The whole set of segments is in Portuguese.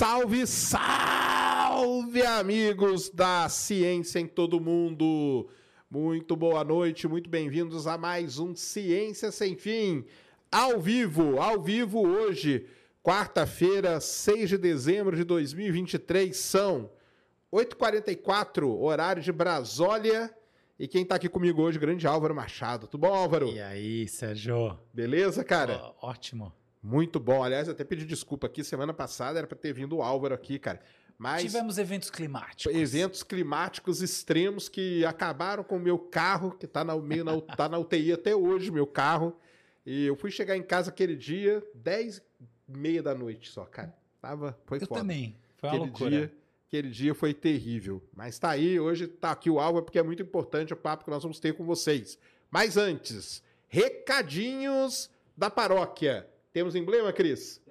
Salve, salve, amigos da ciência em todo mundo! Muito boa noite, muito bem-vindos a mais um Ciência Sem Fim, ao vivo, ao vivo hoje, quarta-feira, 6 de dezembro de 2023, são 8h44, horário de Brasólia. E quem tá aqui comigo hoje, grande Álvaro Machado. Tudo bom, Álvaro? E aí, Sérgio? Beleza, cara? Ó, ótimo. Muito bom. Aliás, até pedi desculpa aqui. Semana passada era para ter vindo o Álvaro aqui, cara. Mas Tivemos eventos climáticos. eventos climáticos extremos que acabaram com o meu carro, que tá na, meio na, tá na UTI até hoje, meu carro. E eu fui chegar em casa aquele dia, 10 e meia da noite só, cara. Tava, foi Eu foda. também. Foi uma Aquele loucura. dia, aquele dia foi terrível. Mas tá aí, hoje tá aqui o Álvaro, porque é muito importante o papo que nós vamos ter com vocês. Mas antes, recadinhos da paróquia. Temos emblema, Cris?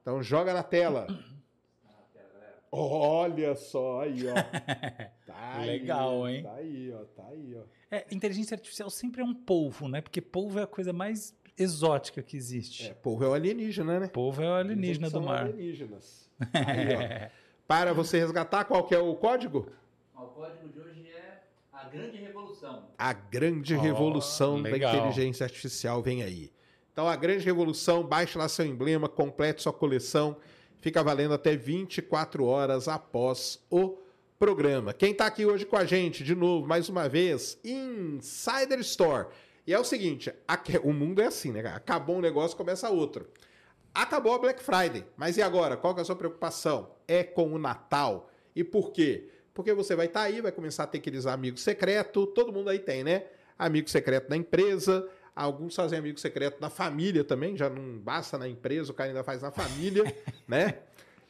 Então joga na tela. Olha só aí, ó. Tá aí, Legal, hein? Tá aí, ó. Tá aí, ó. É, inteligência artificial sempre é um polvo, né? Porque polvo é a coisa mais exótica que existe. É, povo é o alienígena, né? Polvo é o alienígena do mar. alienígenas. Aí, ó. Para você resgatar, qual que é o código? O código de hoje é a grande revolução. A grande Ó, revolução da legal. inteligência artificial vem aí. Então, a grande revolução, baixe lá seu emblema, complete sua coleção, fica valendo até 24 horas após o programa. Quem está aqui hoje com a gente, de novo, mais uma vez, Insider Store. E é o seguinte, o mundo é assim, né? Acabou um negócio, começa outro. Acabou a Black Friday, mas e agora? Qual é a sua preocupação? É com o Natal. E por quê? Porque você vai estar aí, vai começar a ter aqueles amigos secretos, todo mundo aí tem, né? Amigo secreto na empresa, alguns fazem amigo secreto na família também, já não basta na empresa, o cara ainda faz na família, né?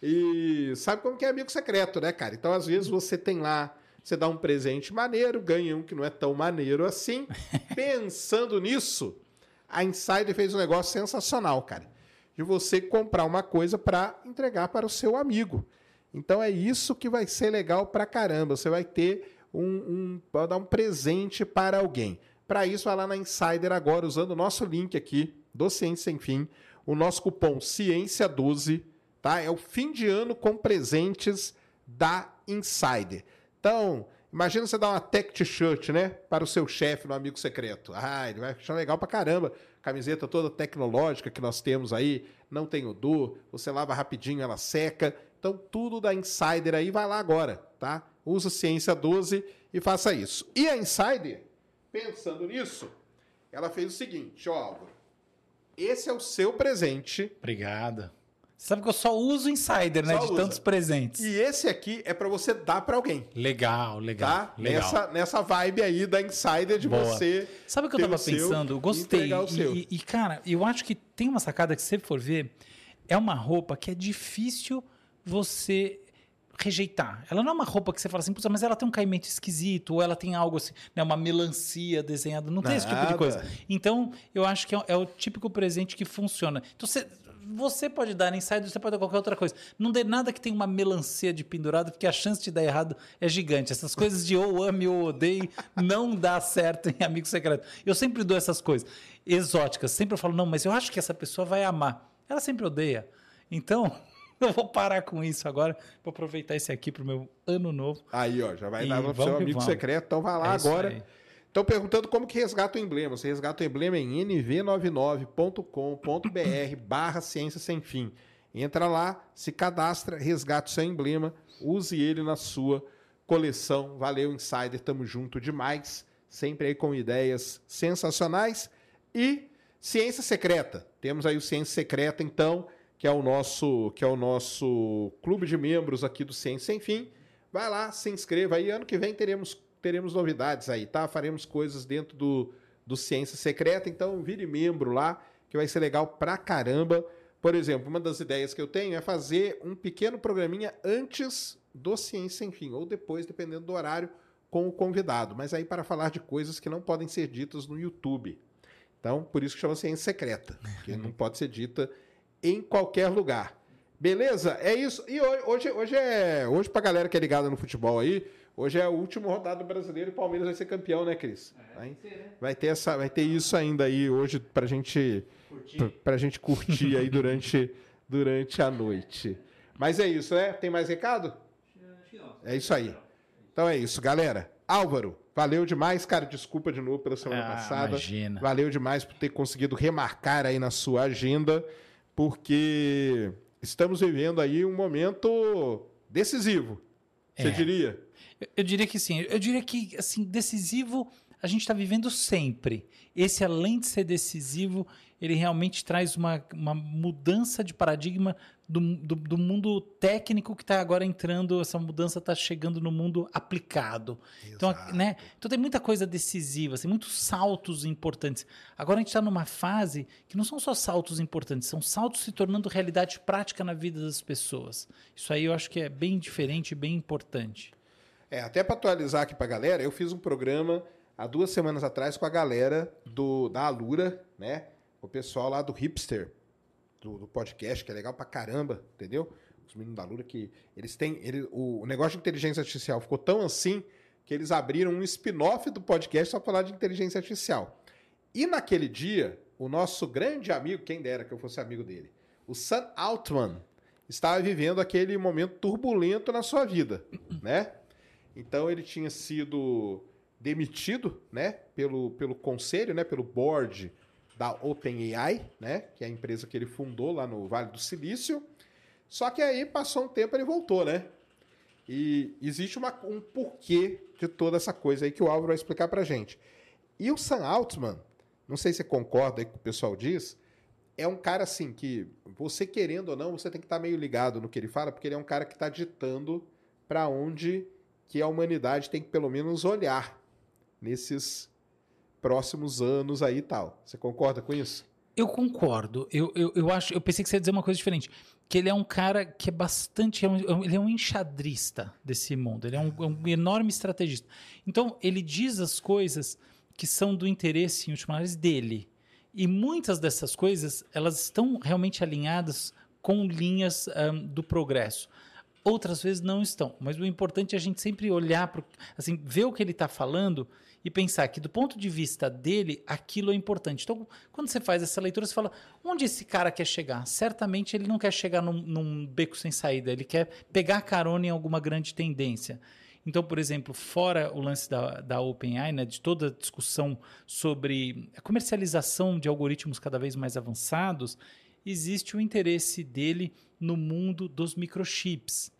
E sabe como que é amigo secreto, né, cara? Então, às vezes, você tem lá, você dá um presente maneiro, ganha um que não é tão maneiro assim. Pensando nisso, a Insider fez um negócio sensacional, cara. De você comprar uma coisa para entregar para o seu amigo. Então é isso que vai ser legal pra caramba. Você vai ter um, um vai dar um presente para alguém. Para isso, vai lá na Insider agora, usando o nosso link aqui do Ciência Sem Fim, o nosso cupom Ciência12, tá? É o fim de ano com presentes da Insider. Então, imagina você dar uma tech t-shirt, né? Para o seu chefe no amigo secreto. Ah, ele vai achar legal pra caramba. Camiseta toda tecnológica que nós temos aí, não tem odor, você lava rapidinho, ela seca. Então, tudo da Insider aí, vai lá agora, tá? Usa Ciência 12 e faça isso. E a Insider, pensando nisso, ela fez o seguinte, ó, Álvaro. Esse é o seu presente Obrigado. Você sabe que eu só uso Insider, né? Só de usa. tantos presentes. e esse aqui é para você dar para alguém, Legal, legal. tá? legal. Nessa, nessa vibe aí da Insider de Boa. você Sabe o que eu tava pensando? Eu gostei. E, e, cara, eu acho que tem uma sacada que se você for ver, é uma roupa que é difícil você rejeitar. Ela não é uma roupa que você fala assim, "Putz, mas ela tem um caimento esquisito, ou ela tem algo assim, né, uma melancia desenhada. Não tem esse tipo de Nada. coisa. Então, eu acho que é, é o típico presente que funciona. Então, você você pode dar insider, você pode dar qualquer outra coisa. Não dê nada que tenha uma melancia de pendurado, porque a chance de dar errado é gigante. Essas coisas de ou ame ou odeie não dá certo em amigo secreto. Eu sempre dou essas coisas exóticas. Sempre eu falo, não, mas eu acho que essa pessoa vai amar. Ela sempre odeia. Então, eu vou parar com isso agora. Vou aproveitar esse aqui pro meu ano novo. Aí, ó, já vai E dar pro vamos seu amigo vamos. secreto, então vai lá É agora. Estão perguntando como que resgata o emblema. Você resgata o emblema em nv99.com.br barra ciência sem fim. Entra lá, se cadastra, resgata o seu emblema, use ele na sua coleção. Valeu, Insider, tamo junto demais. Sempre aí com ideias sensacionais. E Ciência Secreta. Temos aí o Ciência Secreta, então, que é o nosso, que é o nosso clube de membros aqui do Ciência Sem Fim. Vai lá, se inscreva aí. Ano que vem teremos, teremos novidades aí, tá? Faremos coisas dentro do, do Ciência Secreta. Então, vire membro lá, que vai ser legal pra caramba. Por exemplo, uma das ideias que eu tenho é fazer um pequeno programinha antes do Ciência Sem Fim, ou depois, dependendo do horário, com o convidado. Mas aí para falar de coisas que não podem ser ditas no YouTube. Então, por isso que chama ciência secreta, que não pode ser dita em qualquer lugar. Beleza? É isso. E hoje, hoje, é. Hoje, pra galera que é ligada no futebol aí, hoje é a última rodada do brasileiro e o Palmeiras vai ser campeão, né, Cris? Vai, vai ter essa, vai ter isso ainda aí hoje pra gente. Pra, pra gente curtir aí durante, durante a noite. Mas é isso, né? Tem mais recado? É isso aí. Então é isso, galera. Álvaro, valeu demais, cara. Desculpa de novo pela semana Ah, passada. imagina. Valeu demais por ter conseguido remarcar aí na sua agenda, porque estamos vivendo aí um momento decisivo. Você É. diria? Eu- Eu diria que sim. Eu diria que, assim, decisivo a gente está vivendo sempre. Esse, além de ser decisivo, ele realmente traz uma, uma mudança de paradigma do, do, do mundo técnico que está agora entrando, essa mudança está chegando no mundo aplicado. Então, né? então tem muita coisa decisiva, tem muitos saltos importantes. Agora a gente está numa fase que não são só saltos importantes, são saltos se tornando realidade prática na vida das pessoas. Isso aí eu acho que é bem diferente e bem importante. É, até para atualizar aqui para a galera, eu fiz um programa há duas semanas atrás com a galera do, da Alura, né? O pessoal lá do Hipster, do, do podcast, que é legal pra caramba, entendeu? Os meninos da Alura que eles têm. Ele, o, o negócio de inteligência artificial ficou tão assim que eles abriram um spin-off do podcast só pra falar de inteligência artificial. E naquele dia, o nosso grande amigo, quem dera que eu fosse amigo dele, o Sam Altman, estava vivendo aquele momento turbulento na sua vida, né? Então ele tinha sido demitido, né, pelo, pelo conselho, né, pelo board da OpenAI, né, que é a empresa que ele fundou lá no Vale do Silício. Só que aí passou um tempo ele voltou, né? E existe uma- um porquê de toda essa coisa aí que o Álvaro vai explicar pra gente. E o Sam Altman, não sei se você concorda aí com o que o pessoal diz, é um cara assim que você querendo ou não, você tem que estar meio ligado no que ele fala, porque ele é um cara que está ditando para onde que a humanidade tem que pelo menos olhar nesses próximos anos aí e tal. Você concorda com isso? Eu concordo. Eu, eu, eu acho. Eu pensei que você ia dizer uma coisa diferente. Que ele é um cara que é bastante. é um- ele é um enxadrista desse mundo. Ele é um, é um enorme estrategista. Então, ele diz as coisas que são do interesse, em última análise, dele. E muitas dessas coisas, elas estão realmente alinhadas com linhas ahn, do progresso. Outras vezes não estão. Mas o importante é a gente sempre olhar, pro, assim, ver o que ele está falando e pensar que, do ponto de vista dele, aquilo é importante. Então, quando você faz essa leitura, você fala: onde esse cara quer chegar? Certamente ele não quer chegar num, num beco sem saída, ele quer pegar carona em alguma grande tendência. Então, por exemplo, fora o lance da, da OpenAI, né, de toda a discussão sobre a comercialização de algoritmos cada vez mais avançados, existe o interesse dele no mundo dos microchips.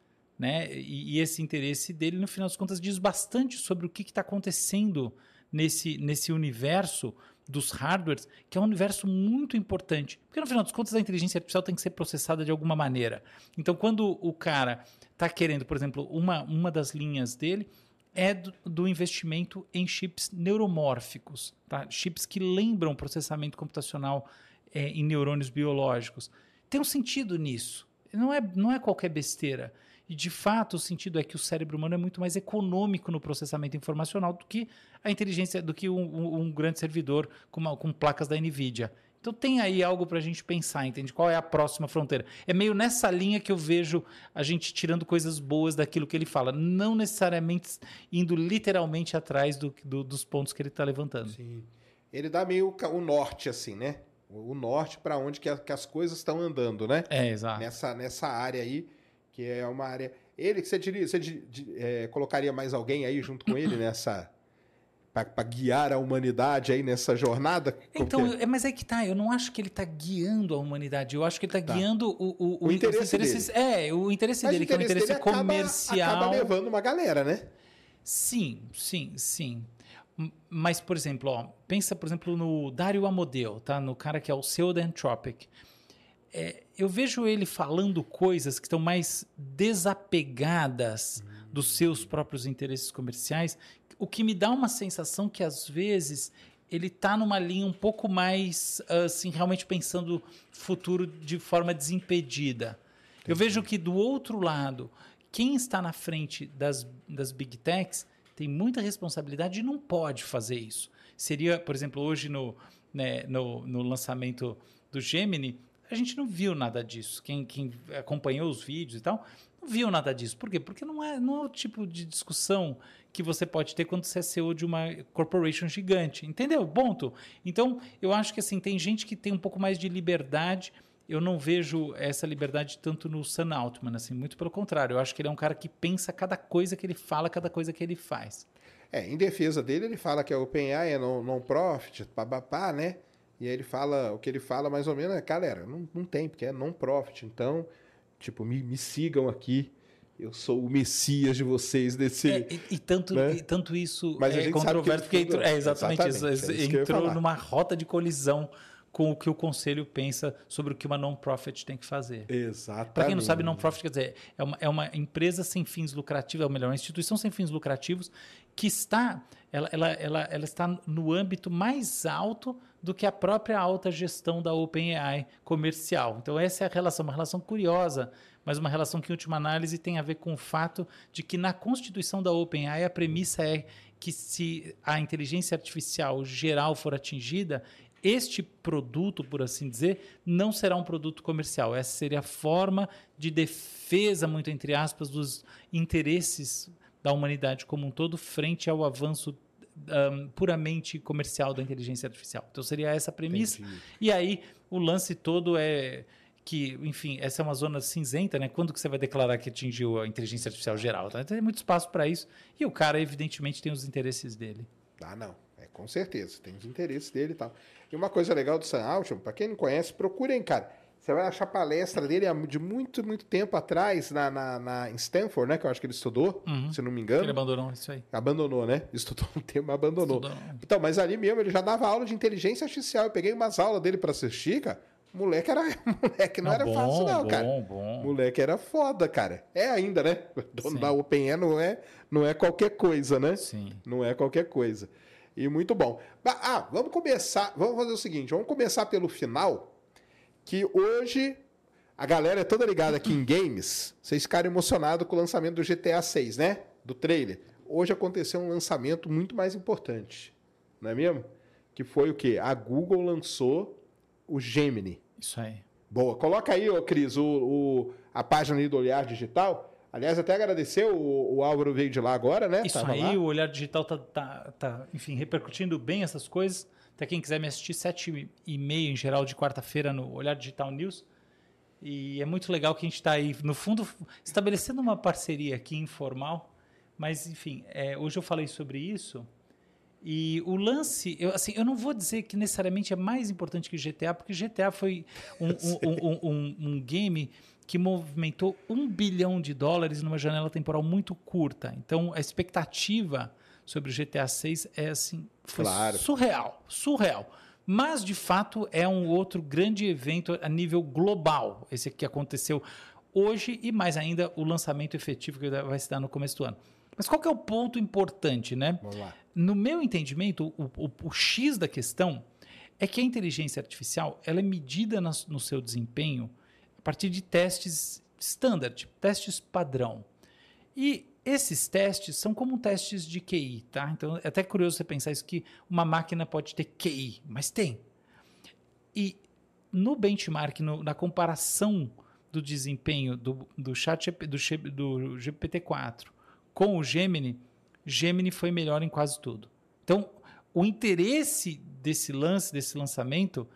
Né? E, e esse interesse dele, no final das contas, diz bastante sobre o que está acontecendo nesse, nesse universo dos hardwares, que é um universo muito importante. Porque, no final das contas, a inteligência artificial tem que ser processada de alguma maneira. Então, quando o cara está querendo, por exemplo, uma, uma das linhas dele é do, do investimento em chips neuromórficos, tá? chips que lembram processamento computacional é, em neurônios biológicos. Tem um sentido nisso. Não é, não é qualquer besteira. E, de fato, o sentido é que o cérebro humano é muito mais econômico no processamento informacional do que a inteligência, do que um, um- um grande servidor com, uma- com placas da NVIDIA. Então tem aí algo para a gente pensar, entende? Qual é a próxima fronteira? É meio nessa linha que eu vejo a gente tirando coisas boas daquilo que ele fala, não necessariamente indo literalmente atrás do, do- dos pontos que ele está levantando. Sim. Ele dá meio o norte, assim, né? O o norte para onde que, a- que as coisas estão andando, né? É, exato. Nessa, nessa área aí, que é uma área. Ele que você diria, você é, colocaria mais alguém aí junto com ele nessa. para guiar a humanidade aí nessa jornada? Então, que é? é, mas é que tá, eu não acho que ele está guiando a humanidade, eu acho que ele está Tá. guiando o, o, O interesse interesses- É, o interesse Mas dele, o que é um interesse interesse dele acaba- comercial. Acaba levando uma galera, né? Sim, sim, sim. Mas, por exemplo, ó, pensa, por exemplo, no Dario Amodeu, tá? No cara que é o Pseudoentropic. É, eu vejo ele falando coisas que estão mais desapegadas dos seus próprios interesses comerciais, o que me dá uma sensação que às vezes ele está numa linha um pouco mais assim, realmente pensando futuro de forma desimpedida. Eu vejo que do outro lado, quem está na frente das, das big techs tem muita responsabilidade e não pode fazer isso. Seria, por exemplo, hoje no, né, no, no lançamento do Gemini, a gente não viu nada disso. Quem, quem acompanhou os vídeos e tal, não viu nada disso. Por quê? Porque não é, não é o tipo de discussão que você pode ter quando você é CEO de uma corporation gigante. Entendeu? Ponto. Então, eu acho que assim, tem gente que tem um pouco mais de liberdade. Eu não vejo essa liberdade tanto no Sam Altman, assim, muito pelo contrário. Eu acho que ele é um cara que pensa cada coisa que ele fala, cada coisa que ele faz. É, em defesa dele, ele fala que a OpenAI é non- non-profit, papapá, né? E aí ele fala, o que ele fala mais ou menos é, galera, não, não tem, porque é non-profit. Então, tipo, me, me sigam aqui. Eu sou o messias de vocês desse. É, e, e tanto, né? e tanto isso Mas é controverso, que porque entrou, é exatamente, Exatamente, isso, é isso entrou numa rota de colisão com o que o conselho pensa sobre o que uma non-profit tem que fazer. Exatamente. Para quem não sabe, non-profit quer dizer é uma, é uma empresa sem fins lucrativos, ou melhor, uma instituição sem fins lucrativos que está, ela, ela, ela, ela está no âmbito mais alto do que a própria alta gestão da OpenAI comercial. Então essa é a relação, uma relação curiosa, mas uma relação que, em última análise, tem a ver com o fato de que na constituição da OpenAI a premissa é que se a inteligência artificial geral for atingida, este produto, por assim dizer, não será um produto comercial. Essa seria a forma de defesa, muito entre aspas, dos interesses da humanidade como um todo frente ao avanço ahm, puramente comercial da inteligência artificial. Então seria essa a premissa. Entendi. E aí o lance todo é que, enfim, essa é uma zona cinzenta, né? Quando que você vai declarar que atingiu a inteligência artificial geral? Tá? Tem muito espaço para isso. E o cara, evidentemente, tem os interesses dele. Ah, não. É com certeza. Tem os interesses dele e tal. E uma coisa legal do Sam Altman, para quem não conhece, procurem, cara. Você vai achar palestra dele de muito, muito tempo atrás na, na, na- em Stanford, né? Que eu acho que ele estudou, se não me engano. Ele abandonou isso aí. Abandonou, né? Estudou um tempo, mas abandonou. Estudou. Então, mas ali mesmo ele já dava aula de inteligência artificial. Eu peguei umas aulas dele pra assistir, cara. Moleque era. moleque não, era bom, fácil, não, bom, cara. bom. Moleque era foda, cara. É ainda, né? Dono Sim. da OpenAI não é, não é qualquer coisa, né? Sim. Não é qualquer coisa. E muito bom. Ah, vamos começar. Vamos fazer o seguinte: vamos começar pelo final. Que hoje a galera é toda ligada aqui em games. Vocês ficaram emocionados com o lançamento do GTA 6, né? Do trailer. Hoje aconteceu um lançamento muito mais importante. Não é mesmo? Que foi o quê? A Google lançou o Gemini. Isso aí. Boa. Coloca aí, ô Cris, o, o- a página ali do Olhar Digital. Aliás, até agradecer, o, o Álvaro veio de lá agora, né? Isso Tava aí, lá. o olhar digital tá, tá, tá, enfim, repercutindo bem essas coisas. Até quem quiser me assistir, sete e meia em geral de quarta-feira no Olhar Digital News. E é muito legal que a gente está aí, no fundo, estabelecendo uma parceria aqui informal. Mas, enfim, é, hoje eu falei sobre isso. E o lance, eu, assim, eu não vou dizer que necessariamente é mais importante que GTA, porque GTA foi um, um, um, um- um game que movimentou um bilhão de dólares numa janela temporal muito curta. Então, a expectativa sobre o GTA 6 é assim, foi Claro. surreal, surreal. Mas, de fato, é um outro grande evento a nível global. Esse que aconteceu hoje e mais ainda o lançamento efetivo que vai se dar no começo do ano. Mas qual que é o ponto importante, né? Vamos lá. No meu entendimento, o, o- o X da questão é que a inteligência artificial ela é medida nas- no seu desempenho a partir de testes standard, testes padrão. E esses testes são como testes de QI, tá? Então é até curioso você pensar isso que uma máquina pode ter QI, mas tem. E no benchmark, no- na comparação do desempenho do, do chat do, do GPT-4 com o Gemini, Gemini foi melhor em quase tudo. Então, o interesse desse lance, desse lançamento,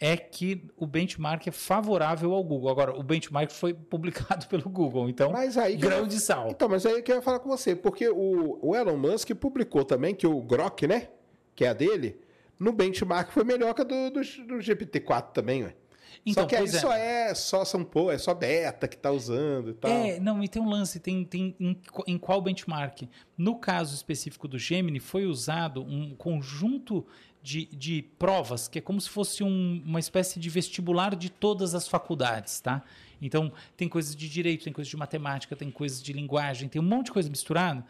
é que o benchmark é favorável ao Google. Agora, o benchmark foi publicado pelo Google, então, Mas aí grão de sal. Então, mas aí que eu ia falar com você, porque o, o Elon Musk publicou também que o Grok, né? Que é a dele, no benchmark foi melhor que a do, do, do GPT-4 também, ué. Então, só que aí é. só é só São Paulo, é só beta que tá usando e tal. É, não, e tem um lance, tem, tem em, em qual benchmark? No caso específico do Gemini, foi usado um conjunto de, de provas, que é como se fosse um- uma espécie de vestibular de todas as faculdades, tá? Então, tem coisas de direito, tem coisas de matemática, tem coisas de linguagem, tem um monte de coisa misturada,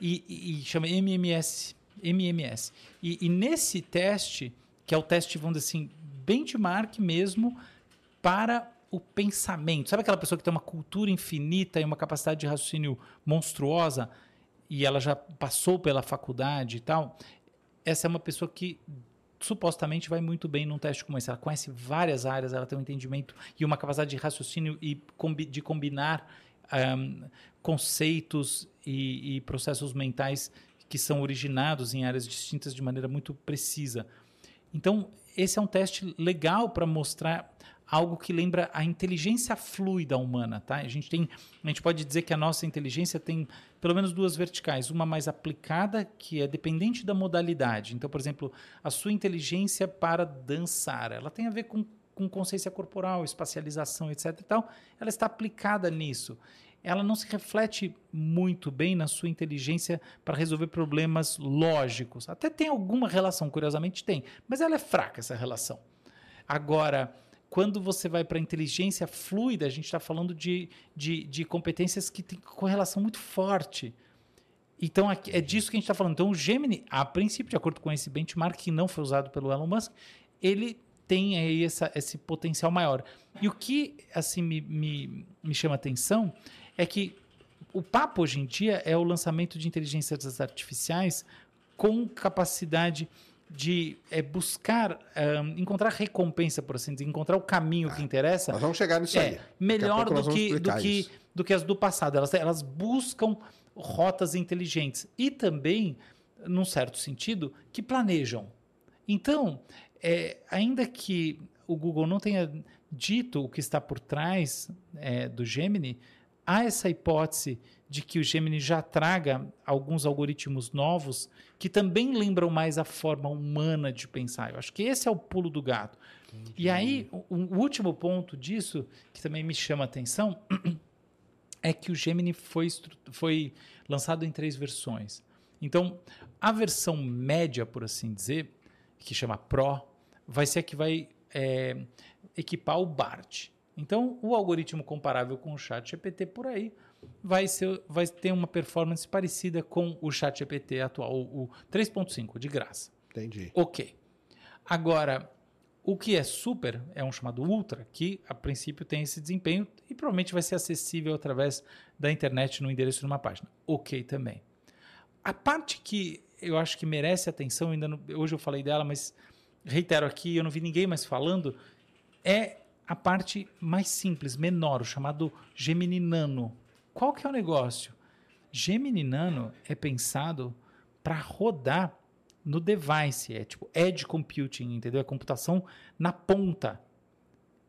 e, e- e chama MMS. MMS. E, e nesse teste, que é o teste, vamos dizer assim, benchmark mesmo, para o pensamento. Sabe aquela pessoa que tem uma cultura infinita e uma capacidade de raciocínio monstruosa e ela já passou pela faculdade e tal? Essa é uma pessoa que supostamente vai muito bem num teste como esse. Ela conhece várias áreas, ela tem um entendimento e uma capacidade de raciocínio e combi- de combinar ahm, conceitos e, e processos mentais que são originados em áreas distintas de maneira muito precisa. Então, esse é um teste legal para mostrar algo que lembra a inteligência fluida humana, tá? A gente tem, a gente pode dizer que a nossa inteligência tem pelo menos duas verticais, uma mais aplicada, que é dependente da modalidade. Então, por exemplo, a sua inteligência para dançar, ela tem a ver com, com consciência corporal, espacialização, etc. Ela está aplicada nisso. Ela não se reflete muito bem na sua inteligência para resolver problemas lógicos. Até tem alguma relação, curiosamente tem, mas ela é fraca essa relação. Agora, quando você vai para inteligência fluida, a gente está falando de, de, de competências que têm correlação muito forte. Então, é disso que a gente está falando. Então, o Gemini, a princípio, de acordo com esse benchmark que não foi usado pelo Elon Musk, ele tem aí essa, esse potencial maior. E o que assim me, me, me chama atenção é que o papo hoje em dia é o lançamento de inteligências artificiais com capacidade de é, buscar, ahn, encontrar recompensa, por assim dizer, encontrar o caminho que interessa. Nós vamos chegar nisso aí. É, Daqui a melhor do que, do, que, isso. do que as do passado. Elas, elas buscam rotas inteligentes e também, num certo sentido, que planejam. Então, é, ainda que o Google não tenha dito o que está por trás é, do Gemini, há essa hipótese de que o Gemini já traga alguns algoritmos novos que também lembram mais a forma humana de pensar. Eu acho que esse é o pulo do gato. E aí, o, o último ponto disso, que também me chama a atenção, é que o Gemini foi, foi lançado em três versões. Então, a versão média, por assim dizer, que chama Pro, vai ser a que vai é, equipar o BART. Então, o algoritmo comparável com o Chat GPT por aí vai, ser, vai ter uma performance parecida com o Chat GPT atual, o, o 3.5, de graça. Entendi. Ok. Agora, o que é super é um chamado Ultra, que a princípio tem esse desempenho e provavelmente vai ser acessível através da internet no endereço de uma página. Ok também. A parte que eu acho que merece atenção, ainda não- hoje eu falei dela, mas reitero aqui, eu não vi ninguém mais falando, é a parte mais simples, menor, o chamado Gemini Nano. Qual que é o negócio? Gemini Nano é pensado para rodar no device, é tipo edge computing, entendeu? É computação na ponta.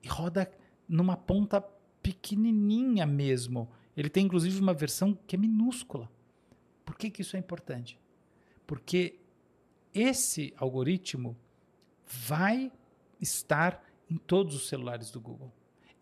E roda numa ponta pequenininha mesmo. Ele tem inclusive uma versão que é minúscula. Por que, que isso é importante? Porque esse algoritmo vai estar em todos os celulares do Google.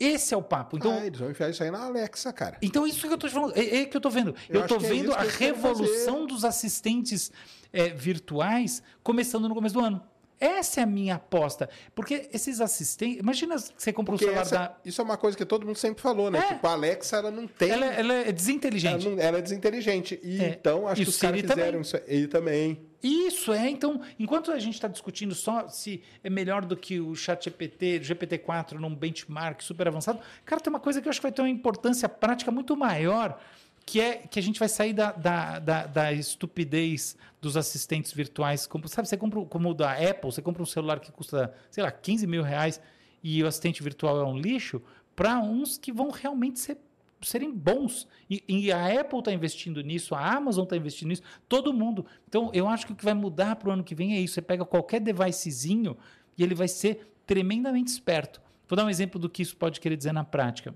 Esse é o papo. Então, ah, eles vão enfiar isso aí na Alexa, cara. então isso que eu tô te falando, é, é que eu tô vendo. Eu Eu, tô é vendo que a revolução dos assistentes é, virtuais começando no começo do ano. Essa é a minha aposta. Porque esses assistentes. Imagina que você compra um celular essa- da. isso é uma coisa que todo mundo sempre falou, né? É. Tipo, a Alexa, ela não tem... Ela, ela é ela, desinteligente. não- ela é desinteligente. E É. então, acho E que os caras fizeram também. isso. Ele também. Isso é, então, enquanto a gente está discutindo só se é melhor do que o chat GPT, GPT-4 num benchmark super avançado, cara, tem uma coisa que eu acho que vai ter uma importância prática muito maior, que é que a gente vai sair da, da, da, da estupidez dos assistentes virtuais. Como, sabe, você compra, como o da Apple, você compra um celular que custa, sei lá, 15 mil reais e o assistente virtual é um lixo, para uns que vão realmente ser serem bons. E, e a Apple está investindo nisso, a Amazon está investindo nisso, todo mundo. Então, eu acho que o que vai mudar para o ano que vem é isso. Você pega qualquer devicezinho e ele vai ser tremendamente esperto. Vou dar um exemplo do que isso pode querer dizer na prática.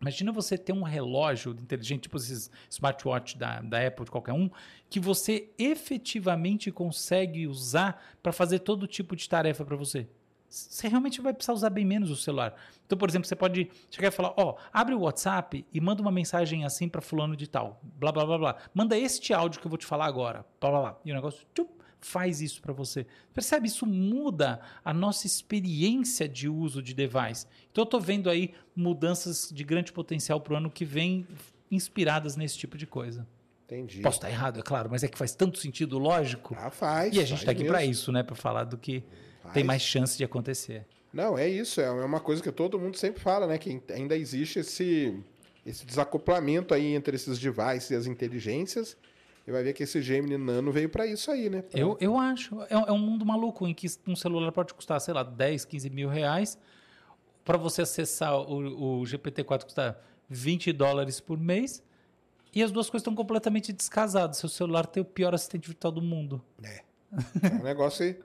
Imagina você ter um relógio inteligente, tipo esses smartwatch da, da Apple, de qualquer um, que você efetivamente consegue usar para fazer todo tipo de tarefa para você. Você realmente vai precisar usar bem menos o celular. Então, por exemplo, você pode chegar e falar: Ó, oh, abre o WhatsApp e manda uma mensagem assim para fulano de tal. Blá, blá, blá, blá. Manda este áudio que eu vou te falar agora. Blá, blá, blá. E o negócio tchup, faz isso para você. Percebe? Isso muda a nossa experiência de uso de device. Então, eu estou vendo aí mudanças de grande potencial para o ano que vem inspiradas nesse tipo de coisa. Entendi. Posso estar errado, é claro, mas é que faz tanto sentido lógico. Ah, faz. E a gente está aqui para isso, né? Para falar do que Tem mais chance de acontecer. Não, é isso. É uma coisa que todo mundo sempre fala, né? Que ainda existe esse, esse desacoplamento aí entre esses devices e as inteligências. E vai ver que esse Gemini Nano veio para isso aí, né? Pra... Eu, eu acho. É, é, um mundo maluco em que um celular pode custar, sei lá, 10, 15 mil reais. Para você acessar o, o GPT-4 custa 20 dólares por mês. E as duas coisas estão completamente descasadas. Seu celular tem o pior assistente virtual do mundo. É. É um negócio.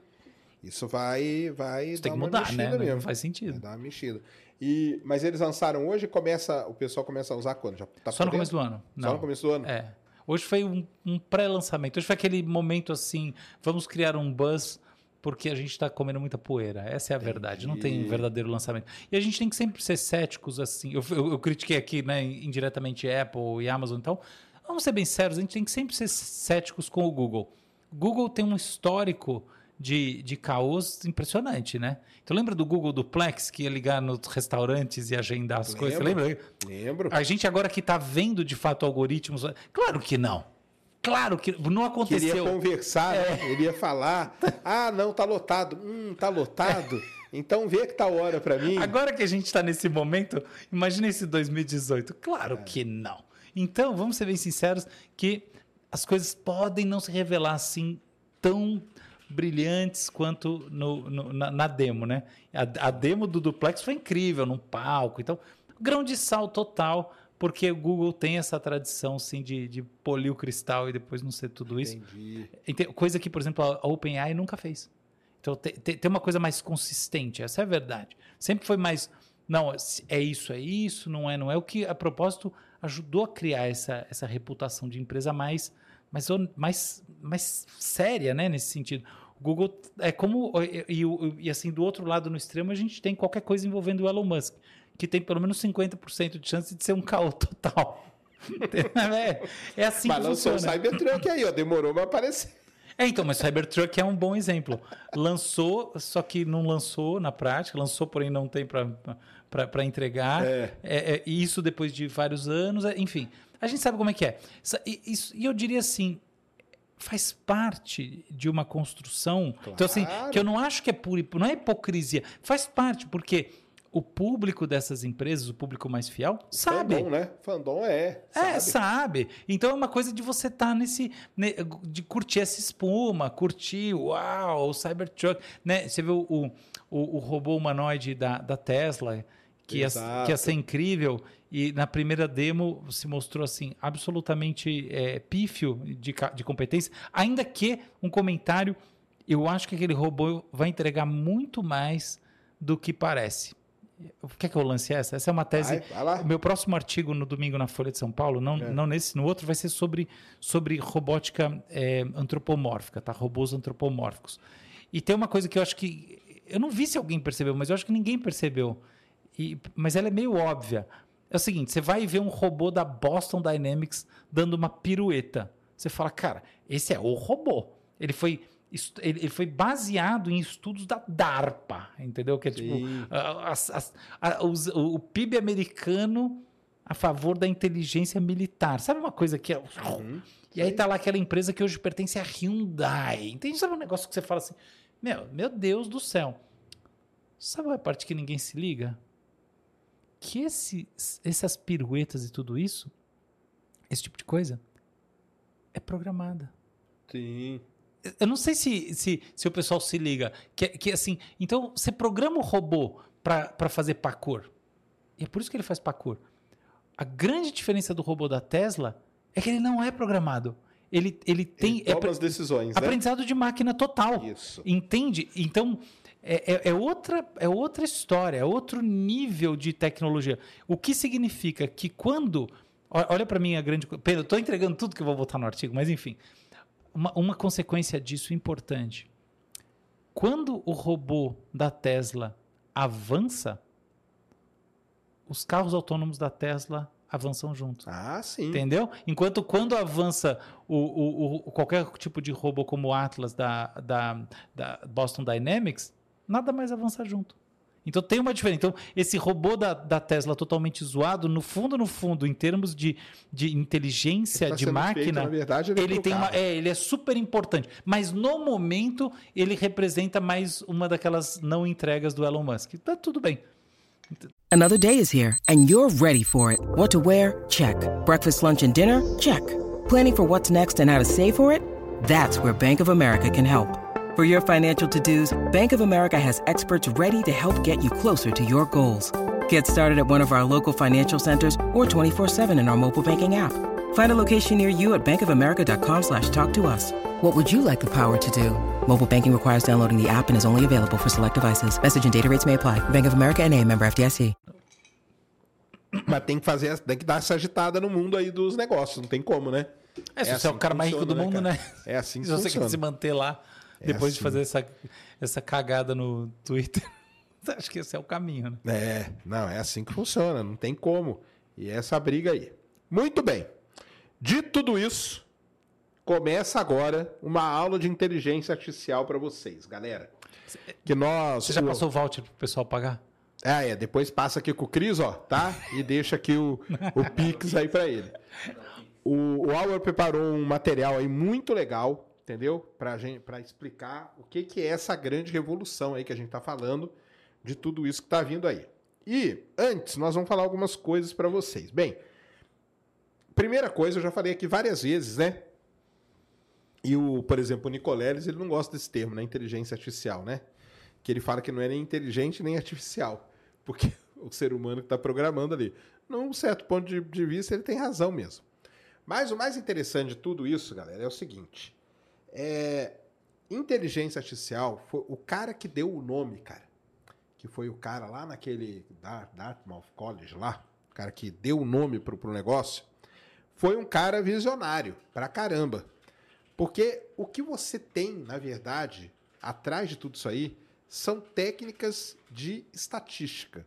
Isso vai, vai Isso tem que mudar, né? Mesmo. Não faz sentido. Vai dar uma mexida. E, mas eles lançaram hoje começa, o pessoal começa a usar quando? Já tá Só no começo do ano. Não. Só no começo do ano? É. Hoje foi um, um pré-lançamento. Hoje foi aquele momento assim, vamos criar um buzz porque a gente está comendo muita poeira. Essa é a Entendi. verdade. Não tem verdadeiro lançamento. E a gente tem que sempre ser céticos assim. Eu, eu, eu critiquei aqui, né, indiretamente Apple e Amazon. Então, vamos ser bem sérios. A gente tem que sempre ser céticos com o Google. Google tem um histórico de, de caos impressionante, né? Então lembra do Google Duplex que ia ligar nos restaurantes e agendar as lembro, coisas? Você lembra? Lembro. A gente agora que está vendo de fato algoritmos. Claro que não. Claro que não aconteceu. Queria conversar, é. né? Ele ia falar. Ah, não, tá lotado. Hum, tá lotado. É. Então vê que tá hora para mim. Agora que a gente está nesse momento, imagina esse 2018. Claro é. que não. Então, vamos ser bem sinceros que as coisas podem não se revelar assim tão brilhantes quanto no, no, na, na, demo, né? A, a, demo do Duplex foi incrível, num palco. Então, grão de sal total, porque o Google tem essa tradição, sim, de, de polir o cristal e depois não ser tudo isso. Entendi. Coisa que, por exemplo, a OpenAI nunca fez. Então, tem, tem uma coisa mais consistente, essa é a verdade. Sempre foi mais, não, é isso, é isso, não é, não é. O que, a propósito, ajudou a criar essa, essa reputação de empresa mais mais, mais, mais séria, né, nesse sentido. O Google é como. E, e, e, assim, do outro lado, no extremo, a gente tem qualquer coisa envolvendo o Elon Musk, que tem pelo menos 50% de chance de ser um caô total. é, é assim mas que funciona. Mas lançou o Cybertruck aí, ó, demorou para aparecer. É, então, mas Cybertruck é um bom exemplo. Lançou, só que não lançou na prática, lançou, porém não tem para entregar. É. É, é, isso depois de vários anos, é, enfim. A gente sabe como é que é. E, e eu diria assim, faz parte de uma construção. Claro. Então, assim, que eu não acho que é pura, não é hipocrisia. Faz parte, porque o público dessas empresas, o público mais fiel, sabe. Fandom, né? Fandom é. Sabe. É, sabe. Então é uma coisa de você estar tá nesse. de curtir essa espuma, curtir, uau, o Cybertruck. Né? Você viu o, o, o robô humanoide da, da Tesla, que ia, que ia ser incrível. E na primeira demo se mostrou assim absolutamente é, pífio de, de competência, ainda que um comentário, eu acho que aquele robô vai entregar muito mais do que parece. Quer que eu lance essa? Essa é uma tese. Vai, vai meu próximo artigo no domingo na Folha de São Paulo, não, é. não nesse, no outro, vai ser sobre, sobre robótica é, antropomórfica, tá? Robôs antropomórficos. E tem uma coisa que eu acho que. Eu não vi se alguém percebeu, mas eu acho que ninguém percebeu. E, mas ela é meio óbvia. É o seguinte: você vai ver um robô da Boston Dynamics dando uma pirueta. Você fala, cara, esse é o robô. Ele foi ele foi baseado em estudos da DARPA, entendeu? Que é tipo as, as, a, os, o PIB americano a favor da inteligência militar. Sabe uma coisa que é. Uhum. E aí tá lá aquela empresa que hoje pertence à Hyundai. Entende? Sabe um negócio que você fala assim: Meu, meu Deus do céu. Sabe a parte que ninguém se liga? Que essas piruetas e tudo isso esse tipo de coisa é programada. Sim. Eu não sei se, se, se o pessoal se liga. Que, que assim, então você programa o robô para fazer parkour. E é por isso que ele faz parkour. A grande diferença do robô da Tesla é que ele não é programado. Ele, ele tem. Ele toma é, as decisões, né? aprendizado de máquina total. Isso. Entende? Então, é, é- é outra, é outra história, é outro nível de tecnologia. O que significa que quando. Olha para mim a grande. Pedro, estou entregando tudo que eu vou botar no artigo, mas enfim. Uma, uma consequência disso importante. Quando o robô da Tesla avança, os carros autônomos da Tesla avançam juntos. Ah, sim. Entendeu? Enquanto quando avança o, o- o- qualquer tipo de robô como o Atlas da, da, da Boston Dynamics, nada mais avança junto. Então tem uma diferença. Então, esse robô da, da Tesla totalmente zoado, no fundo, no fundo, em termos de, de inteligência Tá de máquina, feito, na verdade, ele é ele tem uma, é, ele é super importante. Mas no momento, ele representa mais uma daquelas não entregas do Elon Musk. Tá tudo bem. Another day is here, and you're ready for it. What to wear? Check. Breakfast, lunch, and dinner? Check. Planning for what's next and how to save for it? That's where Bank of America can help. For your financial to dos, Bank of America has experts ready to help get you closer to your goals. Get started at one of our local financial centers or 24-7 in our mobile banking app. Find a location near you at bankofamerica.com slash talk to us. What would you like the power to do? Mobile banking requires downloading the app and is only available for select devices. Message and data rates may apply. Bank of America and a member FDIC. Mas tem que fazer, tem que dar essa agitada no mundo aí dos negócios, não tem como, né? É, se É você é o cara mais rico do mundo, né, né? É assim que Se você funciona. quer se manter lá É depois de assim. fazer essa, essa cagada no Twitter, acho que esse é o caminho, né? É, não, é assim que funciona, não tem como. E é essa briga aí. Muito bem. Dito tudo isso, começa agora uma aula de inteligência artificial para vocês, galera. Que nós. Você já passou o voucher pro pessoal pagar? Ah, é. Depois passa aqui com o Cris, ó, tá? E deixa aqui o, o Pix aí pra ele. O, o Auer preparou um material aí muito legal, entendeu? Pra, gente, pra explicar o que, que é essa grande revolução aí que a gente tá falando de tudo isso que tá vindo aí. E antes, nós vamos falar algumas coisas pra vocês. Bem, primeira coisa, eu já falei aqui várias vezes, né? E o, por exemplo, o Nicoleles, ele não gosta desse termo, né? Inteligência artificial, né? Que ele fala que não é nem inteligente nem artificial. Porque o ser humano que está programando ali. Num certo ponto de, de vista, ele tem razão mesmo. Mas o mais interessante de tudo isso, galera, é o seguinte. É, inteligência artificial, foi o cara que deu o nome, cara, que foi o cara lá naquele Dar- Dartmouth College lá, o cara que deu o nome pro, pro negócio, foi um cara visionário pra caramba. Porque o que você tem, na verdade, atrás de tudo isso aí, são técnicas de estatística.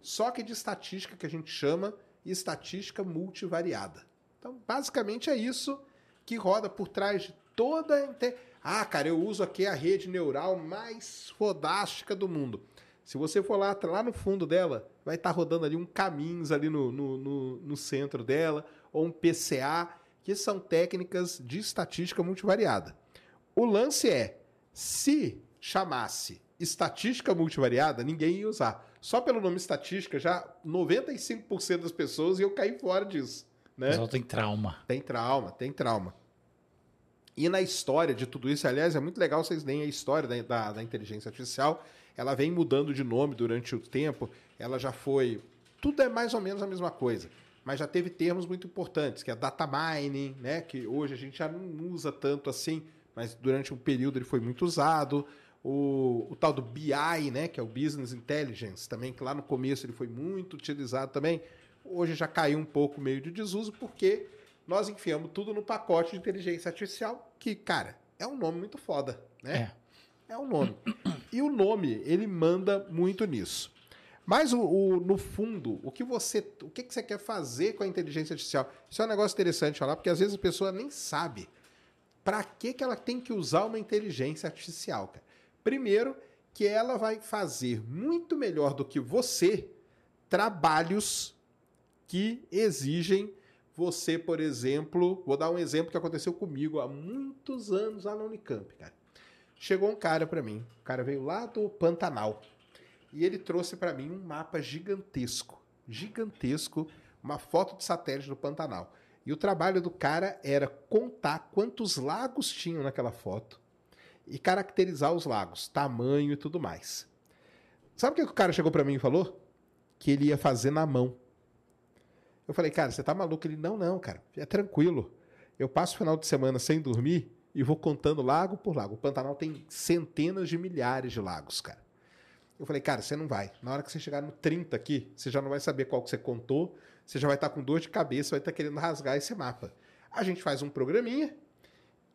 Só que de estatística que a gente chama estatística multivariada. Então, basicamente é isso que roda por trás de toda Ah, cara, eu uso aqui a rede neural mais fodástica do mundo. Se você for lá, lá no fundo dela, vai estar rodando ali um caminhos ali no, no, no, no centro dela, ou um PCA, que são técnicas de estatística multivariada. O lance é, se chamasse estatística multivariada, ninguém ia usar. Só pelo nome estatística, já 95% das pessoas iam cair fora disso. Né? pessoal tem trauma. Tem trauma, tem trauma. E na história de tudo isso, aliás, é muito legal vocês lerem a história da, da, da inteligência artificial. Ela vem mudando de nome durante o tempo. Ela já foi. Tudo é mais ou menos a mesma coisa. Mas já teve termos muito importantes, que é data mining, né? Que hoje a gente já não usa tanto assim, mas durante um período ele foi muito usado. O, o tal do BI, né? Que é o Business Intelligence, também, que lá no começo ele foi muito utilizado também. Hoje já caiu um pouco meio de desuso, porque nós enfiamos tudo no pacote de inteligência artificial, que, cara, é um nome muito foda, né? É, um nome. E o nome, ele manda muito nisso. Mas o, o- no fundo, o que você, o que, que você quer fazer com a inteligência artificial? Isso é um negócio interessante falar, porque às vezes a pessoa nem sabe para que, que ela tem que usar uma inteligência artificial, cara. Primeiro, que ela vai fazer muito melhor do que você trabalhos que exigem você, por exemplo, vou dar um exemplo que aconteceu comigo há muitos anos lá na Unicamp, cara. Chegou um cara para mim, o cara veio lá do Pantanal e ele trouxe para mim um mapa gigantesco, gigantesco, uma foto de satélite do Pantanal. E o trabalho do cara era contar quantos lagos tinham naquela foto e caracterizar os lagos, tamanho e tudo mais. Sabe o que o cara chegou para mim e falou? Que ele ia fazer na mão. Eu falei, cara, você tá maluco? Ele, não, não, cara, é tranquilo. Eu passo o final de semana sem dormir e vou contando lago por lago. O Pantanal tem centenas de milhares de lagos, cara. Eu falei, cara, você não vai. Na hora que você chegar no 30 aqui, você já não vai saber qual que você contou, você já vai estar com dor de cabeça, vai estar querendo rasgar esse mapa. A gente faz um programinha,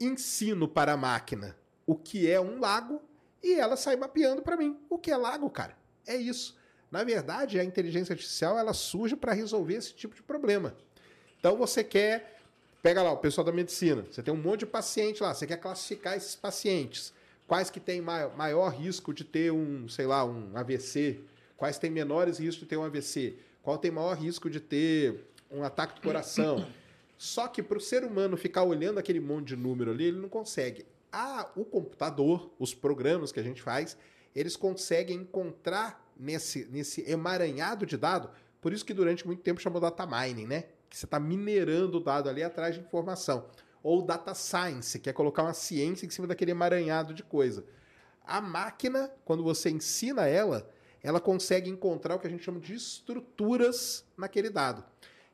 ensino para a máquina o que é um lago e ela sai mapeando para mim o que é lago, cara. É isso. Na verdade, a inteligência artificial ela surge para resolver esse tipo de problema. Então você quer, pega lá o pessoal da medicina, você tem um monte de paciente lá, você quer classificar esses pacientes, quais que têm maior, maior risco de ter um, sei lá, um AVC, quais têm menores riscos de ter um AVC, qual tem maior risco de ter um ataque do coração. Só que para o ser humano ficar olhando aquele monte de número ali, ele não consegue a, o computador, os programas que a gente faz, eles conseguem encontrar nesse, nesse emaranhado de dado. Por isso que durante muito tempo chamou data mining, né? Que você está minerando o dado ali atrás de informação. Ou data science, que é colocar uma ciência em cima daquele emaranhado de coisa. A máquina, quando você ensina ela, ela consegue encontrar o que a gente chama de estruturas naquele dado.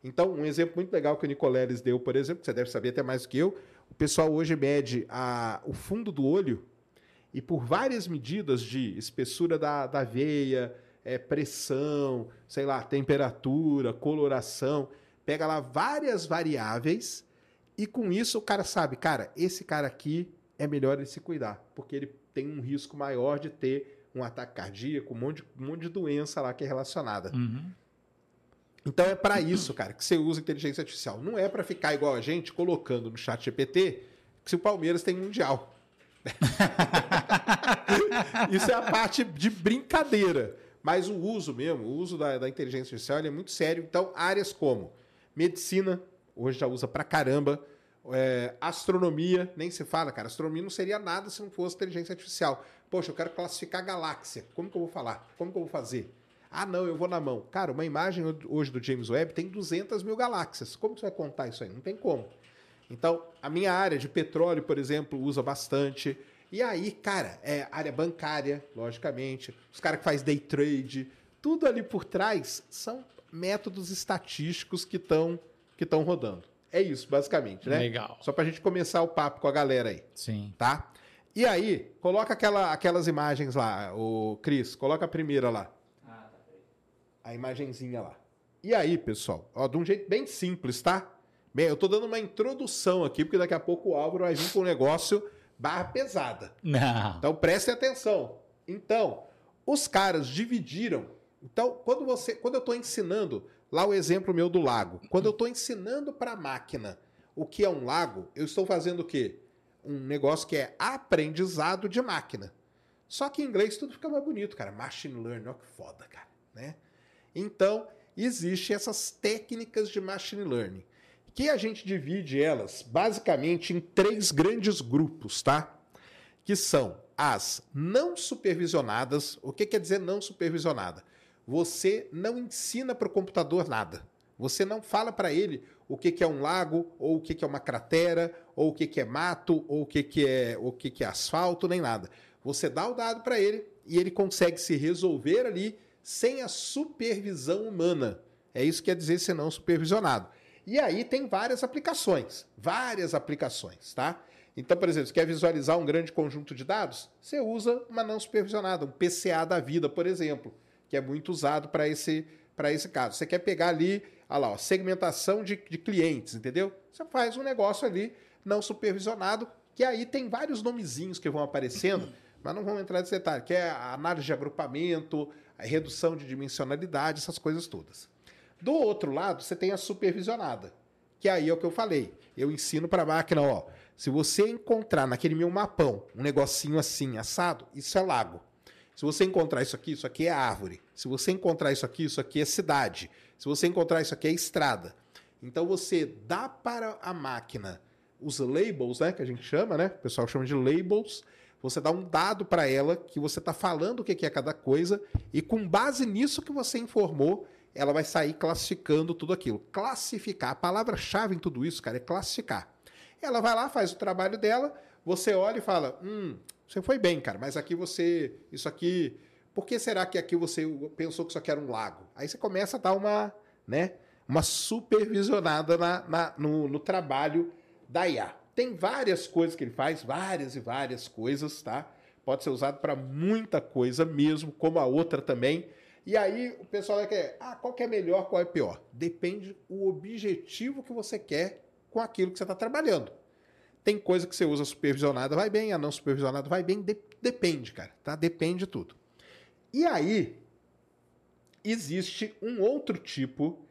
Então, um exemplo muito legal que o Nicoleles deu, por exemplo, que você deve saber até mais do que eu, o pessoal hoje mede a, o fundo do olho e por várias medidas de espessura da, da veia, é, pressão, sei lá, temperatura, coloração, pega lá várias variáveis e com isso o cara sabe, cara, esse cara aqui é melhor ele se cuidar, porque ele tem um risco maior de ter um ataque cardíaco, um monte de, um monte de doença lá que é relacionada. Uhum. Então é para isso, cara, que você usa inteligência artificial. Não é para ficar igual a gente colocando no chat GPT que se o Palmeiras tem mundial. isso é a parte de brincadeira. Mas o uso mesmo, o uso da, da inteligência artificial é muito sério. Então, áreas como medicina, hoje já usa pra caramba. É, astronomia, nem se fala, cara. Astronomia não seria nada se não fosse inteligência artificial. Poxa, eu quero classificar galáxia. Como que eu vou falar? Como que eu vou fazer? Ah, não, eu vou na mão. Cara, uma imagem hoje do James Webb tem 200 mil galáxias. Como você vai contar isso aí? Não tem como. Então, a minha área de petróleo, por exemplo, usa bastante. E aí, cara, é área bancária, logicamente. Os caras que faz day trade, tudo ali por trás são métodos estatísticos que estão que estão rodando. É isso, basicamente, né? Legal. Só pra gente começar o papo com a galera aí, Sim. tá? E aí, coloca aquela, aquelas imagens lá, o Cris, coloca a primeira lá Ah, tá, peraí. a imagenzinha lá. E aí, pessoal, ó, de um jeito bem simples, tá? Bem, eu tô dando uma introdução aqui, porque daqui a pouco o Álvaro vai vir com um negócio barra pesada. Não. Então prestem atenção. Então, os caras dividiram. Então, quando você, quando eu estou ensinando lá o exemplo meu do lago, quando eu estou ensinando para a máquina o que é um lago, eu estou fazendo o quê? Um negócio que é aprendizado de máquina. Só que em inglês tudo fica mais bonito, cara. Machine learning, ó que foda, cara, né? Então, existem essas técnicas de machine learning, que a gente divide elas basicamente em três grandes grupos, tá? Que são as não supervisionadas. O que quer dizer não supervisionada? Você não ensina para o computador nada. Você não fala para ele o que, que é um lago, ou o que, que é uma cratera, ou o que, que é mato, ou o que, que é o que, que é asfalto, nem nada. Você dá o dado para ele e ele consegue se resolver ali sem a supervisão humana. É isso que quer dizer ser não supervisionado. E aí tem várias aplicações, várias aplicações, tá? Então, por exemplo, você quer visualizar um grande conjunto de dados? Você usa uma não supervisionada, um PCA da vida, por exemplo, que é muito usado para esse, esse caso. Você quer pegar ali, olha lá, ó, segmentação de, de clientes, entendeu? Você faz um negócio ali não supervisionado, que aí tem vários nomezinhos que vão aparecendo, mas não vamos entrar nesse detalhe, que é análise de agrupamento, redução de dimensionalidade, essas coisas todas. Do outro lado, você tem a supervisionada, que aí é o que eu falei. Eu ensino para a máquina, ó, se você encontrar naquele meu mapão um negocinho assim, assado, isso é lago. Se você encontrar isso aqui, isso aqui é árvore. Se você encontrar isso aqui, isso aqui é cidade. Se você encontrar isso aqui é estrada. Então você dá para a máquina os labels, né, que a gente chama, né? O pessoal chama de labels. Você dá um dado para ela que você está falando o que é cada coisa e com base nisso que você informou, ela vai sair classificando tudo aquilo. Classificar. A palavra-chave em tudo isso, cara, é classificar. Ela vai lá, faz o trabalho dela, você olha e fala: hum, você foi bem, cara, mas aqui você. Isso aqui. Por que será que aqui você pensou que isso aqui era um lago? Aí você começa a dar uma, né, uma supervisionada na, na no, no trabalho da IA. Tem várias coisas que ele faz, várias e várias coisas, tá? Pode ser usado para muita coisa mesmo, como a outra também. E aí o pessoal vai querer, ah, qual que é melhor, qual é pior? Depende o objetivo que você quer com aquilo que você está trabalhando. Tem coisa que você usa supervisionada, vai bem, a não supervisionada vai bem, de, depende, cara, tá? Depende de tudo. E aí existe um outro tipo.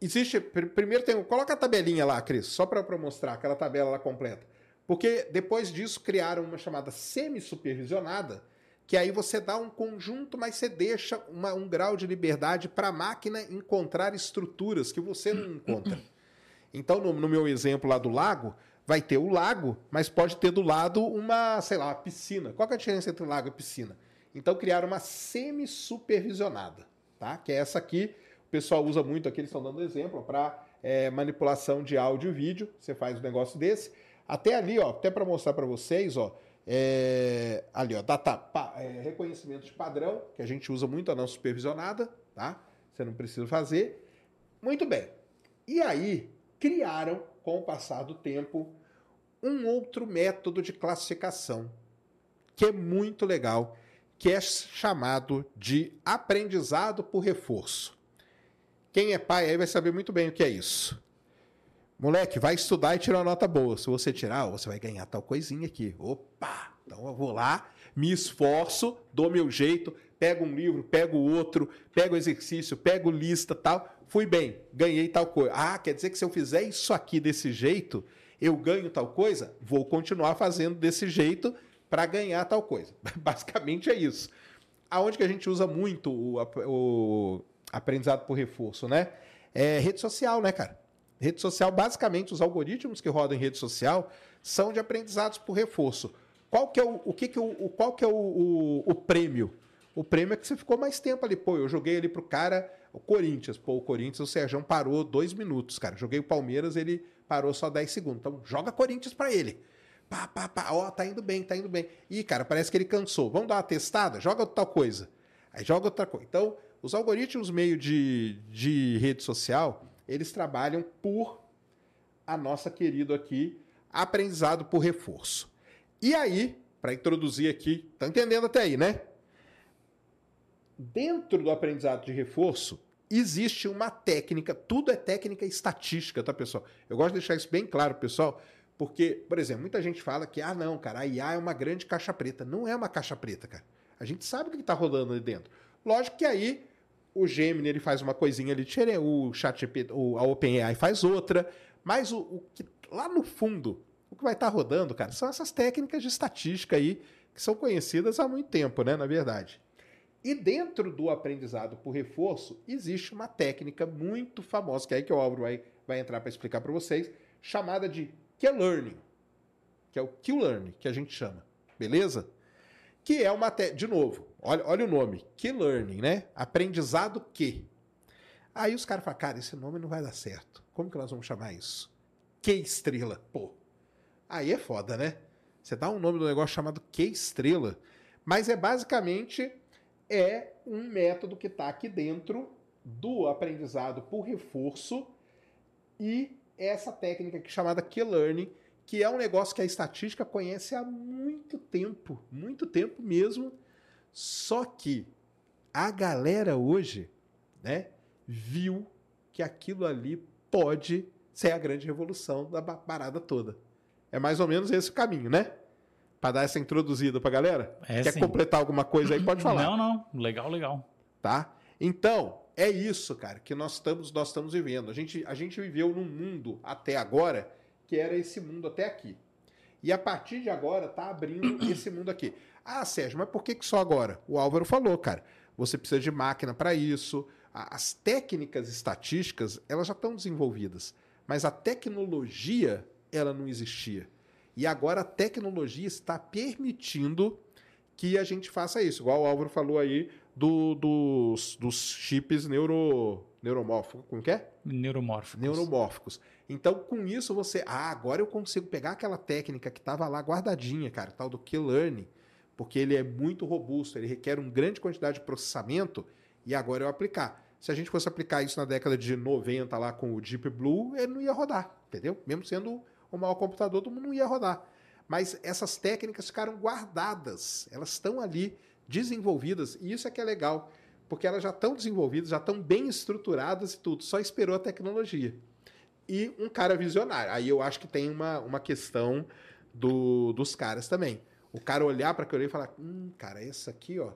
Existe. Primeiro tem. Coloca a tabelinha lá, Cris, só para mostrar aquela tabela lá completa. Porque depois disso criaram uma chamada semi-supervisionada, que aí você dá um conjunto, mas você deixa uma, um grau de liberdade para a máquina encontrar estruturas que você não encontra. Então, no, no, meu exemplo lá do lago, vai ter o lago, mas pode ter do lado uma, sei lá, uma piscina. Qual é a diferença entre lago e piscina? Então, criaram uma semi-supervisionada, tá? que é essa aqui. O pessoal usa muito aqui, eles estão dando exemplo, para é, manipulação de áudio e vídeo. Você faz um negócio desse. Até ali, ó, até para mostrar para vocês, ó, é, ali, ó, data, pa, é, reconhecimento de padrão, que a gente usa muito a não supervisionada, tá? Você não precisa fazer. Muito bem. E aí, criaram, com o passar do tempo, um outro método de classificação, que é muito legal, que é chamado de aprendizado por reforço. Quem é pai aí vai saber muito bem o que é isso. Moleque, vai estudar e tirar uma nota boa. Se você tirar, você vai ganhar tal coisinha aqui. Opa! Então eu vou lá, me esforço, dou meu jeito, pego um livro, pego outro, pego exercício, pego lista tal. Fui bem, ganhei tal coisa. Ah, quer dizer que se eu fizer isso aqui desse jeito, eu ganho tal coisa? Vou continuar fazendo desse jeito para ganhar tal coisa. Basicamente é isso. Aonde que a gente usa muito o, o aprendizado por reforço, né? É rede social, né, cara? Rede social, basicamente, os algoritmos que rodam em rede social são de aprendizados por reforço. Qual que é o, o que que o, qual que é o, o, o, prêmio? O prêmio é que você ficou mais tempo ali. Pô, eu joguei ali pro cara, o Corinthians. Pô, o Corinthians, o Sérgio parou dois minutos, cara. Joguei o Palmeiras, ele parou só 10 segundos. Então, joga Corinthians para ele. Pá, pá, pá. Ó, tá indo bem, tá indo bem. Ih, cara, parece que ele cansou. Vamos dar uma testada? Joga tal coisa. Aí joga outra coisa. Então, os algoritmos meio de, de rede social eles trabalham por a nossa querido aqui aprendizado por reforço. E aí, para introduzir aqui, tá entendendo até aí, né? Dentro do aprendizado de reforço, existe uma técnica, tudo é técnica estatística, tá, pessoal? Eu gosto de deixar isso bem claro, pessoal, porque, por exemplo, muita gente fala que, ah, não, cara, a IA é uma grande caixa preta. Não é uma caixa preta, cara. A gente sabe o que está rolando ali dentro. Lógico que aí o Gemini ele faz uma coisinha ali diferente, o ChatGPT, o, a OpenAI faz outra, mas o, o, que lá no fundo, o que vai estar tá rodando, cara, são essas técnicas de estatística aí que são conhecidas há muito tempo, né, na verdade. E dentro do aprendizado por reforço, existe uma técnica muito famosa, que é aí que o Álvaro vai, vai entrar para explicar para vocês, chamada de Q-Learning, que é o Q-Learning que a gente chama, beleza? Que é uma, de novo, Olha, olha o nome, que learning, né? Aprendizado que. Aí os caras falam, cara, esse nome não vai dar certo. Como que nós vamos chamar isso? Que estrela, pô. Aí é foda, né? Você dá um nome do negócio chamado que estrela, mas é basicamente é um método que está aqui dentro do aprendizado por reforço e essa técnica aqui chamada Q-Learning, que é um negócio que a estatística conhece há muito tempo, muito tempo mesmo, só que a galera hoje, né, viu que aquilo ali pode ser a grande revolução da parada toda. É mais ou menos esse o caminho, né? Para dar essa introduzida pra galera. É, Quer sim. completar alguma coisa aí? Pode falar. Não, não. Legal, legal. Tá? Então, é isso, cara, que nós estamos, nós estamos vivendo. A gente, a gente viveu num mundo até agora que era esse mundo até aqui. E a partir de agora tá abrindo esse mundo aqui. Ah, Sérgio, mas por que, que só agora? O Álvaro falou, cara. Você precisa de máquina para isso. As técnicas estatísticas, elas já estão desenvolvidas. Mas a tecnologia, ela não existia. E agora a tecnologia está permitindo que a gente faça isso. Igual o Álvaro falou aí do- dos, dos chips neuro, neuromórficos. Como que é? Neuromórficos. Neuromórficos. Então, com isso, você. Ah, agora eu consigo pegar aquela técnica que estava lá guardadinha, cara, tal do Q-Learning, porque ele é muito robusto, ele requer uma grande quantidade de processamento, e agora eu aplicar. Se a gente fosse aplicar isso na década de 90 lá com o Deep Blue, ele não ia rodar, entendeu? Mesmo sendo o maior computador, todo mundo não ia rodar. Mas essas técnicas ficaram guardadas, elas estão ali desenvolvidas, e isso é que é legal, porque elas já estão desenvolvidas, já estão bem estruturadas e tudo, só esperou a tecnologia. E um cara visionário. Aí eu acho que tem uma, uma questão do, dos caras também. O cara olhar para aquilo ali e falar: hum, cara, essa aqui, ó,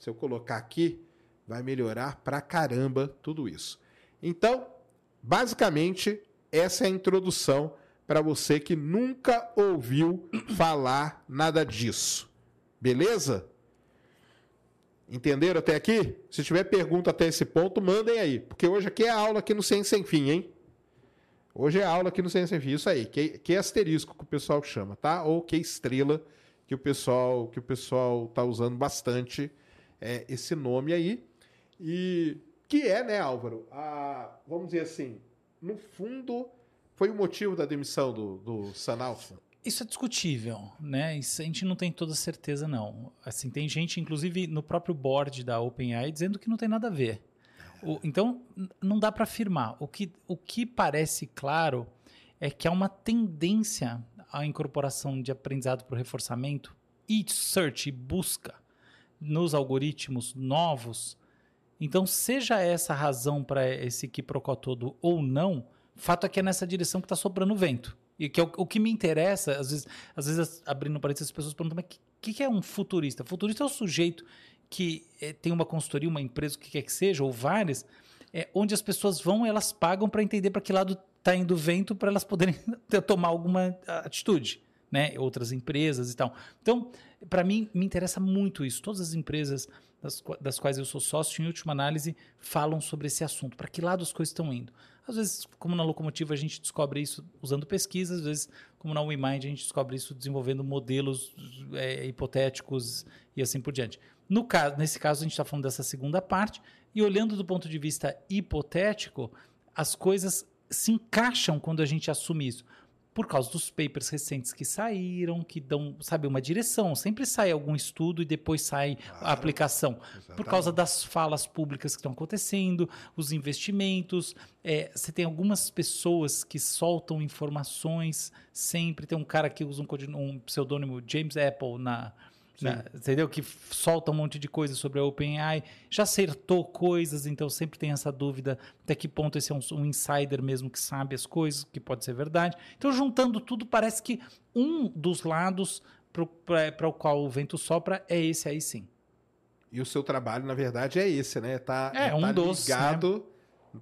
se eu colocar aqui, vai melhorar pra caramba tudo isso. Então, basicamente, essa é a introdução para você que nunca ouviu falar nada disso. Beleza? Entenderam até aqui? Se tiver pergunta até esse ponto, mandem aí. Porque hoje aqui é aula aqui no Ciência Sem Fim, hein? Hoje é aula aqui no Ciência Sem Fim. Isso aí. Que, que asterisco que o pessoal chama, tá? Ou que estrela que o pessoal que o pessoal tá usando bastante é, esse nome aí. E que é, né, Álvaro? A, vamos dizer assim, no fundo, foi o motivo da demissão do, do Sanalfa. Isso é discutível, né? Isso a gente não tem toda certeza, não. Assim, tem gente, inclusive, no próprio board da OpenAI, dizendo que não tem nada a ver. O- então, não dá para afirmar. O que, o que parece claro é que há uma tendência à incorporação de aprendizado por reforçamento e search e busca nos algoritmos novos. Então, seja essa a razão para esse quiprocó todo ou não, fato é que é nessa direção que está soprando o vento. E que é o, o que me interessa, às vezes, às vezes abrindo parênteses, as pessoas perguntam, mas o que, que, é um futurista? Futurista é o sujeito que eh, tem uma consultoria, uma empresa, o que quer que seja, ou várias, é, onde as pessoas vão, elas pagam para entender para que lado está indo vento, para elas poderem tomar alguma atitude, né? Outras empresas e tal. Então, para mim, me interessa muito isso. Todas as empresas das, das quais eu sou sócio, em última análise, falam sobre esse assunto. Para que lado as coisas estão indo? Às vezes, como na locomotiva, a gente descobre isso usando pesquisas, às vezes, como na WeMind, a gente descobre isso desenvolvendo modelos é, hipotéticos e assim por diante. No caso, nesse caso, a gente está falando dessa segunda parte, e olhando do ponto de vista hipotético, as coisas se encaixam quando a gente assume isso. Por causa dos papers recentes que saíram, que dão, sabe, uma direção. Sempre sai algum estudo e depois sai a aplicação. Por causa das falas públicas que estão acontecendo, os investimentos. é, você tem algumas pessoas que soltam informações sempre. Tem um cara que usa um, um pseudônimo James Apple na. Na- entendeu? Que solta um monte de coisa sobre a OpenAI. Já acertou coisas, então sempre tem essa dúvida até que ponto esse é um, um insider mesmo que sabe as coisas, que pode ser verdade. Então, juntando tudo, parece que um dos lados para o qual o vento sopra é esse aí sim. E o seu trabalho, na verdade, é esse, né? Tá, É, tá um dos, ligado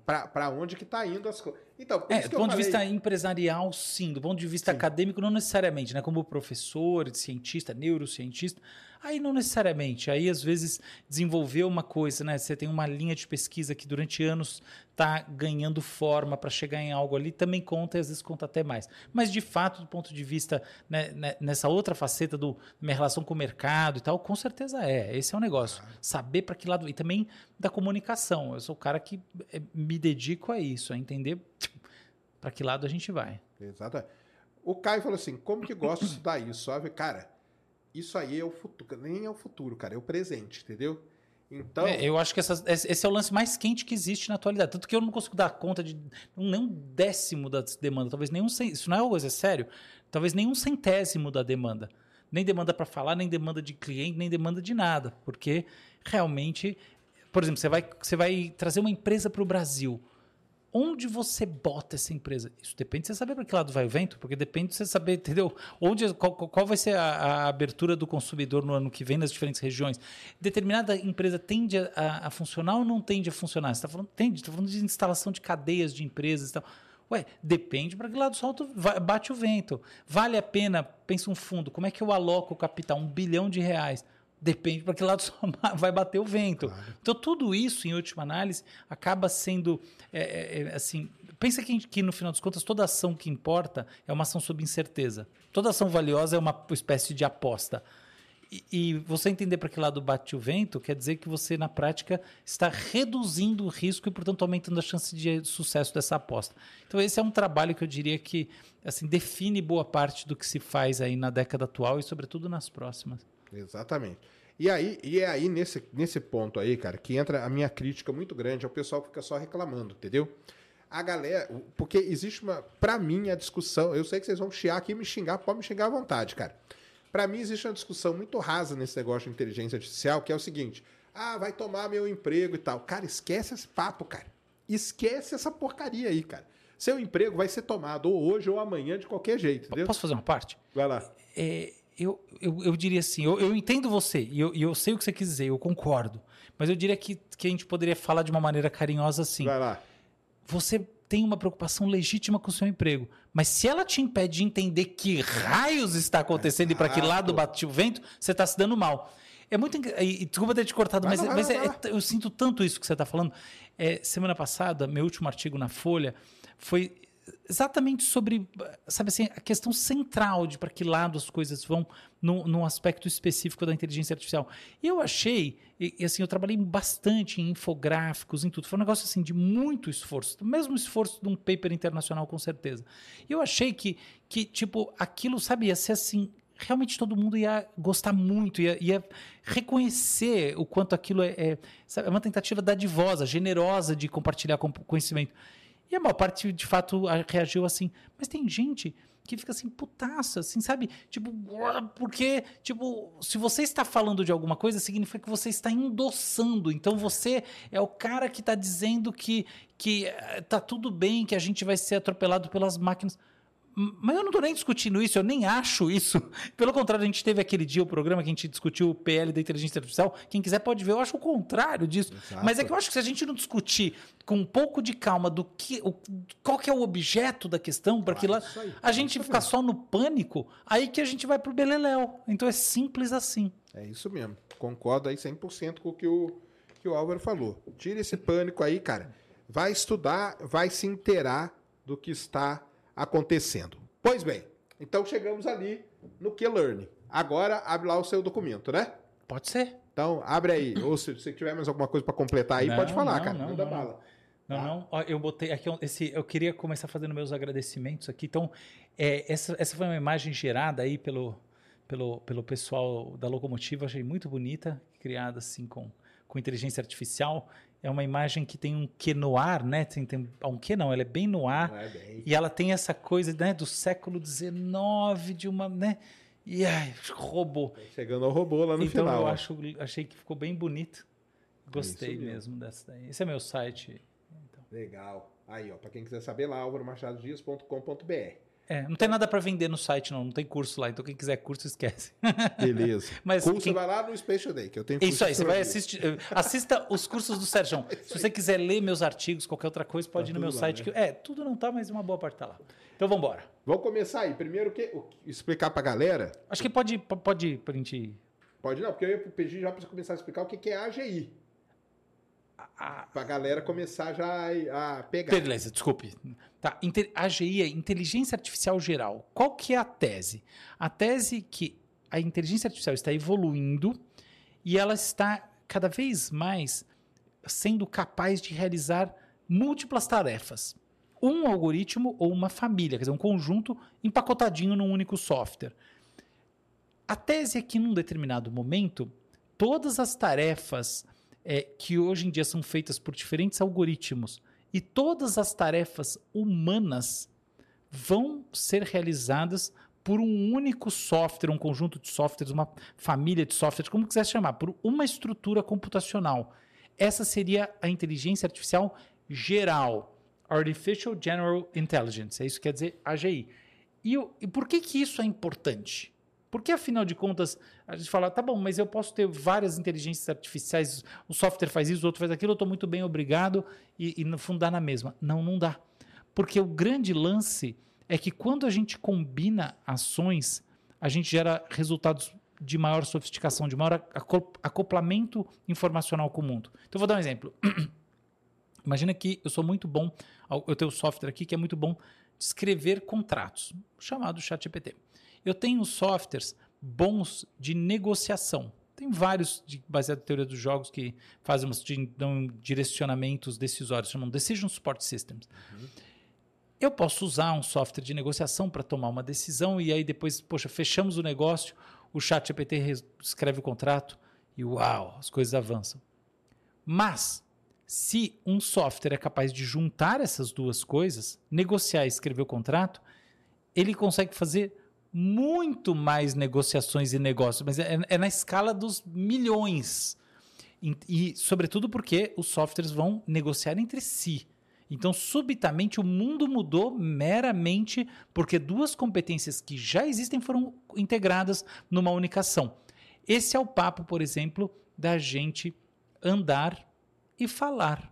pra para onde que tá indo as coisas. Então, É, do ponto de vista empresarial, sim. Do ponto de vista Sim. acadêmico, não necessariamente, né? Como professor, cientista, neurocientista, aí não necessariamente. Aí, às vezes, desenvolver uma coisa, né? Você tem uma linha de pesquisa que durante anos está ganhando forma para chegar em algo ali, também conta e às vezes conta até mais. Mas, de fato, do ponto de vista, né, né, nessa outra faceta do minha relação com o mercado e tal, com certeza é. Esse é o negócio. Saber para que lado. E também da comunicação. Eu sou o cara que eh, me dedico a isso, a entender para que lado a gente vai. Exato. O Caio falou assim: como que gosta de estudar isso? Sabe? Cara, isso aí é o futuro. Nem é o futuro, cara, é o presente, entendeu? Então. É, eu acho que essas- esse é o lance mais quente que existe na atualidade. Tanto que eu não consigo dar conta de nem um décimo da demanda, talvez nenhum. Isso não é uma coisa é sério? Talvez nem um centésimo da demanda. Nem demanda para falar, nem demanda de cliente, nem demanda de nada. Porque realmente. Por exemplo, você vai, você vai trazer uma empresa para o Brasil. Onde você bota essa empresa? Isso depende de você saber para que lado vai o vento, porque depende de você saber, entendeu? Onde, qual, qual- vai ser a, a abertura do consumidor no ano que vem nas diferentes regiões. Determinada empresa tende a, a- funcionar ou não tende a funcionar? Você está falando, tende, está falando de instalação de cadeias de empresas e tal. Ué, depende para que lado solta, vai- bate o vento. Vale a pena, pensa um fundo, como é que eu aloco o capital? Um bilhão de reais. Depende para que lado vai bater o vento. Então, tudo isso, em última análise, acaba sendo é, é, é, assim. Pensa que, que, no final das contas, toda ação que importa é uma ação sob incerteza. Toda ação valiosa é uma espécie de aposta. E, e você entender para que lado bate o vento quer dizer que você, na prática, está reduzindo o risco e, portanto, aumentando a chance de sucesso dessa aposta. Então, esse é um trabalho que eu diria que assim, define boa parte do que se faz aí na década atual e, sobretudo, nas próximas. Exatamente. E aí, e é aí nesse, nesse ponto aí, cara, que entra a minha crítica muito grande ao pessoal que fica só reclamando, entendeu? A galera, porque existe uma, para mim a discussão, eu sei que vocês vão chiar aqui e me xingar, pode me xingar à vontade, cara. Para mim existe uma discussão muito rasa nesse negócio de inteligência artificial, que é o seguinte: ah, vai tomar meu emprego e tal. Cara, esquece esse papo, cara. Esquece essa porcaria aí, cara. Seu emprego vai ser tomado ou hoje ou amanhã de qualquer jeito, entendeu? Posso fazer uma parte? Vai lá. É, eu, eu, eu diria assim, eu, eu entendo você e eu, eu sei o que você quis dizer, eu concordo. Mas eu diria que, que a gente poderia falar de uma maneira carinhosa assim. Vai lá. Você tem uma preocupação legítima com o seu emprego. Mas se ela te impede de entender que raios está acontecendo e para que lado bate o vento, você está se dando mal. É muito. E, desculpa ter te cortado, Vai mas, lá, mas é- lá, é- eu sinto tanto isso que você está falando. É, semana passada, meu último artigo na Folha foi exatamente sobre, sabe assim, a questão central de para que lado as coisas vão num, num aspecto específico da inteligência artificial. Eu achei, e, e, assim, eu trabalhei bastante em infográficos, em tudo. Foi um negócio assim de muito esforço, mesmo esforço de um paper internacional, com certeza. Eu achei que, que tipo, aquilo, sabe, ia ser assim, realmente todo mundo ia gostar muito, ia, ia reconhecer o quanto aquilo é, é, é uma tentativa dadivosa, generosa de compartilhar com- conhecimento. E a maior parte, de fato, reagiu assim. Mas tem gente que fica assim, putaça, assim, sabe? Tipo, porque, tipo, se você está falando de alguma coisa, significa que você está endossando. Então você é o cara que está dizendo que, que eh, tá tudo bem, que a gente vai ser atropelado pelas máquinas. Mas eu não tô nem discutindo isso, eu nem acho isso. Pelo contrário, a gente teve aquele dia o programa que a gente discutiu o PL da inteligência artificial. Quem quiser pode ver, eu acho o contrário disso. Exato. Mas é que eu acho que se a gente não discutir com um pouco de calma do que, o, qual que é o objeto da questão, para que lá aí, a gente ficar só no pânico, aí que a gente vai pro beleléu. Então é simples assim. É isso mesmo. Concordo aí 100% com o que o, que o Álvaro falou. Tira esse pânico aí, cara. Vai estudar, vai se inteirar do que está acontecendo. Pois bem, então chegamos ali no Q-Learning. Agora abre lá o seu documento, né? Pode ser. Então, abre aí. Ou se você tiver mais alguma coisa para completar aí, Não, pode falar, não, cara. não, Manda não. bala. Não, Tá. não. Ó, eu botei aqui esse. Eu queria começar fazendo meus agradecimentos aqui. Então, é, essa, essa foi uma imagem gerada aí pelo, pelo, pelo pessoal da locomotiva. Achei muito bonita, criada assim com, com inteligência artificial. É uma imagem que tem um que no ar, né? Tem, tem um que não, ela é bem no ar. É bem. E ela tem essa coisa né, do século XIX, de uma. Né, e ai, robô. Chegando ao robô lá no então final. eu ó. acho, achei que ficou bem bonito. Gostei mesmo. mesmo dessa daí. Esse é meu site. Então. Legal. Aí, ó, para quem quiser saber lá, alvaromachadodias.com.br. É, não tem nada para vender no site, não. Não tem curso lá. Então quem quiser curso, esquece. Beleza. Mas Curso quem- vai lá no Space Today, que eu tenho É isso curso aí, você vai assistir. Assista os cursos do Sérgio. Se você quiser ler meus artigos, qualquer outra coisa, pode Tá ir no meu lá, site. né? que- é, tudo não tá, mas uma boa parte tá lá. Então vamos embora. Vamos começar aí. Primeiro, que, explicar pra galera. Acho que pode, pode ir. Pode não, porque eu ia pedir já você começar a explicar o que que é AGI. Ah, Pra galera começar já a a pegar. Beleza, desculpe. Tá, inte- AGI é Inteligência Artificial Geral. Qual que é a tese? A tese é que a inteligência artificial está evoluindo e ela está cada vez mais sendo capaz de realizar múltiplas tarefas. Um algoritmo ou uma família, quer dizer, um conjunto empacotadinho num único software. A tese é que, num determinado momento, todas as tarefas é, que hoje em dia são feitas por diferentes algoritmos e todas as tarefas humanas vão ser realizadas por um único software, um conjunto de softwares, uma família de softwares, como quiser chamar, por uma estrutura computacional. Essa seria a inteligência artificial geral, Artificial General Intelligence, é isso que quer dizer AGI. E, e por que, que isso é importante? Porque, afinal de contas, a gente fala, tá bom, mas eu posso ter várias inteligências artificiais, o software faz isso, o outro faz aquilo, eu estou muito bem, obrigado, e, e no fundo dá na mesma. Não, não dá. Porque o grande lance é que quando a gente combina ações, a gente gera resultados de maior sofisticação, de maior aco- acoplamento informacional com o mundo. Então, eu vou dar um exemplo. Imagina que eu sou muito bom, eu tenho um software aqui que é muito bom de escrever contratos, chamado ChatGPT. Eu tenho softwares bons de negociação. Tem vários, de, baseado na teoria dos jogos, que fazem de- dão direcionamentos decisórios, chamam Decision Support Systems. Eu posso usar um software de negociação para tomar uma decisão e aí depois, poxa, fechamos o negócio, o chat GPT escreve o contrato e uau, as coisas avançam. Mas, se um software é capaz de juntar essas duas coisas, negociar e escrever o contrato, ele consegue fazer muito mais negociações e negócios, mas é, é na escala dos milhões. E, e, sobretudo porque os softwares vão negociar entre si. Então, subitamente, o mundo mudou meramente porque duas competências que já existem foram integradas numa única ação. Esse é o papo, por exemplo, da gente andar e falar.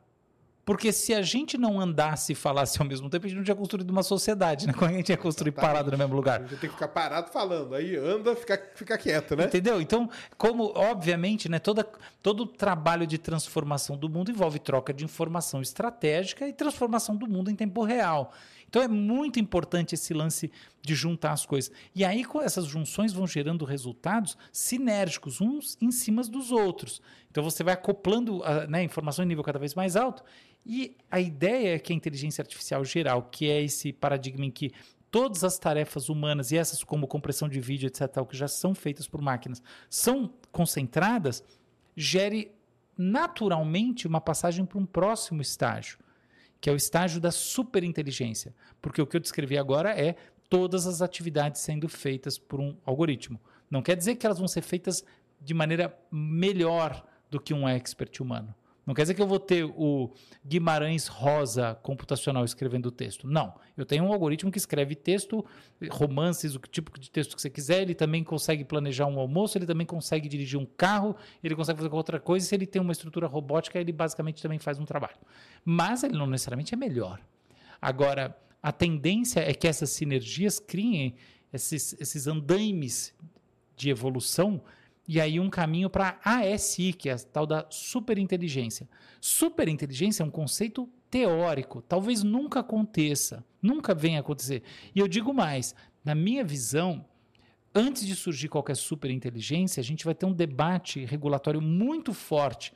Porque se a gente não andasse e falasse ao mesmo tempo, a gente não tinha construído uma sociedade, né? Como a gente ia construir Exatamente. parado no mesmo A lugar? gente tem que ficar parado falando. Aí anda, fica, fica quieto, né? Entendeu? Então, como, obviamente, né, toda, todo o trabalho de transformação do mundo envolve troca de informação estratégica e transformação do mundo em tempo real. Então, é muito importante esse lance de juntar as coisas. E aí, com essas junções vão gerando resultados sinérgicos, uns em cima dos outros. Então, você vai acoplando a né, informação em nível cada vez mais alto. E a ideia é que a inteligência artificial geral, que é esse paradigma em que todas as tarefas humanas, e essas como compressão de vídeo, etc., que já são feitas por máquinas, são concentradas, gere naturalmente uma passagem para um próximo estágio, que é o estágio da superinteligência. Porque o que eu descrevi agora é todas as atividades sendo feitas por um algoritmo. Não quer dizer que elas vão ser feitas de maneira melhor do que um expert humano. Não quer dizer que eu vou ter o Guimarães Rosa computacional escrevendo o texto. Não. Eu tenho um algoritmo que escreve texto, romances, o tipo de texto que você quiser. Ele também consegue planejar um almoço, ele também consegue dirigir um carro, ele consegue fazer outra coisa. E se ele tem uma estrutura robótica, ele basicamente também faz um trabalho. Mas ele não necessariamente é melhor. Agora, a tendência é que essas sinergias criem esses, esses andaimes de evolução e aí um caminho para ASI, que é a tal da superinteligência. Superinteligência é um conceito teórico, talvez nunca aconteça, nunca venha acontecer. E eu digo mais, na minha visão, antes de surgir qualquer superinteligência, a gente vai ter um debate regulatório muito forte.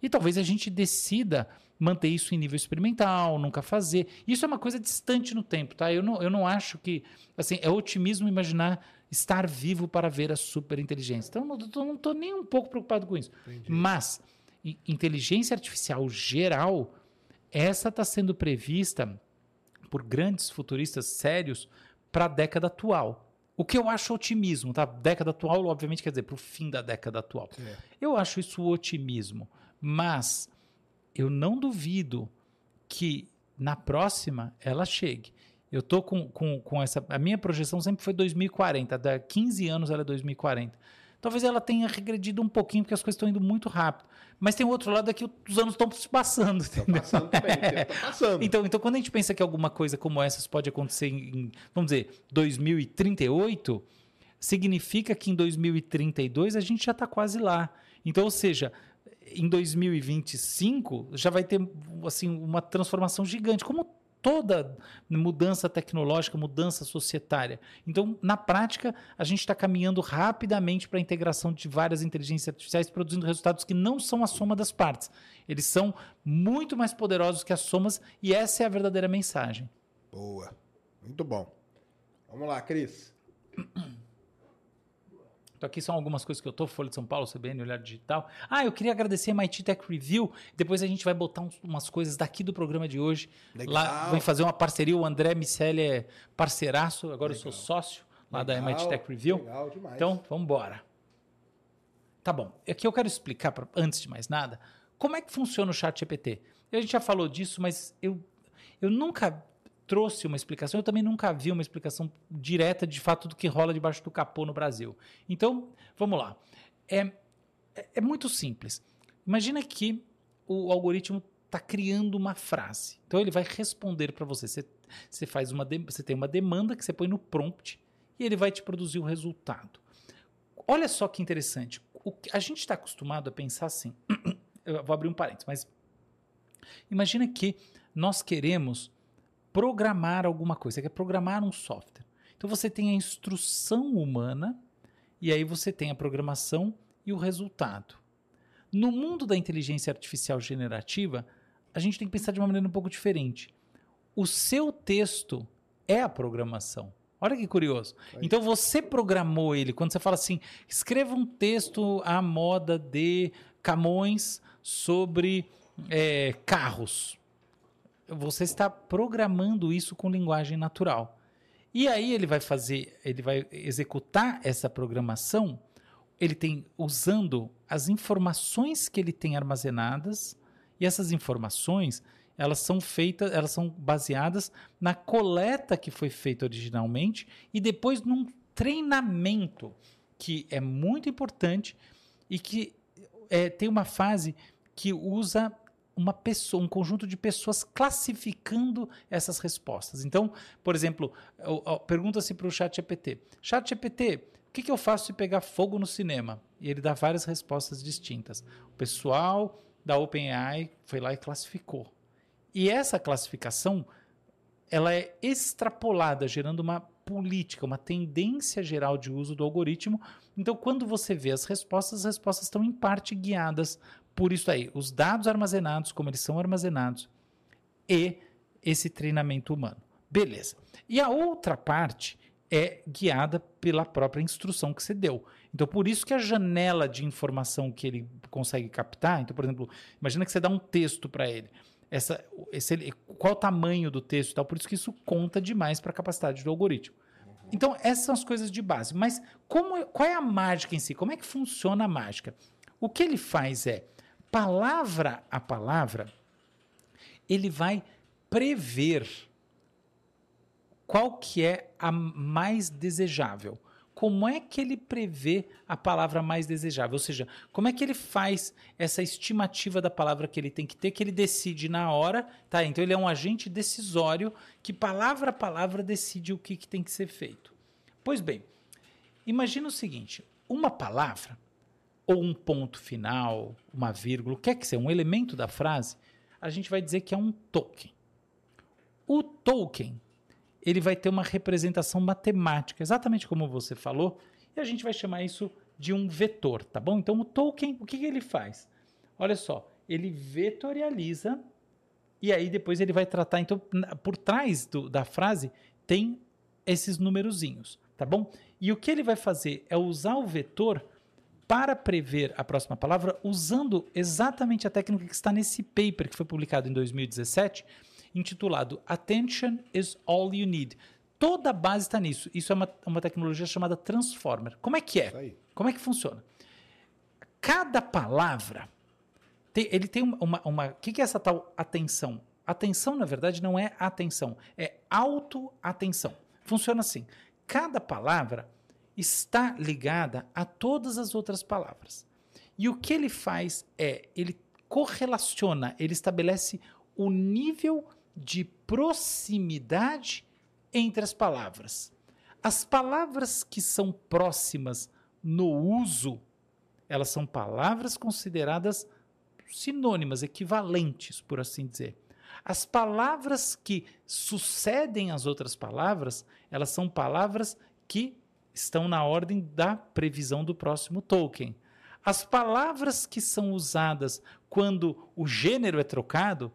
E talvez a gente decida manter isso em nível experimental, nunca fazer. Isso é uma coisa distante no tempo, tá? Eu não, eu não acho que. Assim, é otimismo imaginar estar vivo para ver a superinteligência. Então, eu não estou nem um pouco preocupado com isso. Mas, i- inteligência artificial geral, essa está sendo prevista por grandes futuristas sérios para a década atual. O que eu acho otimismo, tá? Década atual, obviamente, quer dizer para o fim da década atual. É. Eu acho isso otimismo, mas eu não duvido que na próxima ela chegue. Eu tô com, com, com essa. A minha projeção sempre foi 2040. Da 15 anos ela é 2040. Talvez ela tenha regredido um pouquinho, porque as coisas estão indo muito rápido. Mas tem o outro lado é que os anos estão se passando. Estão passando também, tempo tá passando. Então, então, quando a gente pensa que alguma coisa como essas pode acontecer em, vamos dizer, 2038, significa que em 2032 a gente já está quase lá. Então, ou seja, em 2025 já vai ter assim uma transformação gigante, como toda mudança tecnológica, mudança societária. Então, na prática, a gente está caminhando rapidamente para a integração de várias inteligências artificiais, produzindo resultados que não são a soma das partes. Eles são muito mais poderosos que as somas e essa é a verdadeira mensagem. Boa. Muito bom. Vamos lá, Cris. Então aqui são algumas coisas que eu tô, Folha de São Paulo, CBN, Olhar Digital. Ah, eu queria agradecer a MIT Tech Review. Depois a gente vai botar uns- umas coisas daqui do programa de hoje. Legal. Lá vem fazer uma parceria. O André Miceli é parceiraço, agora eu sou Legal. sócio lá da Legal, MIT Tech Review. Legal demais. Então, vamos embora. Tá bom. Aqui eu quero explicar, pra- antes de mais nada, como é que funciona o chat GPT. A gente já falou disso, mas eu, eu nunca trouxe uma explicação, eu também nunca vi uma explicação direta de fato do que rola debaixo do capô no Brasil. Então, vamos lá. É, é, é muito simples. Imagina que o algoritmo está criando uma frase. Então ele vai responder para você. Você, você faz uma, você tem uma demanda que você põe no prompt e ele vai te produzir o resultado. Olha só que interessante. O a gente está acostumado a pensar assim. Eu vou abrir um parênteses, mas imagina que nós queremos programar alguma coisa. Você quer programar um software. Então você tem a instrução humana e aí você tem a programação e o resultado. No mundo da inteligência artificial generativa, a gente tem que pensar de uma maneira um pouco diferente. O seu texto é a programação. Olha que curioso. Então você programou ele. Quando você fala assim, escreva um texto à moda de Camões sobre é, carros. Você está programando isso com linguagem natural. E aí ele vai fazer, ele vai executar essa programação. Ele tem usando as informações que ele tem armazenadas e essas informações elas são feitas, elas são baseadas na coleta que foi feita originalmente e depois num treinamento que é muito importante e que é, tem uma fase que usa uma pessoa, um conjunto de pessoas classificando essas respostas. Então, por exemplo, pergunta-se para o Chat GPT: Chat GPT, o que, que eu faço se pegar fogo no cinema? E ele dá várias respostas distintas. O pessoal da OpenAI foi lá e classificou. E essa classificação ela é extrapolada, gerando uma política, uma tendência geral de uso do algoritmo. Então, quando você vê as respostas, as respostas estão em parte guiadas por isso aí, os dados armazenados, como eles são armazenados, e esse treinamento humano. Beleza. E a outra parte é guiada pela própria instrução que você deu. Então, por isso que a janela de informação que ele consegue captar, então, por exemplo, imagina que você dá um texto para ele essa, esse, qual o tamanho do texto e tal. Por isso que isso conta demais para a capacidade do algoritmo. Então, essas são as coisas de base. Mas como, qual é a mágica em si? Como é que funciona a mágica? O que ele faz é, palavra a palavra, ele vai prever qual que é a mais desejável como é que ele prevê a palavra mais desejável? Ou seja, como é que ele faz essa estimativa da palavra que ele tem que ter, que ele decide na hora, tá? Então ele é um agente decisório que palavra a palavra decide o que, que tem que ser feito. Pois bem, imagina o seguinte: uma palavra, ou um ponto final, uma vírgula, o que é que seja, um elemento da frase, a gente vai dizer que é um token. O token ele vai ter uma representação matemática, exatamente como você falou, e a gente vai chamar isso de um vetor, tá bom? Então o token, o que, que ele faz? Olha só, ele vetorializa e aí depois ele vai tratar. Então, por trás do, da frase tem esses numerozinhos, tá bom? E o que ele vai fazer é usar o vetor para prever a próxima palavra usando exatamente a técnica que está nesse paper que foi publicado em 2017 intitulado Attention is All You Need. Toda a base está nisso. Isso é uma, uma tecnologia chamada Transformer. Como é que é? Como é que funciona? Cada palavra, tem, ele tem uma. uma o que, que é essa tal atenção? Atenção, na verdade, não é atenção, é auto-atenção. Funciona assim: cada palavra está ligada a todas as outras palavras. E o que ele faz é, ele correlaciona, ele estabelece o nível de proximidade entre as palavras. As palavras que são próximas no uso, elas são palavras consideradas sinônimas, equivalentes, por assim dizer. As palavras que sucedem às outras palavras, elas são palavras que estão na ordem da previsão do próximo token. As palavras que são usadas quando o gênero é trocado,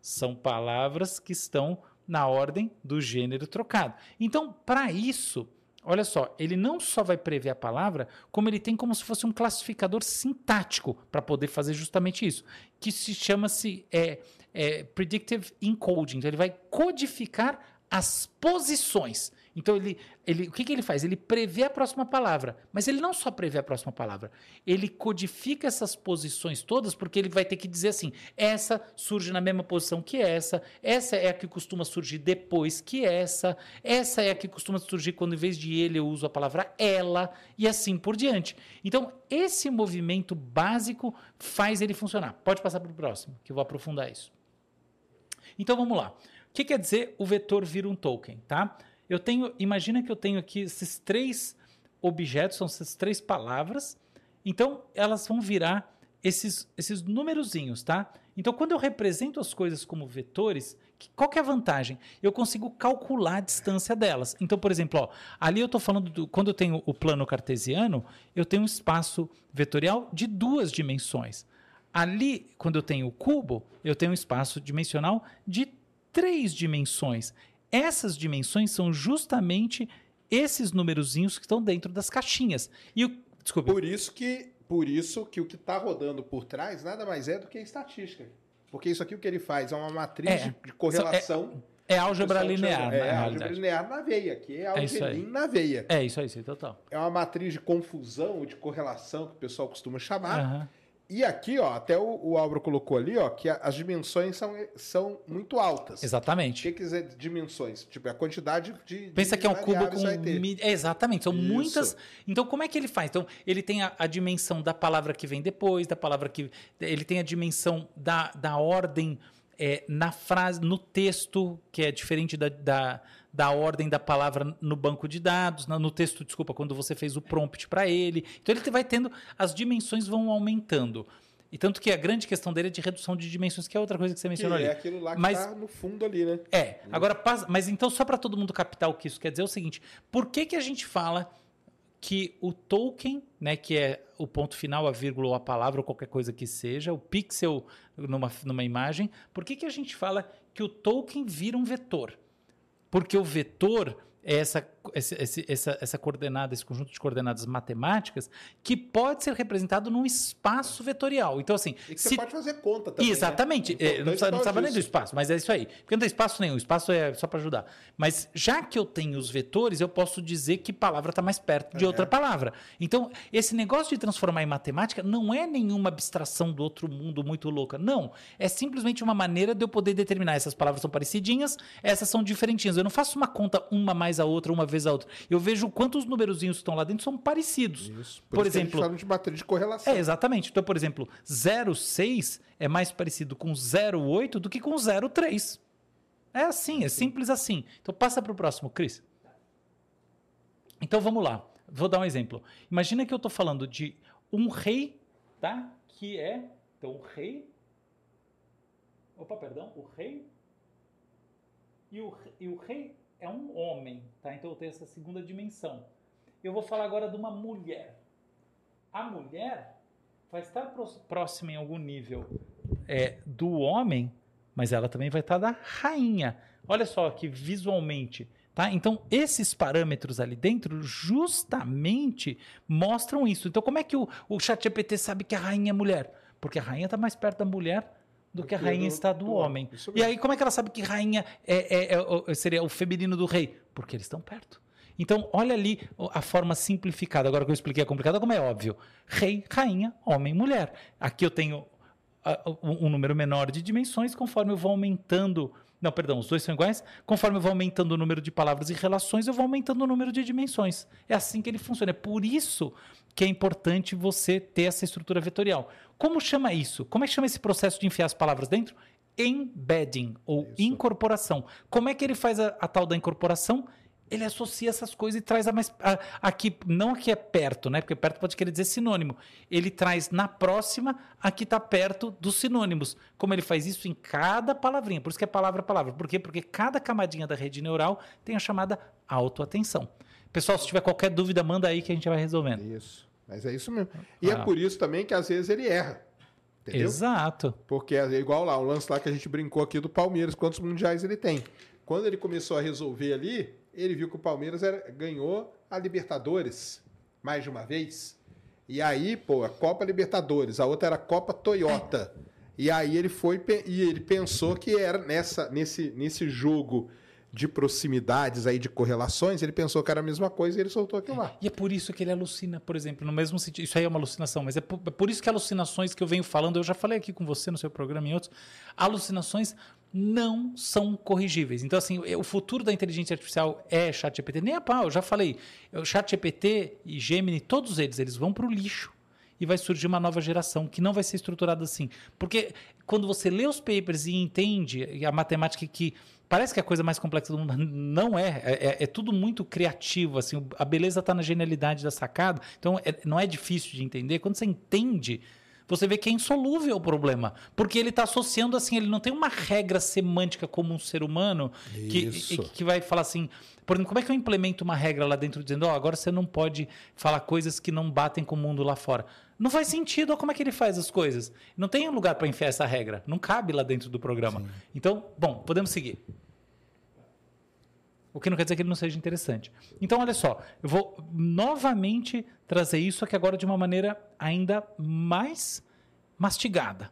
são palavras que estão na ordem do gênero trocado. Então, para isso, olha só, ele não só vai prever a palavra, como ele tem como se fosse um classificador sintático para poder fazer justamente isso, que se chama-se é, é, predictive encoding. Então, ele vai codificar as posições. Então, ele, ele, o que, que ele faz? Ele prevê a próxima palavra, mas ele não só prevê a próxima palavra, ele codifica essas posições todas, porque ele vai ter que dizer assim: essa surge na mesma posição que essa, essa é a que costuma surgir depois que essa, essa é a que costuma surgir quando, em vez de ele, eu uso a palavra ela, e assim por diante. Então, esse movimento básico faz ele funcionar. Pode passar para o próximo, que eu vou aprofundar isso. Então, vamos lá. O que quer dizer o vetor vira um token, tá? Eu tenho, imagina que eu tenho aqui esses três objetos, são essas três palavras. Então, elas vão virar esses, esses numerozinhos, tá? Então, quando eu represento as coisas como vetores, qual que é a vantagem? Eu consigo calcular a distância delas. Então, por exemplo, ó, ali eu estou falando, do, quando eu tenho o plano cartesiano, eu tenho um espaço vetorial de duas dimensões. Ali, quando eu tenho o cubo, eu tenho um espaço dimensional de três dimensões. Essas dimensões são justamente esses numerozinhos que estão dentro das caixinhas. E o, desculpa, Por isso que, por isso que o que está rodando por trás nada mais é do que estatística. Porque isso aqui o que ele faz é uma matriz É. de- correlação. é O álgebra linear, É, na álgebra linear na veia, que é É isso aí. algebrim na veia. É isso aí, total. É uma matriz de confusão ou de correlação que o pessoal costuma chamar. Aham. E aqui, ó, até o, o Álvaro colocou ali, ó, que a- as dimensões são, são muito altas. O Exatamente. que quer dizer dimensões? Tipo, é a quantidade de. Pensa de que é um cubo com. mi- é, exatamente, são Isso. muitas. Então, como é que ele faz? Então, ele tem a, a dimensão da palavra que vem depois, da palavra que. Ele tem a dimensão da, da ordem é, na frase, no texto, que é diferente da, da, da ordem da palavra no banco de dados, no texto, desculpa, quando você fez o prompt para ele. Então, ele vai tendo. As dimensões vão aumentando. E tanto que a grande questão dele é de redução de dimensões, que é outra coisa que você Que mencionou ali. é aquilo lá que Mas- tá no fundo ali, né? É, agora mas então só para todo mundo captar o que isso quer dizer é o seguinte: por que que a gente fala que o token, né, que é o ponto final, a vírgula ou a palavra ou qualquer coisa que seja, o pixel numa, numa imagem, por que que a gente fala que o token vira um vetor? Porque o vetor é essa, esse- esse- essa, essa coordenada, esse conjunto de coordenadas matemáticas que pode ser representado num espaço vetorial. Então, assim, E que você se pode fazer conta também. Exatamente. Né? É, não precisa, não precisava nem do espaço, mas é isso aí. Porque não tem espaço nenhum, o espaço é só para ajudar. Mas já que eu tenho os vetores, eu posso dizer que palavra está mais perto de É. outra palavra. Então, esse negócio de transformar em matemática não é nenhuma abstração do outro mundo muito louca. Não. É simplesmente uma maneira de eu poder determinar essas palavras são parecidinhas, essas são diferentinhas. Eu não faço uma conta uma mais a outra, uma vez a outra. Eu vejo quantos numerozinhos que estão lá dentro são parecidos. Isso. Por, que gente exemplo, fala de matriz de correlação. é, exatamente. Então, por exemplo, 0,6 é mais parecido com 0,8 do que com 0,3. É assim, é simples assim. Então, passa para o próximo, Cris. Então, vamos lá. Vou dar um exemplo. Imagina que eu estou falando de um rei, tá? Que é... Então, o rei... Opa, perdão. O rei... E o, e o rei é um homem, tá? Então, eu tenho essa segunda dimensão. Eu vou falar agora de uma mulher a mulher vai estar pró- próxima em algum nível é, do homem, mas ela também vai estar da rainha. Olha só aqui visualmente. Tá? Então, esses parâmetros ali dentro justamente mostram isso. Então, como é que o, o ChatGPT sabe que a rainha é mulher? Porque a rainha está mais perto da mulher do que a rainha está do, homem. Isso E aí, como é que ela sabe que rainha é, é- é seria o feminino do rei? Porque eles estão perto. Então, olha ali a forma simplificada. Agora que eu expliquei a complicada, como é óbvio. Rei, rainha, homem, mulher. Aqui eu tenho ah, um, um número menor de dimensões, conforme eu vou aumentando. Não, perdão, os dois são iguais. Conforme eu vou aumentando o número de palavras e relações, eu vou aumentando o número de dimensões. É assim que ele funciona. É por isso que é importante você ter essa estrutura vetorial. Como chama isso? Como é que chama esse processo de enfiar as palavras dentro? Embedding, ou incorporação. Como é que ele faz a, a tal da incorporação? Ele associa essas coisas e traz a mais. a- aqui, não aqui é perto, né? Porque perto pode querer dizer sinônimo. Ele traz na próxima a que está perto dos sinônimos. Como ele faz isso em cada palavrinha. Por isso que é palavra a palavra. Por quê? Porque cada camadinha da rede neural tem a chamada autoatenção. Pessoal, se tiver qualquer dúvida, manda aí que a gente vai resolvendo. Isso. Mas é isso mesmo. E Ah. é por isso também que às vezes ele erra. Entendeu? Exato. Porque é igual lá, o lance lá que a gente brincou aqui do Palmeiras, quantos mundiais ele tem. Quando ele começou a resolver ali, ele viu que o Palmeiras era- ganhou a Libertadores mais de uma vez. E aí, pô, a Copa Libertadores, a outra era a Copa Toyota. E aí ele foi e ele pensou que era nessa nesse nesse jogo de proximidades aí de correlações, ele pensou que era a mesma coisa e ele soltou aquilo lá. E é por isso que ele alucina, por exemplo, no mesmo sentido. Isso aí é uma alucinação, mas é por, é por isso que alucinações que eu venho falando, eu já falei aqui com você no seu programa e outros, alucinações não são corrigíveis. Então, assim, o futuro da inteligência artificial é ChatGPT. Nem a pau, eu já falei. O ChatGPT e Gemini, todos eles, eles vão para o lixo e vai surgir uma nova geração que não vai ser estruturada assim. Porque quando você lê os papers e entende a matemática que parece que é a coisa mais complexa do mundo, não é. É, é- é tudo muito criativo, assim, a beleza está na genialidade da sacada, então é- não é difícil de entender. Quando você entende, você vê que é insolúvel o problema. Porque ele está associando assim, ele não tem uma regra semântica como um ser humano que, que, vai falar assim. Por exemplo, como é que eu implemento uma regra lá dentro dizendo, ó, agora você não pode falar coisas que não batem com o mundo lá fora? Não faz sentido, ó, como é que ele faz as coisas? Não tem um lugar para enfiar essa regra. Não cabe lá dentro do programa. Então, bom, podemos seguir. O que não quer dizer que ele não seja interessante. Então, olha só, eu vou novamente trazer isso aqui agora de uma maneira ainda mais mastigada,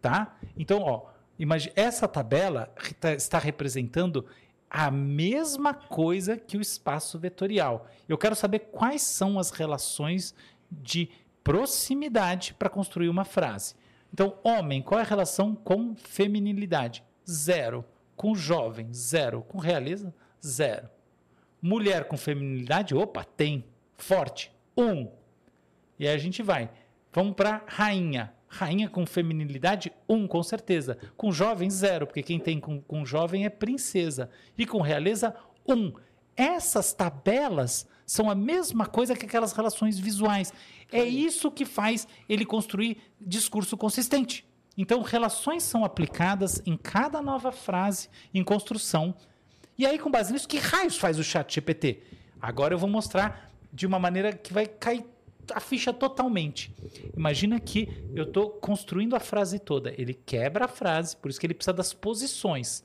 tá? Então, ó, imagine, essa tabela tá- está representando a mesma coisa que o espaço vetorial. Eu quero saber quais são as relações de proximidade para construir uma frase. Então, homem, qual é a relação com feminilidade? Zero. Com jovem, zero. Com realeza, zero. Mulher com feminilidade, opa, tem. Forte, um. E aí a gente vai. Vamos para rainha. Rainha com feminilidade, um, com certeza. Com jovem, zero, porque quem tem com, com jovem é princesa. E com realeza, um. Essas tabelas são a mesma coisa que aquelas relações visuais. É isso que faz ele construir discurso consistente. Então, relações são aplicadas em cada nova frase em construção. E aí, com base nisso, que raios faz o chat GPT? Agora eu vou mostrar de uma maneira que vai cair a ficha totalmente. Imagina que eu estou construindo a frase toda. Ele quebra a frase, por isso que ele precisa das posições.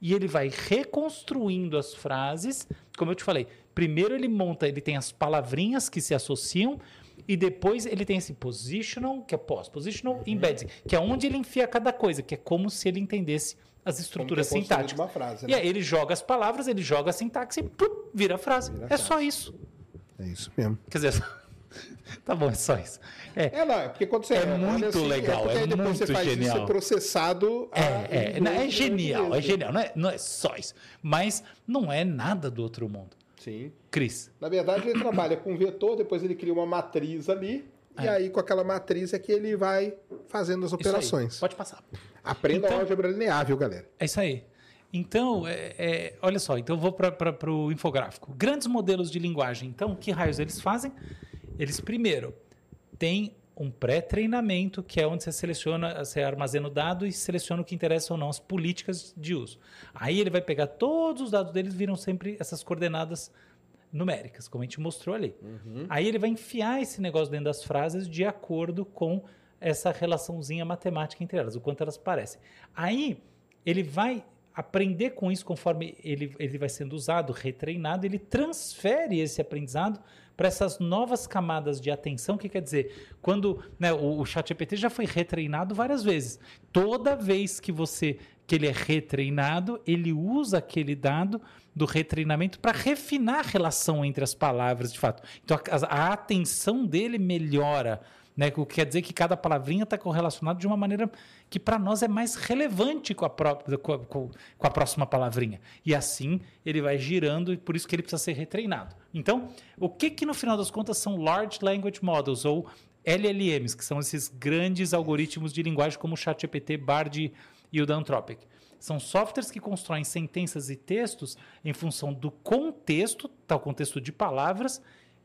E ele vai reconstruindo as frases, como eu te falei. Primeiro ele monta, ele tem as palavrinhas que se associam, e depois ele tem esse positional, que é pós-positional, embedding, que é onde ele enfia cada coisa, que é como se ele entendesse as estruturas é construído sintáticas. uma frase, E né? aí ele joga as palavras, ele joga a sintaxe e plum, vira a frase. é só isso. É isso mesmo. Quer dizer, tá bom, é só isso. É, É, não, é porque quando você É olha muito legal, porque é depois muito você faz genial. isso processado. a- é, é, não, é genial, é genial. Não é, não é só isso. Mas não é nada do outro mundo. Sim. Cris, Na verdade, ele trabalha com vetor, depois ele cria uma matriz ali, e aí com aquela matriz é que ele vai fazendo as operações. Pode passar. Aprenda Então- a álgebra linear, viu, galera? É isso aí. Então, é, é, olha só, então eu vou para o infográfico. Grandes modelos de linguagem. Então, que raios eles fazem? Eles, primeiro, têm um pré-treinamento, que é onde você seleciona, você armazena o dado e seleciona o que interessa ou não, as políticas de uso. Aí ele vai pegar todos os dados deles, viram sempre essas coordenadas numéricas, como a gente mostrou ali. Aí ele vai enfiar esse negócio dentro das frases de acordo com essa relaçãozinha matemática entre elas, o quanto elas parecem. Aí ele vai aprender com isso conforme ele, ele vai sendo usado, retreinado, ele transfere esse aprendizado para essas novas camadas de atenção, que quer dizer, quando né, o, o ChatGPT já foi retreinado várias vezes. Toda vez que você que ele é retreinado, ele usa aquele dado do retreinamento para refinar a relação entre as palavras, de fato. Então a, a atenção dele melhora. Né? O que quer dizer que cada palavrinha está correlacionada de uma maneira que para nós é mais relevante com a, com, a, com- a próxima palavrinha. E assim ele vai girando e por isso que ele precisa ser retreinado. Então, o que, que no final das contas são Large Language Models ou LLMs, que são esses grandes algoritmos de linguagem como o ChatGPT, Bard e o da Anthropic? São softwares que constroem sentenças e textos em função do contexto, tal contexto de palavras,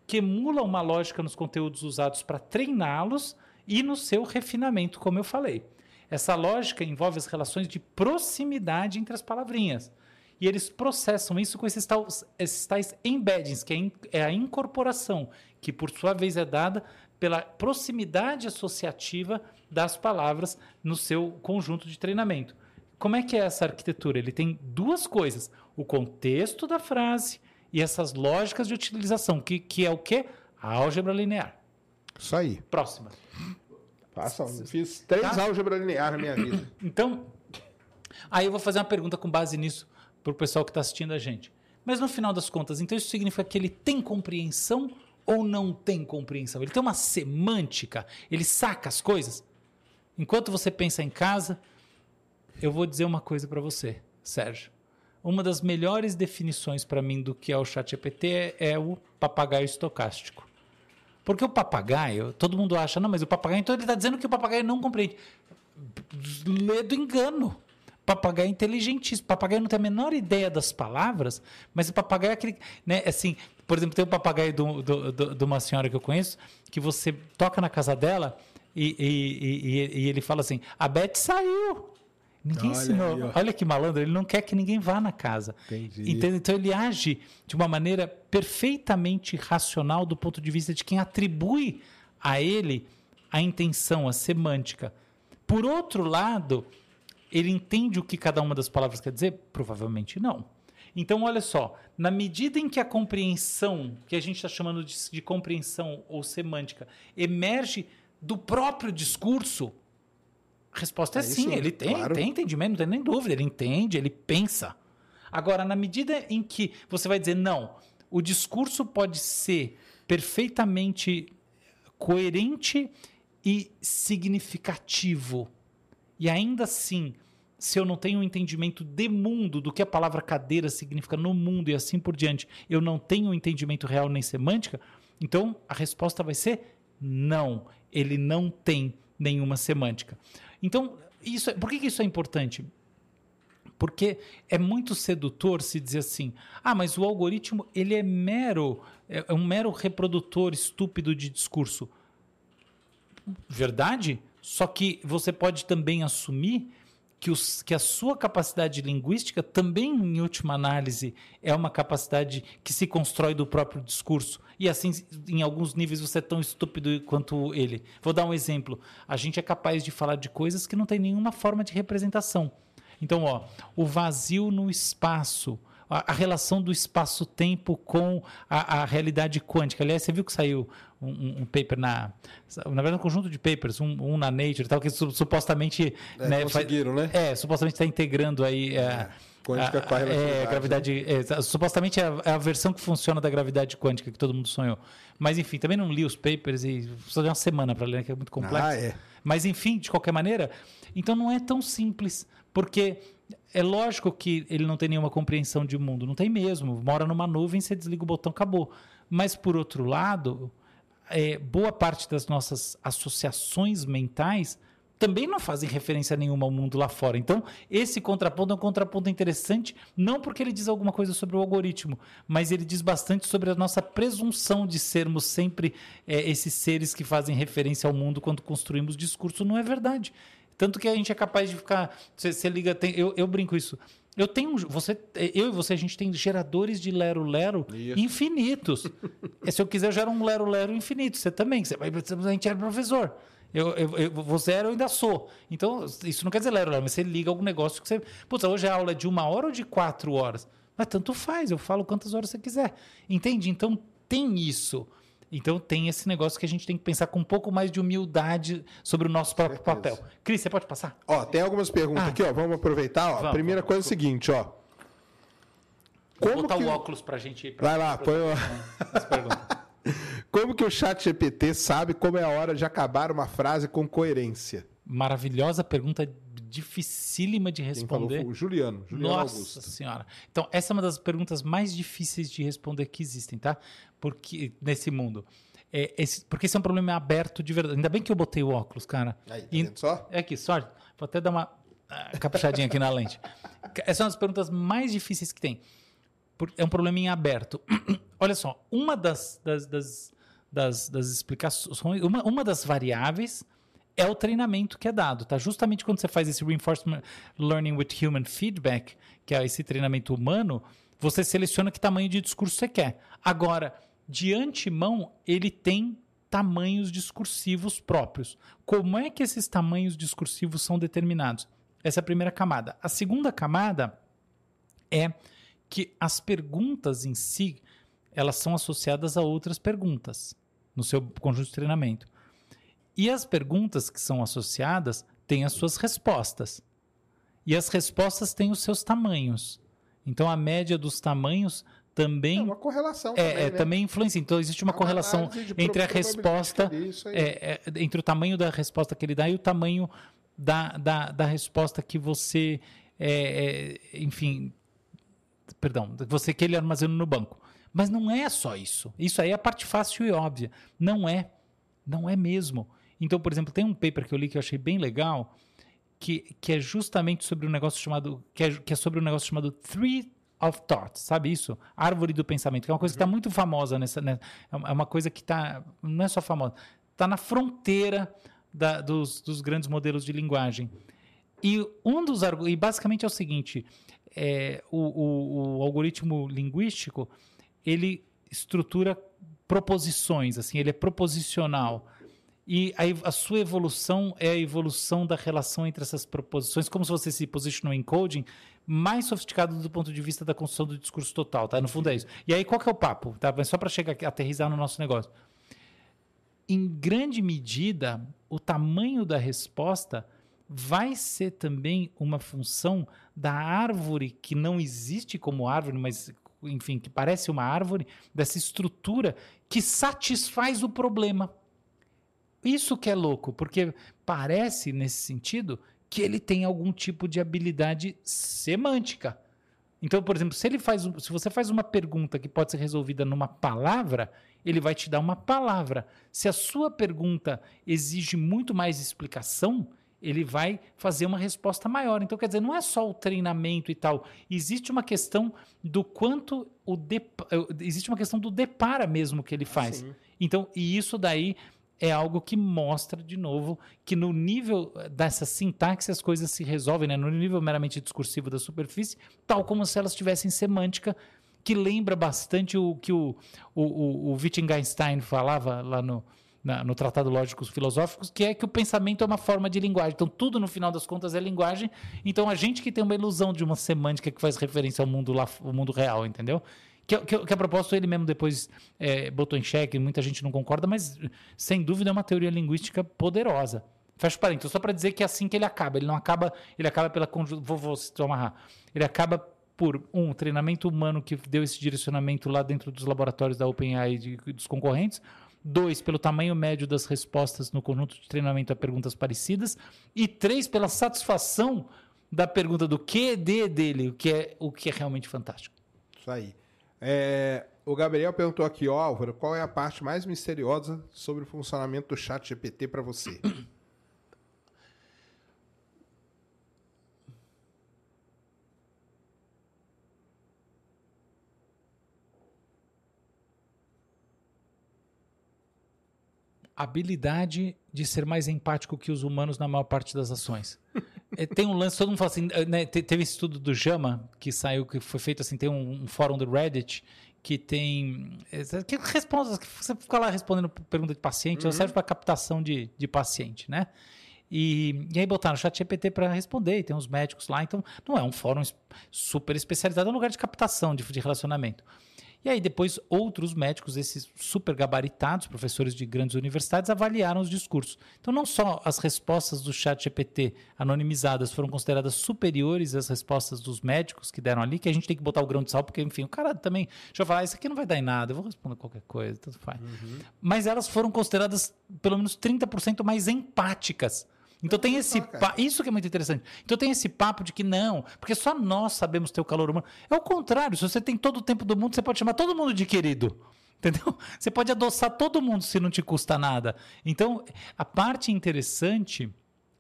que emula uma lógica nos conteúdos usados para treiná-los e no seu refinamento, como eu falei. Essa lógica envolve as relações de proximidade entre as palavrinhas. E eles processam isso com esses tais, esses tais embeddings, que é in- é a incorporação, que por sua vez é dada pela proximidade associativa das palavras no seu conjunto de treinamento. Como é que é essa arquitetura? Ele tem duas coisas: o contexto da frase e essas lógicas de utilização, que, que é o quê? A álgebra linear. Isso aí. Próxima. Façam. Fiz três Tá. álgebra linear na minha vida. Então, aí eu vou fazer uma pergunta com base nisso para o pessoal que está assistindo a gente. Mas no final das contas, então isso significa que ele tem compreensão ou não tem compreensão? Ele tem uma semântica? Ele saca as coisas? Enquanto você pensa em casa, eu vou dizer uma coisa para você, Sérgio. Uma das melhores definições para mim do que é o ChatGPT é, é o papagaio estocástico. Porque o papagaio, todo mundo acha, não, mas o papagaio, então ele está dizendo que o papagaio não compreende. Lê do engano. Papagaio é inteligentíssimo. Papagaio não tem a menor ideia das palavras, mas o papagaio é aquele. Né, assim, por exemplo, tem um papagaio de uma senhora que eu conheço, que você toca na casa dela E, e- e- e- e ele fala assim: a Beth saiu. Ninguém Olha ensinou. aí. Olha que malandro, ele não quer que ninguém vá na casa. Entendi. Entende? Então ele age de uma maneira perfeitamente racional do ponto de vista de quem atribui a ele a intenção, a semântica. Por outro lado, ele entende o que cada uma das palavras quer dizer? Provavelmente não. Então, olha só, na medida em que a compreensão, que a gente está chamando de, de compreensão ou semântica, emerge do próprio discurso, a resposta é, É sim, ele tem, claro. tem entendimento, não tem nem dúvida, ele entende, ele pensa. Agora, na medida em que você vai dizer, não, o discurso pode ser perfeitamente coerente e significativo, e ainda assim, se eu não tenho um entendimento de mundo, do que a palavra cadeira significa no mundo e assim por diante, eu não tenho um entendimento real nem semântica, então a resposta vai ser não. Ele não tem nenhuma semântica. Então, isso, é- por que, que isso é importante? Porque é muito sedutor se dizer assim: ah, mas o algoritmo ele é mero, é é um mero reprodutor estúpido de discurso. Verdade? Só que você pode também assumir que, os, que a sua capacidade linguística também, em última análise, é uma capacidade que se constrói do próprio discurso. E assim, em alguns níveis, você é tão estúpido quanto ele. Vou dar um exemplo. A gente é capaz de falar de coisas que não tem nenhuma forma de representação. Então, ó, o vazio no espaço, a, a relação do espaço-tempo com a, a realidade quântica. Aliás, você viu que saiu um, um- paper na. Na verdade, um conjunto de papers, um, um na Nature e tal, que su- supostamente. É, né, conseguiram, né? É, supostamente está integrando aí. É, quântica com a relatividade, É, gravidade. é, supostamente é a, é a versão que funciona da gravidade quântica que todo mundo sonhou. Mas, enfim, também não li os papers e só deu uma semana para ler, que é muito complexo. Ah, é. Mas, enfim, de qualquer maneira, então não é tão simples, porque é lógico que ele não tem nenhuma compreensão de mundo, não tem mesmo. Mora numa nuvem, você desliga o botão, acabou. Mas, por outro lado, é, boa parte das nossas associações mentais também não fazem referência nenhuma ao mundo lá fora. Então, esse contraponto é um contraponto interessante, não porque ele diz alguma coisa sobre o algoritmo, mas ele diz bastante sobre a nossa presunção de sermos sempre é, esses seres que fazem referência ao mundo quando construímos discurso. Não é verdade. Tanto que a gente é capaz de ficar. Você, liga. tem- eu, eu brinco isso. Eu tenho. Você, eu e você, a gente tem geradores de lero-lero Isso. infinitos. E Se eu quiser, eu gero um lero-lero infinito. Você também. Você, a gente era professor. Eu, eu, eu, você era, eu ainda sou. Então, isso não quer dizer lero-lero, mas você liga algum negócio que você. Putz, hoje a aula é de uma hora ou de quatro horas? Mas tanto faz, eu falo quantas horas você quiser. Entende? Então, tem isso. Então, tem esse negócio que a gente tem que pensar com um pouco mais de humildade sobre o nosso próprio papel. Cris, você pode passar? Ó, tem algumas perguntas Ah. aqui, ó. Vamos aproveitar, ó. Vamos, Primeira vamos. coisa é o seguinte, ó. Vou Como botar que o óculos pra gente. Pra, Vai lá, põe o... Como que o chat GPT sabe como é a hora de acabar uma frase com coerência? Maravilhosa pergunta, dificílima de responder. o Juliano, Juliano Nossa Augusto. senhora. Então, essa é uma das perguntas mais difíceis de responder que existem, tá? Porque nesse mundo. É, esse- porque esse é um problema aberto de verdade. Ainda bem que eu botei o óculos, cara. Aí, tá E- só? É aqui, sorte. Vou até dar uma ah, caprichadinha aqui na lente. Essa é uma das perguntas mais difíceis que tem. Por- É um problema em aberto. Olha só, uma das, das, das, das, das explicações, uma, uma das variáveis é o treinamento que é dado, tá? Justamente quando você faz esse reinforcement learning with human feedback, que é esse treinamento humano, você seleciona que tamanho de discurso você quer. Agora, de antemão, ele tem tamanhos discursivos próprios. Como é que esses tamanhos discursivos são determinados? Essa é a primeira camada. A segunda camada é que as perguntas em si, elas são associadas a outras perguntas no seu conjunto de treinamento. E as perguntas que são associadas têm as suas respostas. E as respostas têm os seus tamanhos. Então a média dos tamanhos também É uma correlação é, também, é, né? também influencia. Então, existe uma uma correlação entre a resposta, é, é, entre o tamanho da resposta que ele dá e o tamanho da, da, da resposta que você, é, é, enfim, perdão, você que ele armazena no banco. Mas não é só isso. Isso aí é a parte fácil e óbvia. Não é. Não é mesmo. Então, por exemplo, tem um paper que eu li que eu achei bem legal, que, que é justamente sobre um negócio chamado. Que é, que é sobre um negócio chamado Three of Thought, sabe isso? Árvore do pensamento, que é uma coisa que está muito famosa nessa. Né? É uma coisa que está. Não é só famosa, está na fronteira da- dos, dos grandes modelos de linguagem. E um dos e basicamente é o seguinte: é, o, o- o algoritmo linguístico ele estrutura proposições, assim, ele é proposicional. E a, a sua evolução é a evolução da relação entre essas proposições, como se você se posicionou em coding, mais sofisticado do ponto de vista da construção do discurso total, tá? No fundo é isso. E aí, qual que é o papo? Tá? Mas só para chegar aterrizar no nosso negócio. Em grande medida, o tamanho da resposta vai ser também uma função da árvore que não existe como árvore, mas enfim, que parece uma árvore, dessa estrutura que satisfaz o problema. Isso que é louco, porque parece, nesse sentido, que ele tem algum tipo de habilidade semântica. Então, por exemplo, se ele faz, se você faz uma pergunta que pode ser resolvida numa palavra, ele vai te dar uma palavra. Se a sua pergunta exige muito mais explicação, ele vai fazer uma resposta maior. Então, quer dizer, não é só o treinamento e tal. Existe uma questão do quanto o dep- eh, existe uma questão do depara mesmo que ele faz. Sim. Então, e isso daí é algo que mostra, de novo, que no nível eh, dessa sintaxe as coisas se resolvem, né? no nível meramente discursivo da superfície, tal como se elas tivessem semântica, que lembra bastante o que o, o, o, o Wittgenstein falava lá no, na- no Tratado Lógicos Filosóficos, que é que o pensamento é uma forma de linguagem. Então, tudo, no final das contas, é linguagem. Então, a gente que tem uma ilusão de uma semântica que faz referência ao mundo, lá, ao mundo real, entendeu? Que, que, que a propósito ele mesmo depois é, botou em xeque, muita gente não concorda, mas sem dúvida é uma teoria linguística poderosa. Fecha parênteses, só para dizer que é assim que ele acaba. Ele não acaba, ele acaba pela. Vou, vou te amarrar. Ele acaba por um treinamento humano que deu esse direcionamento lá dentro dos laboratórios da OpenAI e dos concorrentes. Dois, pelo tamanho médio das respostas no conjunto de treinamento a perguntas parecidas. E três, pela satisfação da pergunta do QED dele, o que é, o que é realmente fantástico. Isso aí. É, o Gabriel perguntou aqui, ó, Álvaro, qual é a parte mais misteriosa sobre o funcionamento do chat GPT para você? habilidade de ser mais empático que os humanos na maior parte das ações. É, tem um lance, todo mundo fala assim, né, te- teve esse estudo do Jama, que saiu, que foi feito assim, tem um, um fórum do Reddit, que tem, que responde, que você fica lá respondendo pergunta de paciente, ela serve para captação de, de paciente, né? E, e aí botaram o chat GPT para responder, e tem uns médicos lá, então não é um fórum super especializado, é um lugar de captação, de, de relacionamento. E aí depois outros médicos, esses super gabaritados, professores de grandes universidades, avaliaram os discursos. Então não só as respostas do chat GPT anonimizadas foram consideradas superiores às respostas dos médicos que deram ali, que a gente tem que botar o grão de sal, porque enfim, o cara também, deixa eu falar, isso aqui não vai dar em nada, eu vou responder qualquer coisa, tudo faz. Mas elas foram consideradas pelo menos 30% mais empáticas. Então tem esse pa- isso que é muito interessante. Então tem esse papo de que não, porque só nós sabemos ter o calor humano. É o contrário, se você tem todo o tempo do mundo, você pode chamar todo mundo de querido. Entendeu? Você pode adoçar todo mundo se não te custa nada. Então, a parte interessante,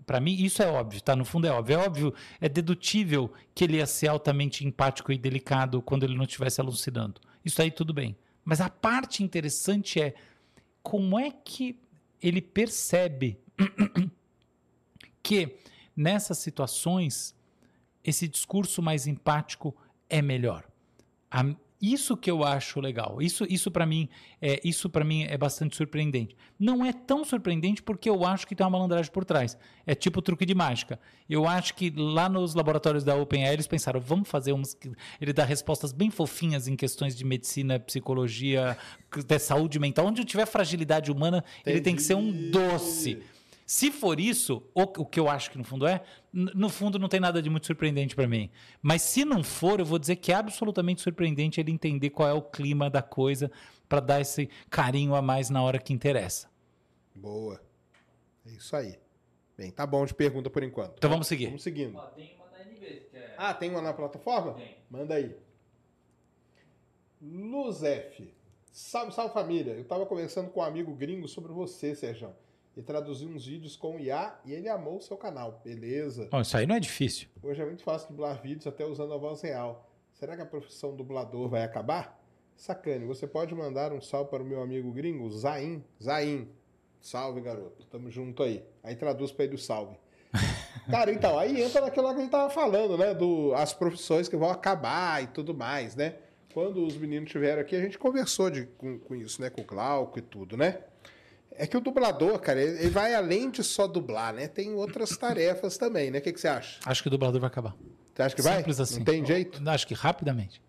para mim, isso é óbvio, tá? No fundo é óbvio. É óbvio, é dedutível que ele ia ser altamente empático e delicado quando ele não estivesse alucinando. Isso aí tudo bem. Mas a parte interessante é como é que ele percebe que nessas situações esse discurso mais empático é melhor. A- isso que eu acho legal. Isso, isso para mim, é, isso para mim é bastante surpreendente. Não é tão surpreendente porque eu acho que tem uma malandragem por trás. É tipo truque de mágica. Eu acho que lá nos laboratórios da OpenAI eles pensaram, vamos fazer uns ele dá respostas bem fofinhas em questões de medicina, psicologia, de saúde mental, onde tiver fragilidade humana, ele tem que ser um Entendi. doce. Se for isso, o, o que eu acho que no fundo é, no fundo não tem nada de muito surpreendente para mim. Mas se não for, eu vou dizer que é absolutamente surpreendente ele entender qual é o clima da coisa para dar esse carinho a mais na hora que interessa. Boa. É isso aí. Bem, tá bom de pergunta por enquanto. Então vamos seguir. Vamos seguindo. Tem uma NB, é... Ah, tem uma na plataforma? Tem. Manda aí. Luz F. Salve, salve família. Eu tava conversando com um amigo gringo sobre você, Sérgio. E traduzi uns vídeos com IA e ele amou o seu canal. Beleza. Bom, isso aí não é difícil. Hoje é muito fácil dublar vídeos até usando a voz real. Será que a profissão dublador vai acabar? Sacane, você pode mandar um salve para o meu amigo gringo, Zain. Zain. Salve, garoto. Tamo junto aí. Aí traduz pra ele o salve. Cara, então, aí entra naquilo que a gente tava falando, né? Do, as profissões que vão acabar e tudo mais, né? Quando os meninos estiveram aqui, a gente conversou de, com, com isso, né? Com o Glauco e tudo, né? É que o dublador, cara, ele vai além de só dublar, né? Tem outras tarefas também, né? O que, que você acha? Acho que o dublador vai acabar. Você acha que vai? Simples assim. Não tem jeito? Acho que rapidamente.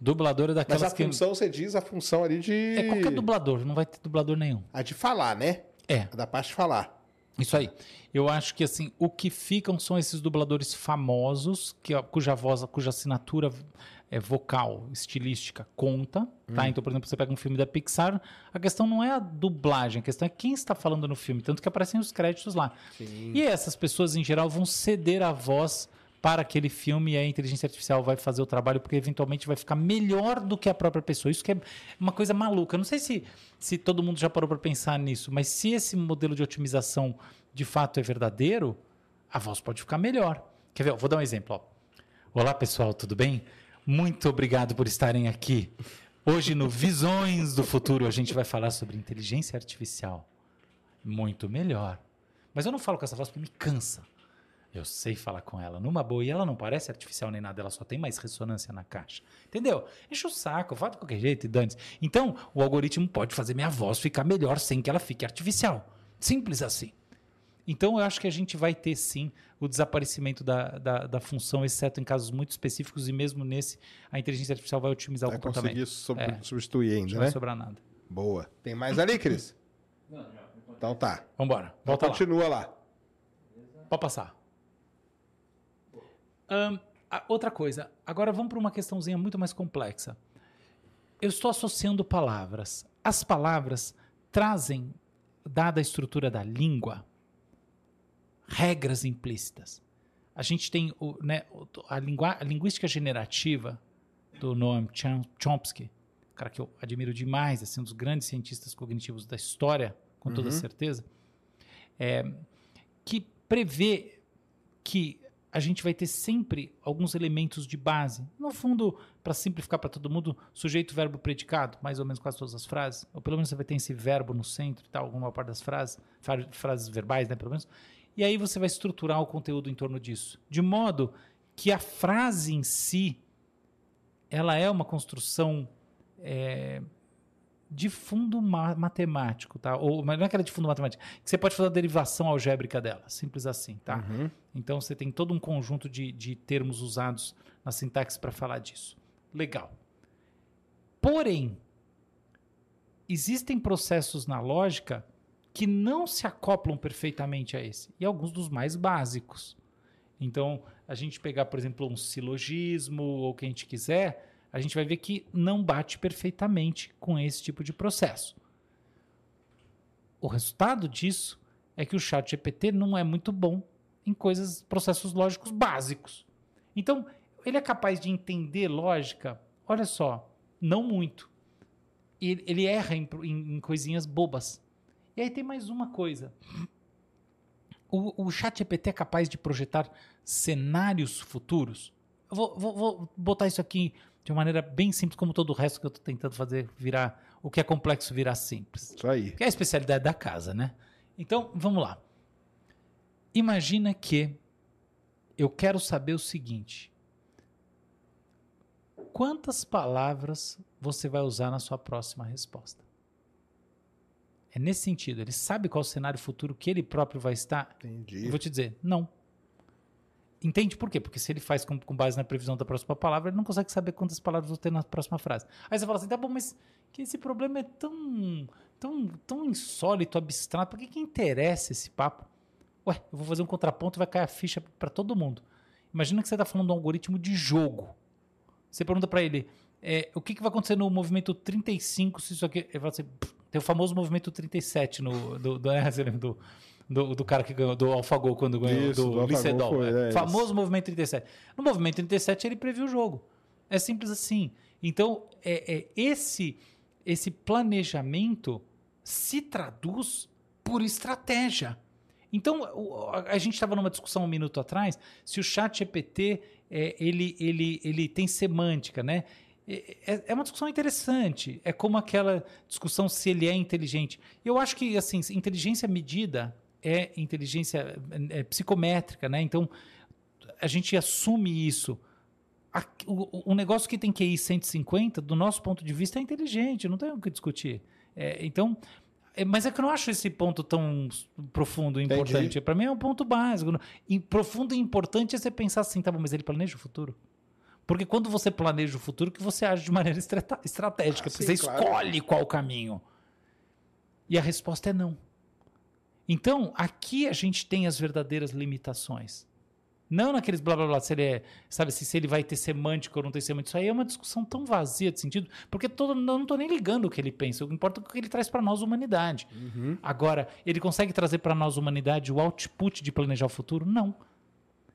Dublador é Mas daquelas a que. função, você diz, a função ali de. É qualquer dublador, não vai ter dublador nenhum. A de falar, né? É, A da parte de falar. isso aí. Eu acho que assim, o que ficam são esses dubladores famosos, que, cuja voz, cuja assinatura é, vocal, estilística conta, tá? Então, por exemplo, você pega um filme da Pixar, a questão não é a dublagem, a questão é quem está falando no filme, tanto que aparecem os créditos lá. E essas pessoas, em geral, vão ceder a voz para aquele filme e a inteligência artificial vai fazer o trabalho porque eventualmente vai ficar melhor do que a própria pessoa. Isso que é uma coisa maluca. Eu não sei se, se todo mundo já parou para pensar nisso, mas se esse modelo de otimização de fato é verdadeiro, a voz pode ficar melhor. Quer ver? Eu vou dar um exemplo. Ó. Olá, pessoal, tudo bem? Muito obrigado por estarem aqui. Hoje no Visões do Futuro a gente vai falar sobre inteligência artificial. Muito melhor. Mas eu não falo com essa voz porque me cansa. Eu sei falar com ela numa boa e ela não parece artificial nem nada, ela só tem mais ressonância na caixa. Entendeu? Enche o saco, fala de qualquer jeito e dane Então, o algoritmo pode fazer minha voz ficar melhor sem que ela fique artificial. Simples assim. Então, eu acho que a gente vai ter sim o desaparecimento da, da, da função, exceto em casos muito específicos, e mesmo nesse, a inteligência artificial vai otimizar Vai o comportamento. conseguir sub- É. substituir Não ainda, vai né? sobrar nada. Boa. Tem mais ali, Cris? Não, já. Então tá. Vambora, volta lá. Continua lá. Pode passar. A- outra coisa, agora vamos para uma questãozinha muito mais complexa. Eu estou associando palavras. As palavras trazem, dada a estrutura da língua, regras implícitas. A gente tem o, né, a, lingua- a linguística generativa do Noam Chom- Chomsky, um cara que eu admiro demais, assim, um dos grandes cientistas cognitivos da história, com toda certeza, é, que prevê que a gente vai ter sempre alguns elementos de base. No fundo, para simplificar para todo mundo, sujeito, verbo, predicado, mais ou menos quase todas as frases. Ou pelo menos você vai ter esse verbo no centro e tal, alguma parte das frases, fra- frases verbais, né, pelo menos. E aí você vai estruturar o conteúdo em torno disso. De modo que a frase em si, ela é uma construção é, de fundo ma- matemático, tá? Ou mas não é aquela de fundo matemático, que você pode fazer a derivação algébrica dela, simples assim, tá? Então você tem todo um conjunto de, de termos usados na sintaxe para falar disso. Legal. Porém, existem processos na lógica que não se acoplam perfeitamente a esse, e alguns dos mais básicos. Então, a gente pegar, por exemplo, um silogismo ou o que a gente quiser, a gente vai ver que não bate perfeitamente com esse tipo de processo. O resultado disso é que o chat GPT não é muito bom em coisas, processos lógicos básicos. Então, ele é capaz de entender lógica, olha só, não muito. Ele, ele erra em, em- em coisinhas bobas. E aí tem mais uma coisa. O, o chat GPT é capaz de projetar cenários futuros. Eu vou, vou- vou botar isso aqui de uma maneira bem simples, como todo o resto que eu estou tentando fazer virar o que é complexo virar simples. Isso aí. Que é a especialidade da casa, né? Então, vamos lá. Imagina que eu quero saber o seguinte: quantas palavras você vai usar na sua próxima resposta? É nesse sentido. Ele sabe qual o cenário futuro que ele próprio vai estar? Entendi. Eu vou te dizer, não. Entende por quê? Porque se ele faz com, com base na previsão da próxima palavra, ele não consegue saber quantas palavras vão ter na próxima frase. Aí você fala assim, tá bom, mas que esse problema é tão, tão, tão insólito, abstrato, por que, que interessa esse papo? Ué, eu vou fazer um contraponto e vai cair a ficha para todo mundo. Imagina que você está falando de um algoritmo de jogo. Você pergunta para ele, é, o que, que vai acontecer no movimento 35 se isso aqui... Ele fala assim, "Pff, tem o famoso movimento 37 no, do, do, é, lembra do, do, do cara que ganhou, do AlphaGo quando ganhou, Isso, do do Licedol. foi, é. é, famoso movimento 37. No movimento 37 ele previu o jogo. É simples assim. Então, é, é esse, esse planejamento se traduz por estratégia. Então, a gente estava numa discussão um minuto atrás se o chat GPT é, ele, ele, ele tem semântica, né? É, é- é uma discussão interessante. É como aquela discussão se ele é inteligente. Eu acho que, assim, inteligência medida é inteligência é, psicométrica, né? Então, a gente assume isso. O, o negócio que tem QI 150, do nosso ponto de vista, é inteligente, não tem o que discutir. É, então, é, mas é que eu não acho esse ponto tão profundo e importante. Para mim é um ponto básico. E profundo e importante é você pensar assim, tá bom, mas ele planeja o futuro? Porque quando você planeja o futuro, que você age de maneira estratégica, Ah, porque sim, você claro. escolhe qual caminho. E a resposta é não. Então, aqui a gente tem as verdadeiras limitações. Não naqueles blá blá blá, se ele é, sabe, se, se ele vai ter semântico ou não tem semântico. Isso aí é uma discussão tão vazia de sentido, porque todo, eu não estou nem ligando o que ele pensa, o que importa é o que ele traz para nós, humanidade. Agora, ele consegue trazer para nós, humanidade, o output de planejar o futuro? Não.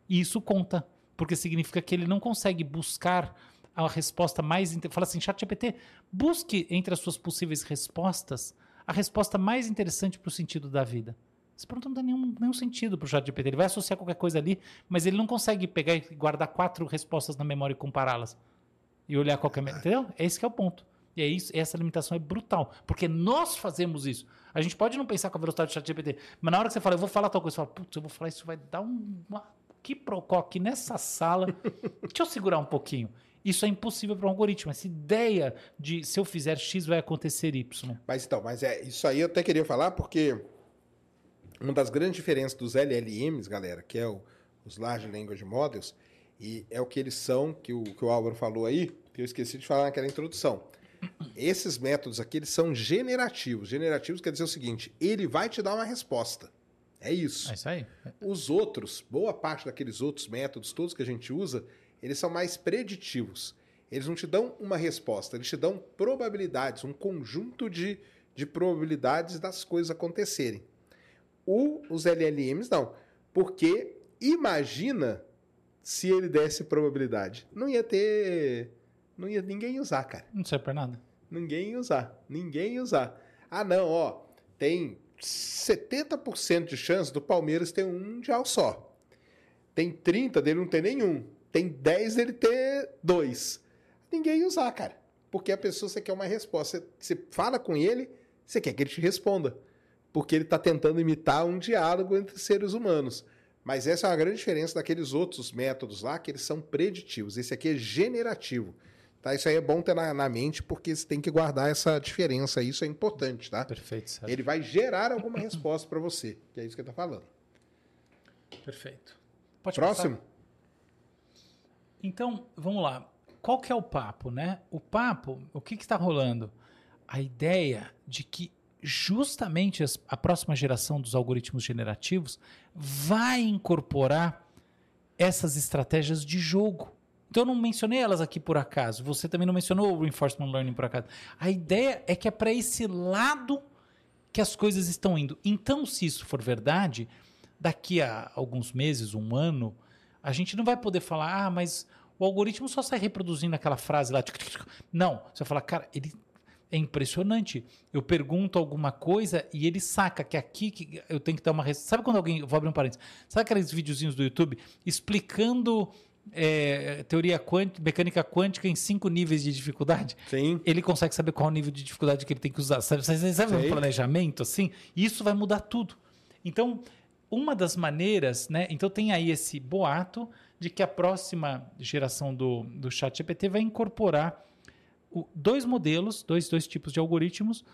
E isso conta, porque significa que ele não consegue buscar a resposta mais. Fala assim, ChatGPT, busque entre as suas possíveis respostas a resposta mais interessante para o sentido da vida. Esse pronto não dá nenhum, nenhum sentido para o ChatGPT. Ele vai associar qualquer coisa ali, mas ele não consegue pegar e guardar quatro respostas na memória e compará-las. E olhar qualquer. Entendeu? Esse que é o ponto. E é isso, essa limitação é brutal. Porque nós fazemos isso. A gente pode não pensar com a velocidade do ChatGPT, mas na hora que você fala, eu vou falar tal coisa, você fala, putz, eu vou falar isso, vai dar um, uma que procó aqui nessa sala. Deixa eu segurar um pouquinho. Isso é impossível para um algoritmo. Essa ideia de se eu fizer X vai acontecer Y. Mas então, mas é isso aí eu até queria falar porque uma das grandes diferenças dos LLMs, galera, que é o, os Large Language Models, e é o que eles são, que o, que o Álvaro falou aí, que eu esqueci de falar naquela introdução. Esses métodos aqui, eles são generativos. Generativos quer dizer o seguinte, ele vai te dar uma resposta. É isso. É isso aí. Os outros, boa parte daqueles outros métodos, todos que a gente usa, eles são mais preditivos. Eles não te dão uma resposta, eles te dão probabilidades, um conjunto de, de probabilidades das coisas acontecerem. O, os LLMs não, porque imagina se ele desse probabilidade. Não ia ter. Não ia ninguém usar, cara. Não serve para nada. Ninguém ia usar. Ninguém ia usar. Ah, não, ó. Tem 70% de chance do Palmeiras ter um mundial só. Tem 30 dele não ter nenhum. Tem 10 dele ter dois. Ninguém ia usar, cara. Porque a pessoa você quer uma resposta. Você, você fala com ele, você quer que ele te responda. Porque ele está tentando imitar um diálogo entre seres humanos. Mas essa é uma grande diferença daqueles outros métodos lá, que eles são preditivos. Esse aqui é generativo. Tá? Isso aí é bom ter na, na mente, porque você tem que guardar essa diferença. Isso é importante, tá? Perfeito, Sérgio. Ele vai gerar alguma resposta para você. Que é isso que ele está falando. Perfeito. Pode Próximo? passar? Então, vamos lá. Qual que é o papo, né? O papo, o que está rolando? A ideia de que justamente a próxima geração dos algoritmos generativos vai incorporar essas estratégias de jogo. Então eu não mencionei elas aqui por acaso. Você também não mencionou o reinforcement learning por acaso. A ideia é que é para esse lado que as coisas estão indo. Então, se isso for verdade, daqui a alguns meses, um ano, a gente não vai poder falar, ah, mas o algoritmo só sai reproduzindo aquela frase lá. Não, você vai falar, cara, ele é impressionante. Eu pergunto alguma coisa e ele saca que aqui que eu tenho que dar uma. Sabe quando alguém. Vou abrir um parênteses. Sabe aqueles videozinhos do YouTube explicando é, teoria quântica, mecânica quântica em cinco níveis de dificuldade? Sim. ele consegue saber qual o nível de dificuldade que ele tem que usar. Sabe, sabe, um planejamento assim? E isso vai mudar tudo. Então, uma das maneiras, né? Então tem aí esse boato de que a próxima geração do, do chat GPT vai incorporar o- dois modelos, dois, dois tipos de algoritmos,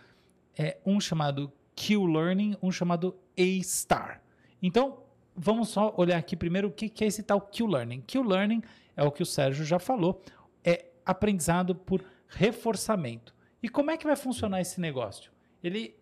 é, um chamado Q-Learning, um chamado A-Star. Então, vamos só olhar aqui primeiro o que, que é esse tal Q-Learning. Q-Learning é o que o Sérgio já falou, é aprendizado por reforçamento. E como é que vai funcionar esse negócio? Ele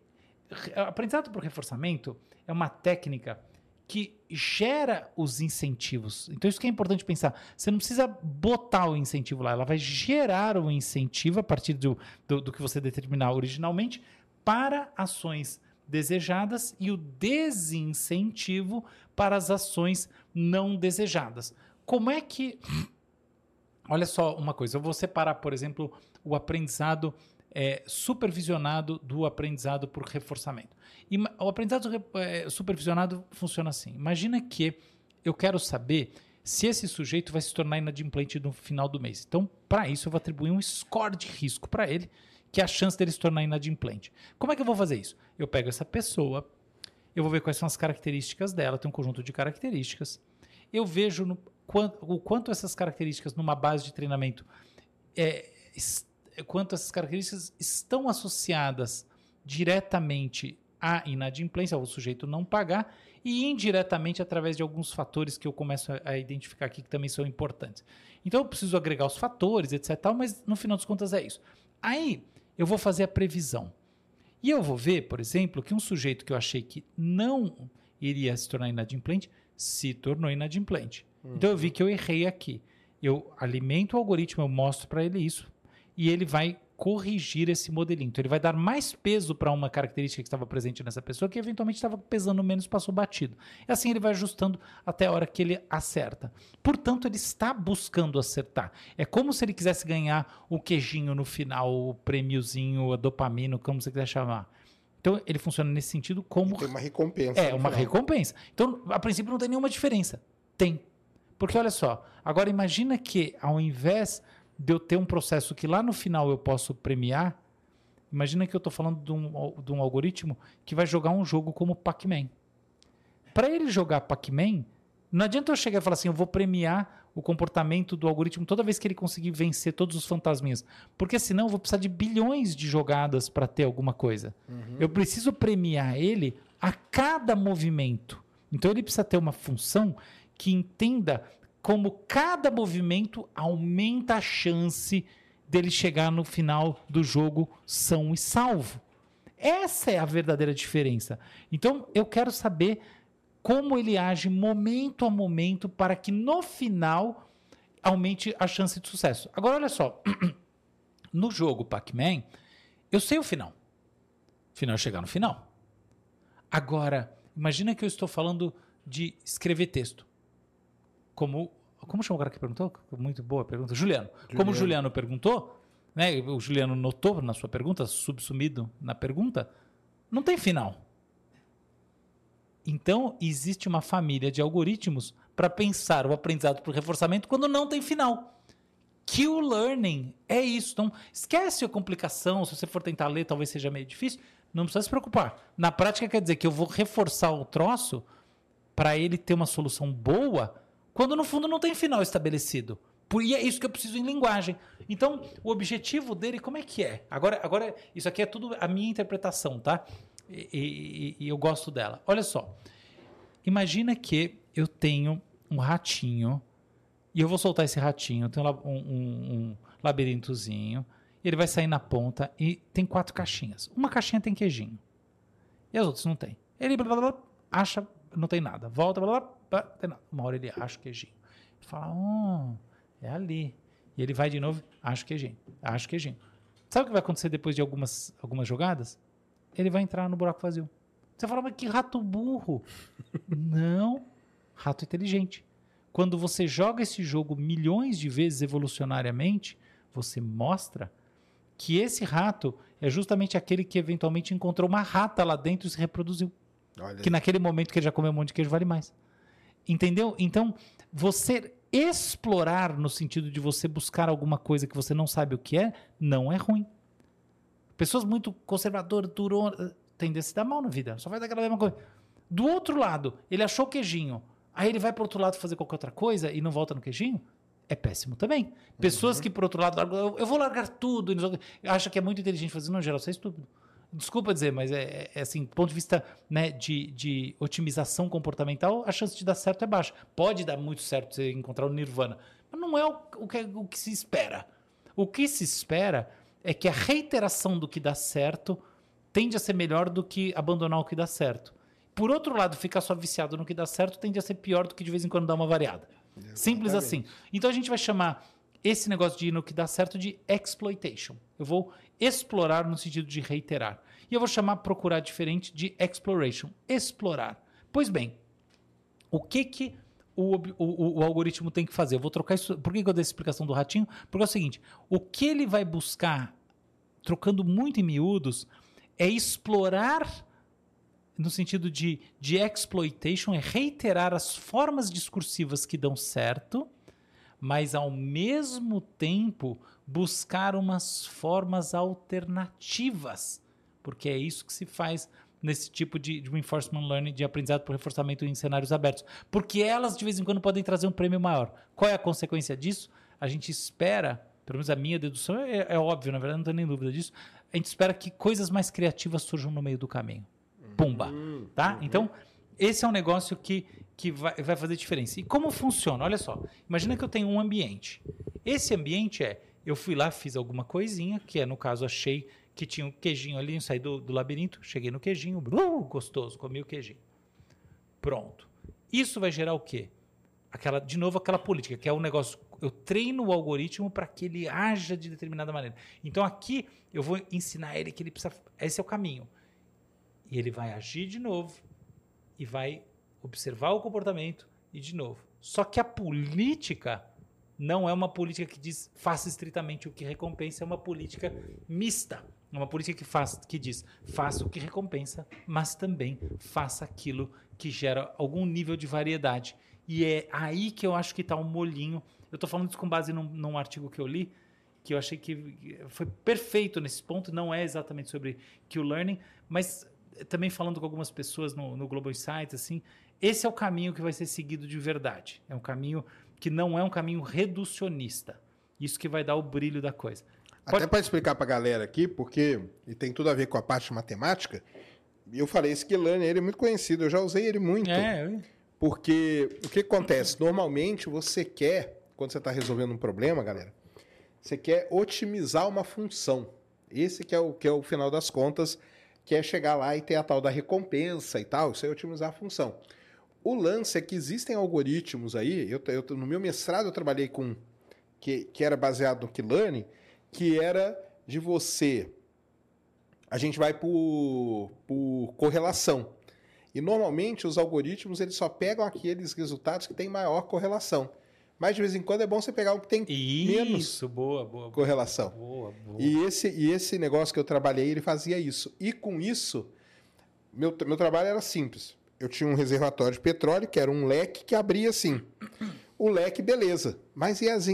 re- aprendizado por reforçamento é uma técnica que gera os incentivos. Então isso que é importante pensar. Você não precisa botar o incentivo lá, ela vai gerar o incentivo a partir do, do, do que você determinar originalmente para ações desejadas e o desincentivo para as ações não desejadas. Como é que Olha só uma coisa, eu vou separar, por exemplo, o aprendizado é, supervisionado do aprendizado por reforçamento. Ima- o aprendizado re- é, supervisionado funciona assim. Imagina que eu quero saber se esse sujeito vai se tornar inadimplente no final do mês. Então, para isso, eu vou atribuir um score de risco para ele, que é a chance dele se tornar inadimplente. Como é que eu vou fazer isso? Eu pego essa pessoa, eu vou ver quais são as características dela, tem um conjunto de características. Eu vejo no, o quanto essas características, numa base de treinamento, é, es- quanto essas características estão associadas diretamente à inadimplência, ao sujeito não pagar, e indiretamente através de alguns fatores que eu começo a, a identificar aqui que também são importantes. Então eu preciso agregar os fatores, etc. Tal, mas no final das contas é isso. Aí eu vou fazer a previsão. E eu vou ver, por exemplo, que um sujeito que eu achei que não iria se tornar inadimplente se tornou inadimplente. Então eu vi que eu errei aqui. Eu alimento o algoritmo, eu mostro para ele isso e ele vai corrigir esse modelinho. Então ele vai dar mais peso para uma característica que estava presente nessa pessoa que eventualmente estava pesando menos, passou batido. E assim ele vai ajustando até a hora que ele acerta. Portanto, ele está buscando acertar. É como se ele quisesse ganhar o queijinho no final, o prêmiozinho, a dopamina, como você quiser chamar. Então ele funciona nesse sentido como Tem uma recompensa. é, uma final. recompensa. Então, a princípio, não tem nenhuma diferença. Tem. Porque olha só, agora imagina que ao invés de eu ter um processo que lá no final eu posso premiar, imagina que eu estou falando de um, de um algoritmo que vai jogar um jogo como Pac-Man. Para ele jogar Pac-Man, não adianta eu chegar e falar assim, eu vou premiar o comportamento do algoritmo toda vez que ele conseguir vencer todos os fantasminhas. Porque senão eu vou precisar de bilhões de jogadas para ter alguma coisa. Eu preciso premiar ele a cada movimento. Então ele precisa ter uma função que entenda como cada movimento aumenta a chance dele chegar no final do jogo são e salvo. Essa é a verdadeira diferença. Então eu quero saber como ele age momento a momento para que no final aumente a chance de sucesso. Agora olha só, no jogo Pac-Man, eu sei o final. O final é chegar no final. Agora, imagina que eu estou falando de escrever texto. Como como chama o cara que perguntou? Muito boa pergunta. Juliano. Como o Juliano perguntou, né? O Juliano notou na sua pergunta, subsumido na pergunta, não tem final. Então, existe uma família de algoritmos para pensar o aprendizado por reforçamento quando não tem final. Q-learning é isso. Então, esquece a complicação. Se você for tentar ler, talvez seja meio difícil. Não precisa se preocupar. Na prática, quer dizer que eu vou reforçar o troço para ele ter uma solução boa, quando no fundo não tem final estabelecido. Por- E é isso que eu preciso em linguagem. Então, o objetivo dele, como é que é? Agora, agora isso aqui é tudo a minha interpretação, tá? E, e- e eu gosto dela. Olha só. Imagina que eu tenho um ratinho e eu vou soltar esse ratinho. Eu tenho um, um- um labirintozinho. Ele vai sair na ponta e tem quatro caixinhas. Uma caixinha tem queijinho. E as outras não tem. Ele blá, blá, blá, acha, não tem nada. Volta, blá, blá, blá, tem nada. Uma hora ele acha o queijinho. Ele fala, oh, é ali. E ele vai de novo, acha o queijinho, acha o queijinho. Sabe o que vai acontecer depois de algumas, algumas jogadas? Ele vai entrar no buraco vazio. Você fala, mas que rato burro. não, rato inteligente. Quando você joga esse jogo milhões de vezes evolucionariamente, você mostra que esse rato é justamente aquele que eventualmente encontrou uma rata lá dentro e se reproduziu. Olha Que naquele momento que ele já comeu um monte de queijo vale mais. Entendeu? Então, você explorar no sentido de você buscar alguma coisa que você não sabe o que é, não é ruim. Pessoas muito conservadoras, duronas, tendem a se dar mal na vida. Só faz aquela mesma coisa. Do outro lado, ele achou o queijinho. Aí ele vai pro outro lado fazer qualquer outra coisa e não volta no queijinho? É péssimo também. Pessoas que, por outro lado, eu, eu vou largar tudo. Acha que é muito inteligente fazer, não, geral, você é estúpido. Desculpa dizer, mas é, é- é assim, do ponto de vista né, de, de otimização comportamental, a chance de dar certo é baixa. Pode dar muito certo você encontrar o nirvana, mas não é o, o que, o que se espera. O que se espera é que a reiteração do que dá certo tende a ser melhor do que abandonar o que dá certo. Por outro lado, ficar só viciado no que dá certo tende a ser pior do que de vez em quando dar uma variada. Simples assim. Então a gente vai chamar esse negócio de ir no que dá certo de exploitation. Eu vou explorar no sentido de reiterar. E eu vou chamar procurar diferente de exploration. Explorar. Pois bem, o que que o, o- o algoritmo tem que fazer? Eu vou trocar isso. Por que que eu dei essa explicação do ratinho? Porque é o seguinte: o que ele vai buscar, trocando muito em miúdos, é explorar no sentido de, de exploitation, é reiterar as formas discursivas que dão certo, mas ao mesmo tempo buscar umas formas alternativas, porque é isso que se faz nesse tipo de, de reinforcement learning, de aprendizado por reforçamento em cenários abertos, porque elas de vez em quando podem trazer um prêmio maior. Qual é a consequência disso? A gente espera, pelo menos a minha dedução é, é óbvio, na verdade não tenho nem dúvida disso, a gente espera que coisas mais criativas surjam no meio do caminho. Pumba, tá? Então, esse é um negócio que, que vai, vai fazer diferença. E como funciona? Olha só, imagina que eu tenho um ambiente. Esse ambiente é, eu fui lá, fiz alguma coisinha, que é, no caso, achei que tinha um queijinho ali, saí do, do labirinto, cheguei no queijinho, uh, gostoso, comi o queijinho. Pronto. Isso vai gerar o quê? Aquela, de novo, aquela política, que é um negócio. Eu treino o algoritmo para que ele haja de determinada maneira. Então aqui eu vou ensinar ele que ele precisa. Esse é o caminho. E ele vai agir de novo e vai observar o comportamento e de novo. Só que a política não é uma política que diz faça estritamente o que recompensa, é uma política mista. É uma política que, faz, que diz faça o que recompensa, mas também faça aquilo que gera algum nível de variedade. E é aí que eu acho que está o um molhinho. Eu estou falando isso com base num, num artigo que eu li, que eu achei que foi perfeito nesse ponto. Não é exatamente sobre Q-Learning, mas também falando com algumas pessoas no, no Global Insights, assim, esse é o caminho que vai ser seguido de verdade. É um caminho que não é um caminho reducionista. Isso que vai dar o brilho da coisa. Pode... Até para explicar para a galera aqui, porque e tem tudo a ver com a parte matemática, eu falei, esse Keylane, ele é muito conhecido, eu já usei ele muito. É, porque o que acontece? Normalmente você quer, quando você está resolvendo um problema, galera, você quer otimizar uma função. Esse que é o que é o final das contas que é chegar lá e ter a tal da recompensa e tal, isso é otimizar a função. O lance é que existem algoritmos aí, eu, eu no meu mestrado eu trabalhei com, que, que era baseado no Keylane, que era de você, a gente vai por, por correlação. E normalmente os algoritmos eles só pegam aqueles resultados que têm maior correlação. Mas de vez em quando é bom você pegar um que tem Isso, menos boa, boa, correlação. Boa, boa. E esse, e esse negócio que eu trabalhei, ele fazia isso. E com isso, meu, meu trabalho era simples. Eu tinha um reservatório de petróleo, que era um leque que abria assim. O leque, beleza. Mas e as,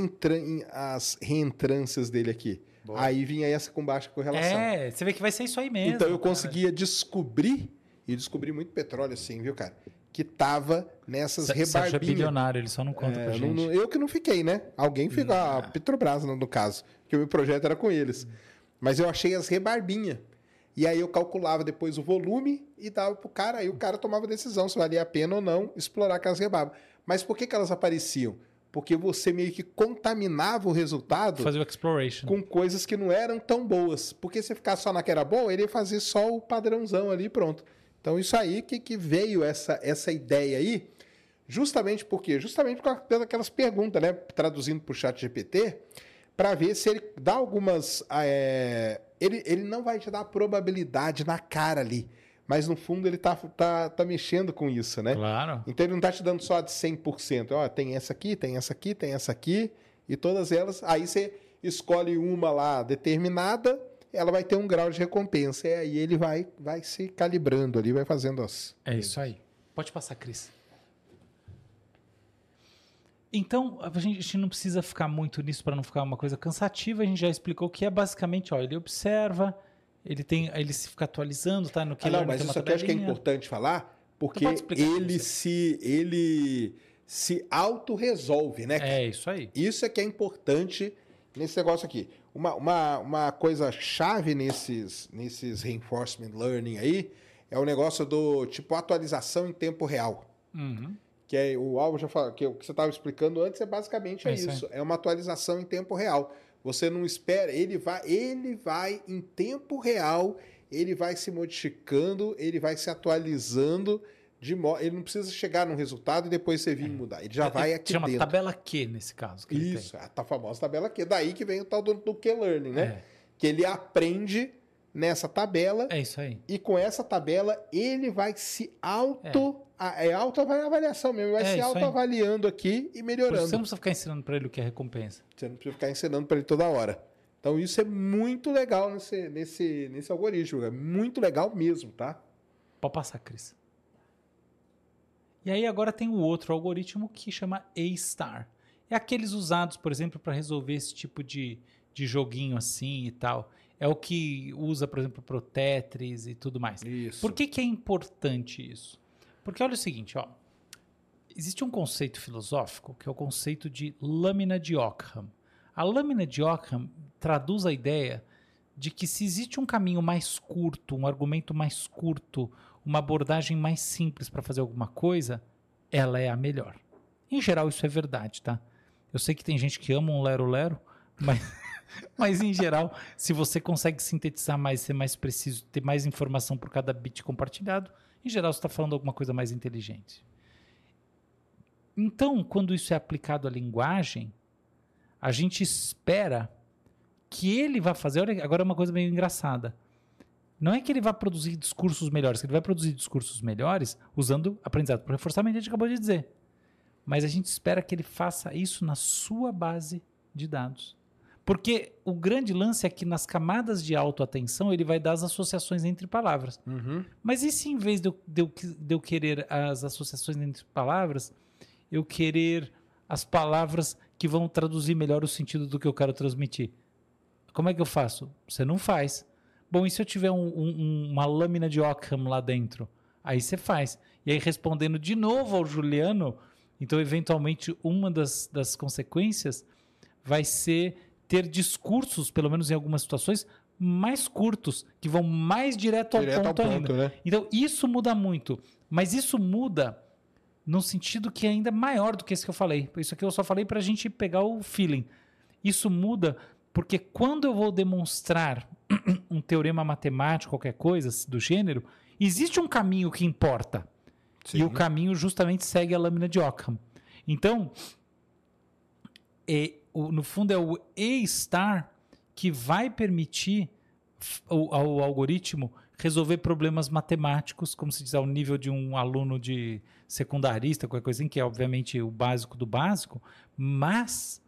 as reentrâncias dele aqui? Boa. Aí vinha essa com baixa correlação. É, você vê que vai ser isso aí mesmo. Então eu cara. conseguia descobrir, e descobri muito petróleo assim, viu, cara? Que tava nessas rebarbinhas. Sérgio é bilionário, ele só não conta é, pra gente. Não, eu que não fiquei, né? Alguém ficou, a Petrobras no, caso, que o meu projeto era com eles. Mas eu achei as rebarbinhas. E aí eu calculava depois o volume e dava pro cara, aí o cara tomava decisão se valia a pena ou não explorar aquelas rebarbas. Mas por que, que elas apareciam? Porque você meio que contaminava o resultado Fazer o exploration. com coisas que não eram tão boas. Porque se ficar só na que era boa, ele ia fazer só o padrãozão ali e pronto. Então, isso aí que, que veio essa, essa ideia aí, justamente porque Justamente por causa daquelas perguntas, né? Traduzindo para o chat GPT, para ver se ele dá algumas. É, ele, ele não vai te dar probabilidade na cara ali. Mas no fundo ele tá, tá, tá mexendo com isso, né? Claro. Então ele não tá te dando só de 100%. Ó, tem essa aqui, tem essa aqui, tem essa aqui, e todas elas. Aí você escolhe uma lá determinada ela vai ter um grau de recompensa. E aí ele vai, vai se calibrando ali, vai fazendo as. É isso aí. Pode passar, Cris. Então, a gente não precisa ficar muito nisso para não ficar uma coisa cansativa. A gente já explicou que é basicamente, ó, ele observa, ele tem, ele se fica atualizando, tá? No que ah, não, mas isso aqui acho que é importante falar, porque ele se ele se autorresolve, né? É isso aí. Isso é que é importante nesse negócio aqui. Uma, uma, uma coisa chave nesses, nesses reinforcement learning aí é o negócio do tipo atualização em tempo real. Uhum. Que é o Alvo já falou, que o que você estava explicando antes é basicamente é, é isso. É uma atualização em tempo real. Você não espera, ele vai, ele vai em tempo real, ele vai se modificando, ele vai se atualizando de modo, ele não precisa chegar num resultado e depois você vir é. mudar. Ele já é, vai aqui chama dentro. tabela Q nesse caso. Isso, a famosa tabela Q. Daí que vem o tal do, do Q-Learning, né? É. Que ele aprende nessa tabela. É isso aí. E com essa tabela ele vai se auto... É, é autoavaliação mesmo, vai é se autoavaliando aqui e melhorando. Você não precisa ficar ensinando para ele o que é recompensa. Você não precisa ficar ensinando para ele toda hora. Então isso é muito legal nesse, nesse, nesse algoritmo, é muito legal mesmo, tá? Pode passar, Cris. E aí agora tem o outro algoritmo que chama A-Star. É aqueles usados, por exemplo, para resolver esse tipo de, de joguinho assim e tal. É o que usa, por exemplo, pro Tetris e tudo mais. Isso. Por que, que é importante isso? Porque olha o seguinte, ó. Existe um conceito filosófico que é o conceito de lâmina de Ockham. A lâmina de Ockham traduz a ideia de que se existe um caminho mais curto, um argumento mais curto, uma abordagem mais simples para fazer alguma coisa, ela é a melhor. Em geral, isso é verdade, tá? Eu sei que tem gente que ama um lero-lero, mas, mas em geral, se você consegue sintetizar mais, ser mais preciso, ter mais informação por cada bit compartilhado, em geral você está falando alguma coisa mais inteligente. Então, quando isso é aplicado à linguagem, a gente espera que ele vai fazer. Olha, agora é uma coisa meio engraçada. Não é que ele vai produzir discursos melhores, que ele vai produzir discursos melhores usando aprendizado por reforçamento, a gente acabou de dizer. Mas a gente espera que ele faça isso na sua base de dados. Porque o grande lance é que nas camadas de autoatenção ele vai dar as associações entre palavras. Uhum. Mas e se em vez de eu, de eu, de eu querer as associações entre palavras, eu querer as palavras que vão traduzir melhor o sentido do que eu quero transmitir? Como é que eu faço? Você não faz. Bom, e se eu tiver um- um- uma lâmina de Ockham lá dentro? Aí você faz. E aí, respondendo de novo ao Juliano, então, eventualmente, uma das, das consequências vai ser ter discursos, pelo menos em algumas situações, mais curtos, que vão mais direto ao Direto ao ponto ponto, ainda. né? Então, isso muda muito. Mas isso muda num sentido que é ainda maior do que esse que eu falei. Isso aqui eu só falei para a gente pegar o feeling. Isso muda porque quando eu vou demonstrar um teorema matemático, qualquer coisa do gênero, existe um caminho que importa. Sim. E o caminho justamente segue a lâmina de Ockham. Então, é, o- no fundo é o A-star que vai permitir ao, ao algoritmo resolver problemas matemáticos, como se diz, ao nível de um aluno de secundarista, qualquer coisa assim, que é obviamente o básico do básico, mas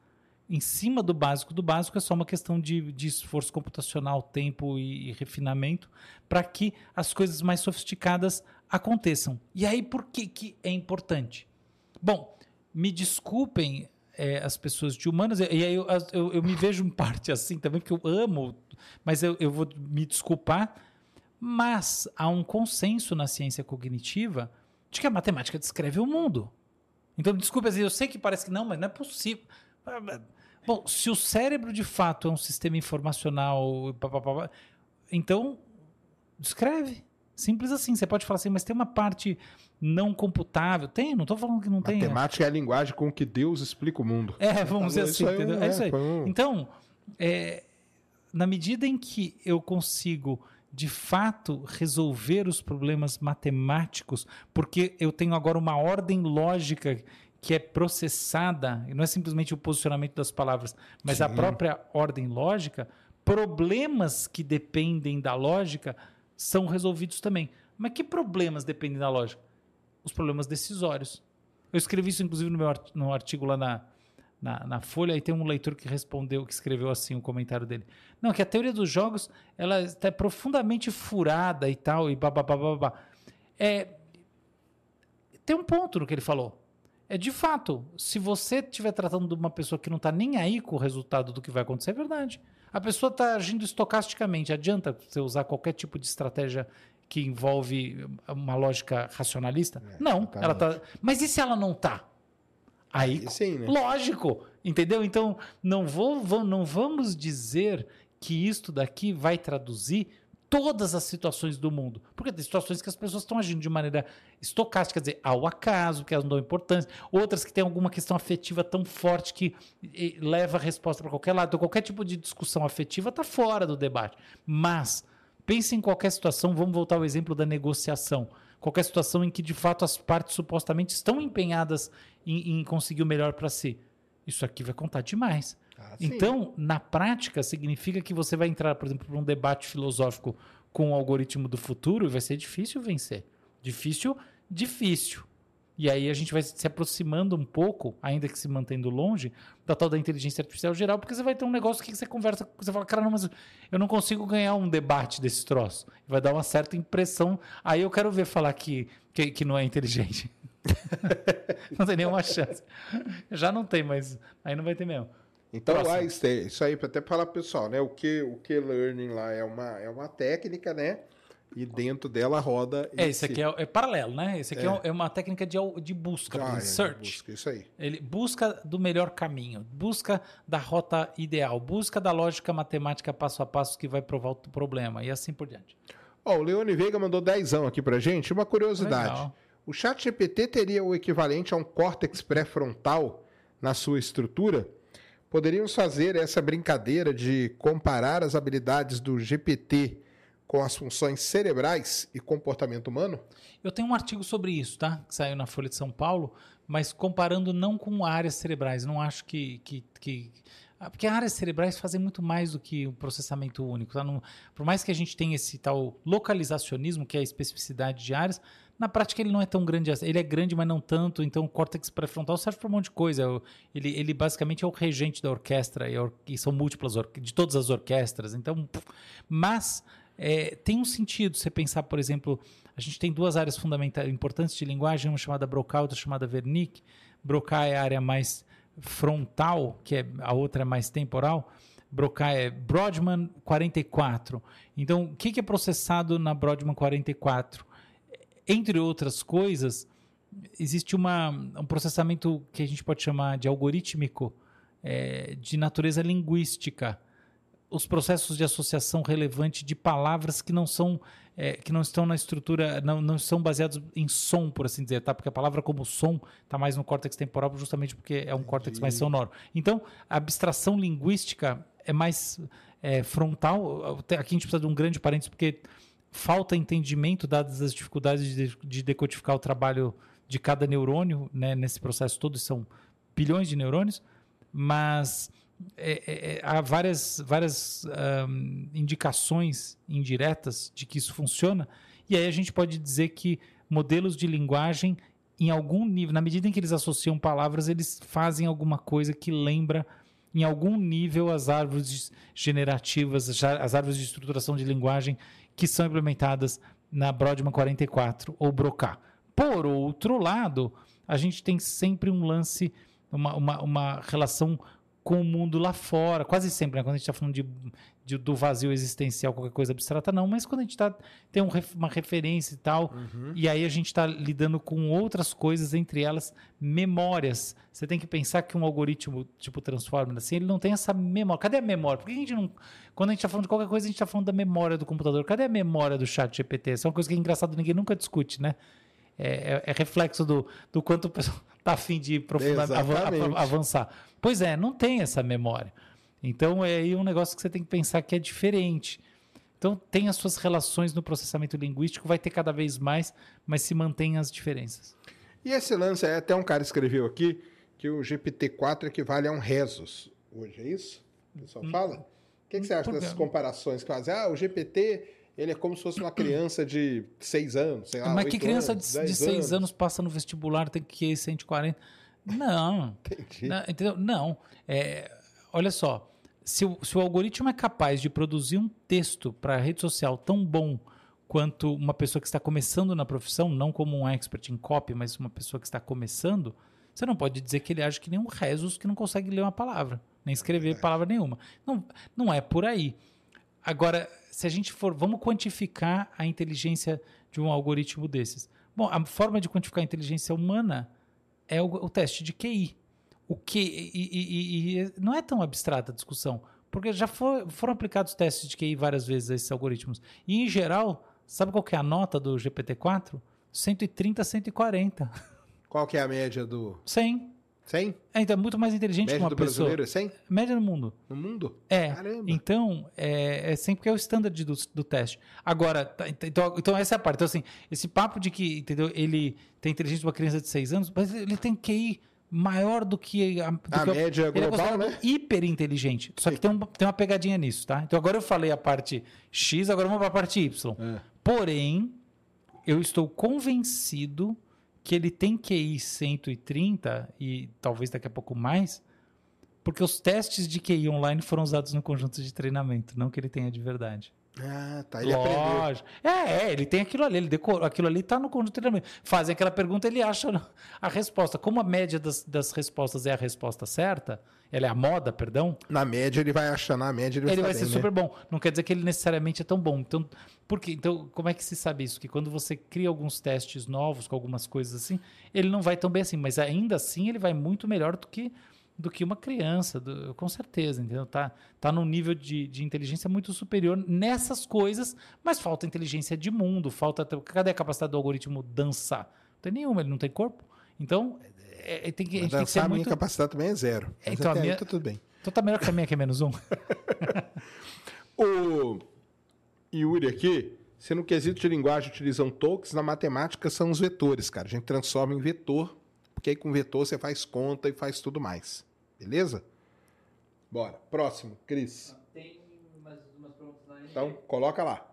em cima do básico do básico é só uma questão de, de esforço computacional, tempo e, e refinamento para que as coisas mais sofisticadas aconteçam. E aí, por que, que é importante? Bom, me desculpem é, as pessoas de humanas, e aí eu, eu, eu me vejo em parte assim também, porque eu amo, mas eu, eu vou me desculpar, mas há um consenso na ciência cognitiva de que a matemática descreve o mundo. Então, desculpe, eu sei que parece que não, mas não é possível. Bom, se o cérebro de fato é um sistema informacional, então descreve. Simples assim. Você pode falar assim, mas tem uma parte não computável. Tem, não estou falando que não tem. Matemática é a linguagem com que Deus explica o mundo. É, vamos dizer assim, aí, entendeu? É é, isso aí. um- Então, é, na medida em que eu consigo, de fato, resolver os problemas matemáticos, porque eu tenho agora uma ordem lógica que é processada, e não é simplesmente o posicionamento das palavras, mas a Sim. própria ordem lógica, problemas que dependem da lógica são resolvidos também. Mas que problemas dependem da lógica? Os problemas decisórios. Eu escrevi isso, inclusive, no meu art- no artigo lá na, na, na Folha, e tem um leitor que respondeu, que escreveu assim o comentário dele. Não, que a teoria dos jogos ela está profundamente furada e tal, e babá. É, tem um ponto no que ele falou. É de fato, se você estiver tratando de uma pessoa que não está nem aí com o resultado do que vai acontecer, é verdade. A pessoa está agindo estocasticamente. Adianta você usar qualquer tipo de estratégia que envolve uma lógica racionalista? não, exatamente. ela tá. Mas e se ela não tá? Aí, sim, né? lógico, entendeu? Então, não, vou, vou- não vamos dizer que isto daqui vai traduzir todas as situações do mundo. Porque tem situações que as pessoas estão agindo de maneira estocástica, quer dizer, ao acaso, que elas não dão importância. Outras que têm alguma questão afetiva tão forte que leva a resposta para qualquer lado. Então, qualquer tipo de discussão afetiva está fora do debate. Mas, pense em qualquer situação, vamos voltar ao exemplo da negociação. Qualquer situação em que, de fato, as partes supostamente estão empenhadas em, em conseguir o melhor para si. Isso aqui vai contar demais. Ah. Então, na prática, significa que você vai entrar, por exemplo, para um debate filosófico com o algoritmo do futuro e vai ser difícil vencer. Difícil, difícil. E aí a gente vai se aproximando um pouco, ainda que se mantendo longe, da tal da inteligência artificial geral, porque você vai ter um negócio que você conversa, você fala, cara, não, mas eu não consigo ganhar um debate desse troço. Vai dar uma certa impressão. Aí eu quero ver falar que, que, que não é inteligente. não tem nenhuma chance. Já não tem, mas aí não vai ter mesmo. Então, Próximo. lá, isso aí- isso aí, para até falar pro pessoal, né? O que o que learning lá é uma, é uma técnica, né? E dentro dela roda. É, esse aqui é, é paralelo, né? Esse aqui é, é uma técnica de, de busca, Ah, é, search. busca, isso aí. Ele busca do melhor caminho, busca da rota ideal, busca da lógica matemática passo a passo que vai provar o problema e assim por diante. Ó, o Leone Veiga mandou dezão aqui pra gente. Uma curiosidade. Legal. O chat GPT teria o equivalente a um córtex pré-frontal na sua estrutura? Poderíamos fazer essa brincadeira de comparar as habilidades do GPT com as funções cerebrais e comportamento humano? Eu tenho um artigo sobre isso, tá? Que saiu na Folha de São Paulo, mas comparando não com áreas cerebrais. Não acho que. que, que... ah, Porque áreas cerebrais fazem muito mais do que o processamento único. Tá? Não- por mais que a gente tenha esse tal localizacionismo, que é a especificidade de áreas, na prática ele não é tão grande assim. Ele é grande, mas não tanto. Então o córtex pré-frontal serve para um monte de coisa. É Ele, ele basicamente é o regente da orquestra, e, or- e são múltiplas, de todas as orquestras. Então, mas é, tem um sentido você pensar, por exemplo, a gente tem duas áreas fundamentais importantes de linguagem, uma chamada Broca, outra chamada Wernicke. Broca é a área mais frontal, que é a outra é mais temporal. Broca é Brodmann 44. Então, o que que é processado na Brodmann 44? Entre outras coisas, existe uma, um processamento que a gente pode chamar de algorítmico é, de natureza linguística. Os processos de associação relevante de palavras que não são é, que não estão na estrutura não, não são baseados em som por assim dizer tá? Porque a palavra como som está mais no córtex temporal justamente porque é um córtex mais sonoro. Então a abstração linguística é mais é, frontal. Aqui a gente precisa de um grande parênteses porque falta entendimento dadas as dificuldades de, de decodificar o trabalho de cada neurônio né, nesse processo todo são bilhões de neurônios mas é, é, é, há várias, várias ahm, indicações indiretas de que isso funciona, e aí a gente pode dizer que modelos de linguagem, em algum nível, na medida em que eles associam palavras, eles fazem alguma coisa que lembra, em algum nível, as árvores generativas, as árvores de estruturação de linguagem que são implementadas na Brodmann 44 ou Broca. Por outro lado, a gente tem sempre um lance, uma, uma, uma relação com o mundo lá fora, quase sempre, né? quando a gente está falando de, de- do vazio existencial, qualquer coisa abstrata, não, mas quando a gente tá, tem um uma referência e tal, e aí a gente está lidando com outras coisas, entre elas memórias. Você tem que pensar que um algoritmo tipo Transformer, assim, ele não tem essa memória. Cadê a memória? Por que a gente não. Quando a gente está falando de qualquer coisa, a gente está falando da memória do computador. Cadê a memória do chat GPT? Essa é uma coisa que é engraçado, ninguém nunca discute, né? É, é- é reflexo do, do quanto o pessoal está afim de Exatamente. avançar. Pois é, não tem essa memória. Então é aí um negócio que você tem que pensar que é diferente. Então tem as suas relações no processamento linguístico, vai ter cada vez mais, mas se mantém as diferenças. E esse lance, é, até um cara escreveu aqui que o GPT-4 equivale a um Rezos hoje, é isso? O pessoal fala? O que, que você acha dessas comparações que fazem? Ah, o GPT, ele é como se fosse uma criança de 6 anos, sei lá, mas que criança anos, de, 10 de 6 anos passa no vestibular, tem que ir 140? Não. Entendi. Não, entendeu? Não. É, olha só, se o, se o algoritmo é capaz de produzir um texto para a rede social tão bom quanto uma pessoa que está começando na profissão, não como um expert em copy, mas uma pessoa que está começando, você não pode dizer que ele age que nem um Rezos que não consegue ler uma palavra, nem escrever palavra nenhuma. Não, não é por aí. Agora, se a gente for, vamos quantificar a inteligência de um algoritmo desses. Bom, a forma de quantificar a inteligência humana é o, o teste de QI. O que e, e- e- não é tão abstrata a discussão, porque já for- foram aplicados testes de QI várias vezes a esses algoritmos. E em geral, sabe qual que é a nota do GPT-4? 130 a 140. Qual que é a média do 100. 100? É, então é muito mais inteligente que Média uma do pessoa. brasileiro é 100? Média no mundo. No mundo? É. Caramba. Então, é, é sempre que é o standard do, do teste. Agora, tá, então, então essa é a parte. Então, assim, esse papo de que entendeu, ele tem inteligência de uma criança de 6 anos, mas ele tem QI maior do que a, do A que média ele é global, considerado né? hiper inteligente. Só que tem, um- tem uma pegadinha nisso, tá? Então agora eu falei a parte X, agora vamos para a parte Y. É. Porém, eu estou convencido que ele tem QI 130 e talvez daqui a pouco mais, porque os testes de QI online foram usados no conjunto de treinamento, não que ele tenha de verdade. Ah, tá. Ele aprendeu. Lógico. É, é, ele tem aquilo ali, ele decorou, aquilo ali tá no conjunto de treinamento. Fazem aquela pergunta, ele acha a resposta. Como a média das, das respostas é a resposta certa, ela é a moda, perdão, Na média, ele vai achar, na média, ele vai ele vai estar ser bem, né? super bom. Não quer dizer que ele necessariamente é tão bom. Então, por quê? Então, como é que se sabe isso? Que quando você cria alguns testes novos com algumas coisas assim, ele não vai tão bem assim, mas ainda assim ele vai muito melhor do que do que uma criança, do- com certeza, entendeu? Tá, tá num nível de, de inteligência muito superior nessas coisas, mas falta inteligência de mundo, falta. Cadê a capacidade do algoritmo dançar? Não tem nenhuma, ele não tem corpo. Então, é- é- tem que, a gente tem que ser a minha muito. capacidade também é zero. É, Mas então, a minha- tá tudo bem. Então tá melhor que a minha, que é menos um. O Yuri aqui, se no quesito de linguagem utilizam tokens, na matemática são os vetores, cara. A gente transforma em vetor, porque aí com vetor você faz conta e faz tudo mais. Beleza? Bora. Próximo, Cris. Tem umas, umas perguntas NG. Então, coloca lá.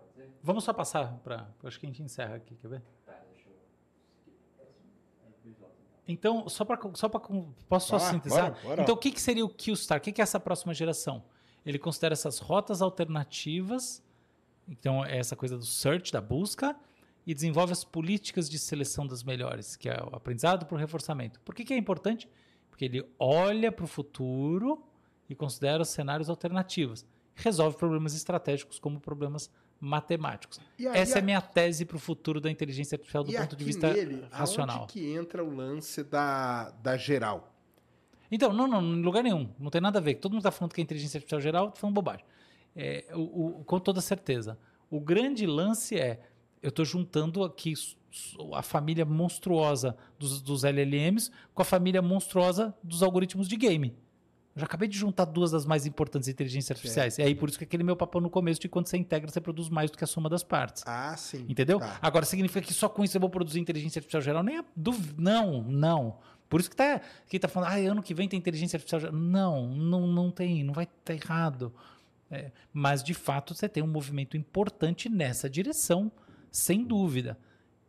Vamos só passar para. Acho que a gente encerra aqui, quer ver? Tá, deixa eu. Aí depois volta, então. Só para. Só pra, posso só lá, sintetizar? bora, bora. Então, o que, que seria o Q-Star? O que, que é essa próxima geração? Ele considera essas rotas alternativas, então é essa coisa do search, da busca, e desenvolve as políticas de seleção das melhores, que é o aprendizado por reforçamento. Por que, que é importante? Porque ele olha para o futuro e considera os cenários alternativos. Resolve problemas estratégicos como problemas matemáticos. Aí, Essa é a- a minha tese para o futuro da inteligência artificial do ponto de vista nele, racional. aonde que entra o lance da, da geral? Então, não, não, em lugar nenhum. Não tem nada a ver. Todo mundo está falando que é inteligência artificial geral, tá falando bobagem. É, o, o- com toda certeza. O grande lance é, eu estou juntando aqui a família monstruosa dos, dos LLMs com a família monstruosa dos algoritmos de game. Eu já acabei de juntar duas das mais importantes inteligências artificiais. E aí, por isso que aquele meu papo no começo de quando você integra, você produz mais do que a soma das partes. Ah, sim. Entendeu? Tá. Agora significa que só com isso eu vou produzir inteligência artificial geral? Nem a duv- Não, não. Por isso que tá, que tá falando, ah, ano que vem tem inteligência artificial geral. Não, não, não tem, não vai estar errado. É, mas, de fato, você tem um movimento importante nessa direção, sem dúvida.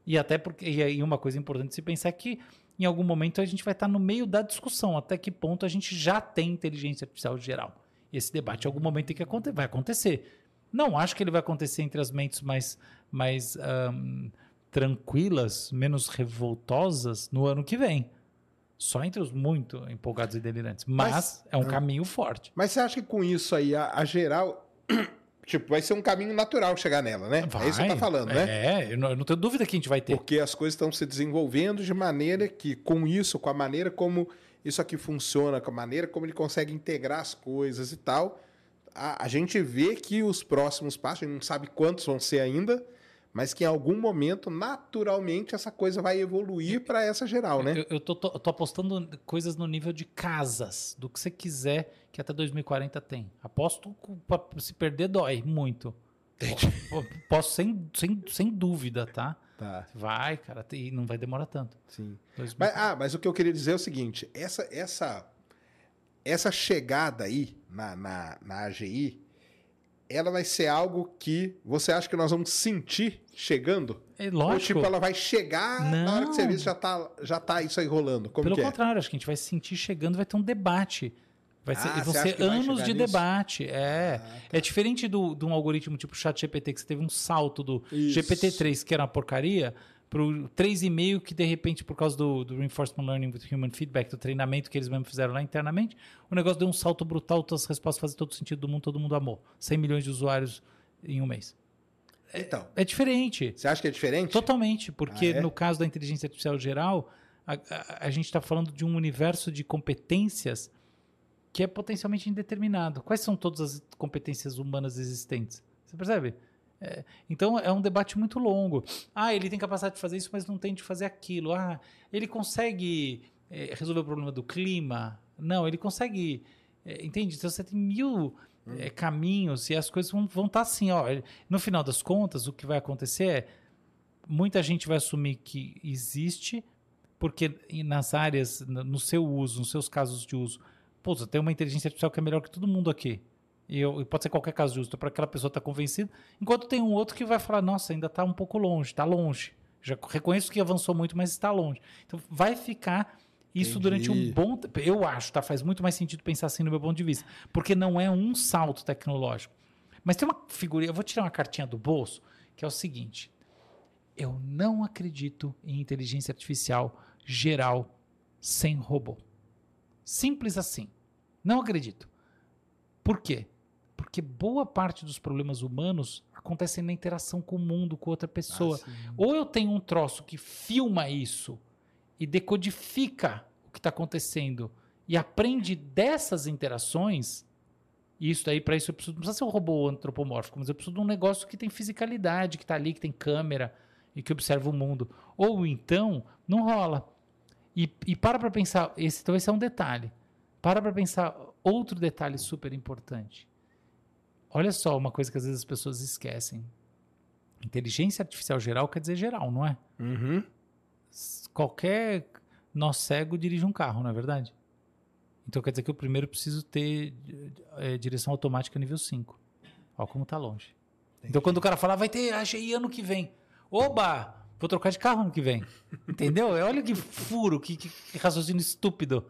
E até porque, e aí uma coisa importante de se pensar é que em algum momento a gente vai estar no meio da discussão, até que ponto a gente já tem inteligência artificial geral. Esse debate em algum momento tem que acontecer, vai acontecer. Não acho que ele vai acontecer entre as mentes mais, mais ahn, tranquilas, menos revoltosas no ano que vem. Só entre os muito empolgados e delirantes. Mas, Mas- é um caminho forte. Mas você acha que com isso aí, a, a geral. Tipo, vai ser um caminho natural chegar nela, né? É isso que você tá falando, né? É, eu não, eu não tenho dúvida que a gente vai ter. Porque as coisas estão se desenvolvendo de maneira que, com isso, com a maneira como isso aqui funciona, com a maneira como ele consegue integrar as coisas e tal, a, a gente vê que os próximos passos, a gente não sabe quantos vão ser ainda, mas que em algum momento, naturalmente, essa coisa vai evoluir para essa geral, né? Eu, eu tô, tô- tô apostando coisas no nível de casas, do que você quiser, que até 2040 tem. Aposto, pra- se perder, dói muito. Po- Posso sem, sem, sem dúvida, tá? Tá, Vai, cara, e não vai demorar tanto. sim. 2040. Mas, ah, mas o que eu queria dizer é o seguinte: essa, essa, essa chegada aí na, na, na AGI, ela vai ser algo que você acha que nós vamos sentir chegando? É Ou lógico. tipo, ela vai chegar na hora que Não. vê já tá, já tá isso aí rolando? Como Pelo que é? contrário, acho que a gente vai se sentir chegando, vai ter um debate. Vai ser, Ah, vão ser anos de nisso? debate. É, Ah, tá. é diferente do, de um algoritmo tipo ChatGPT, que você teve um salto do Isso. GPT-3, que era uma porcaria, para o 3,5, que de repente, por causa do, do Reinforcement Learning with Human Feedback, do treinamento que eles mesmos fizeram lá internamente, o negócio deu um salto brutal, todas as respostas fazem todo sentido do mundo, todo mundo amou. 100 milhões de usuários em um mês. Então, É diferente. você acha que é diferente? Totalmente, porque Ah, é? no caso da inteligência artificial geral, a, a- a gente está falando de um universo de competências que é potencialmente indeterminado. Quais são todas as competências humanas existentes? Você percebe? É, então é um debate muito longo. Ah, ele tem capacidade de fazer isso, mas não tem de fazer aquilo. Ah, ele consegue é, resolver o problema do clima? Não, ele consegue. é, entende? Então você tem mil é, caminhos e as coisas vão estar assim. Ó, no final das contas, o que vai acontecer é muita gente vai assumir que existe, porque nas áreas, no seu uso, nos seus casos de uso, pô, tem uma inteligência artificial que é melhor que todo mundo aqui. E, eu- e pode ser qualquer caso então para aquela pessoa estar convencida. Enquanto tem um outro que vai falar, nossa, ainda está um pouco longe, está longe. Já reconheço que avançou muito, mas está longe. Então vai ficar isso durante um bom tempo. Eu acho, tá? Faz muito mais sentido pensar assim no meu ponto de vista. Porque não é um salto tecnológico. Mas tem uma figurinha, eu vou tirar uma cartinha do bolso, que é o seguinte. Eu não acredito em inteligência artificial geral sem robô. Simples assim. Não acredito. Por quê? Porque boa parte dos problemas humanos acontecem na interação com o mundo, com outra pessoa. Ah, Ou eu tenho um troço que filma isso e decodifica o que está acontecendo e aprende dessas interações. E isso daí, para isso, eu preciso, não precisa ser um robô antropomórfico, mas eu preciso de um negócio que tem fisicalidade, que está ali, que tem câmera e que observa o mundo. Ou então, não rola. E, e para para pensar, esse, então esse é um detalhe. Para para pensar outro detalhe super importante. Olha só uma coisa que às vezes as pessoas esquecem. Inteligência artificial geral quer dizer geral, não é? Uhum. Qualquer nó cego dirige um carro, não é verdade? Então quer dizer que eu primeiro preciso ter eh, direção automática nível 5. Olha como tá longe. Então quando o cara falar, vai ter AGI ano que vem. Oba! Vou trocar de carro ano que vem. Entendeu? Olha que furo, que, que- que raciocínio estúpido.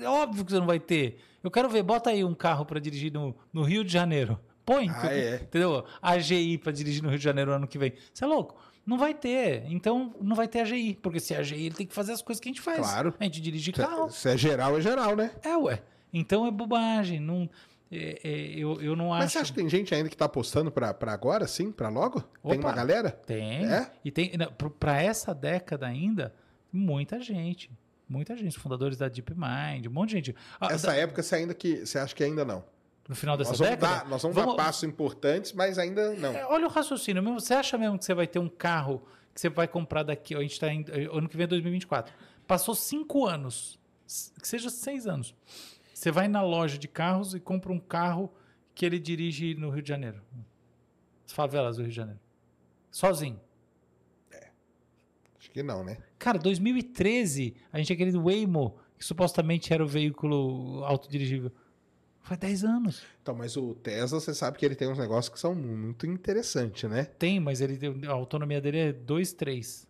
É óbvio que você não vai ter. Eu quero ver, bota aí um carro para dirigir no, no Rio de Janeiro. Põe. Ah, é. Entendeu? AGI para dirigir no Rio de Janeiro ano que vem. Você é louco? Não vai ter. Então não vai ter AGI. Porque se é AGI, ele tem que fazer as coisas que a gente faz. Claro. A gente dirige Se, carro. se é geral, é geral, né? É, ué. Então é bobagem. Não, é- é, eu, eu não acho. Mas você acha que tem gente ainda que tá apostando pra, pra agora, sim? Pra logo? Tem Opa. uma galera? Tem. É? E tem. Para essa década ainda, muita gente. Muita gente. Fundadores da DeepMind, um monte de gente. Ah, Essa da- época você ainda que. Você acha que ainda não? no final dessa Nós vamos, década. dar, nós vamos, dar passos importantes, mas ainda não. É, olha o raciocínio. Você acha mesmo que você vai ter um carro que você vai comprar daqui? A gente está em. Ano que vem é 2024. Passou cinco anos. Que seja seis anos. Você vai na loja de carros e compra um carro que ele dirige no Rio de Janeiro. As favelas do Rio de Janeiro. Sozinho. Acho que não, né? Cara, 2013, a gente tinha aquele Waymo, que supostamente era o veículo autodirigível. Faz 10 anos. Então, mas o Tesla, você sabe que ele tem uns negócios que são muito interessantes, né? Tem, mas ele a autonomia dele é 2, 3.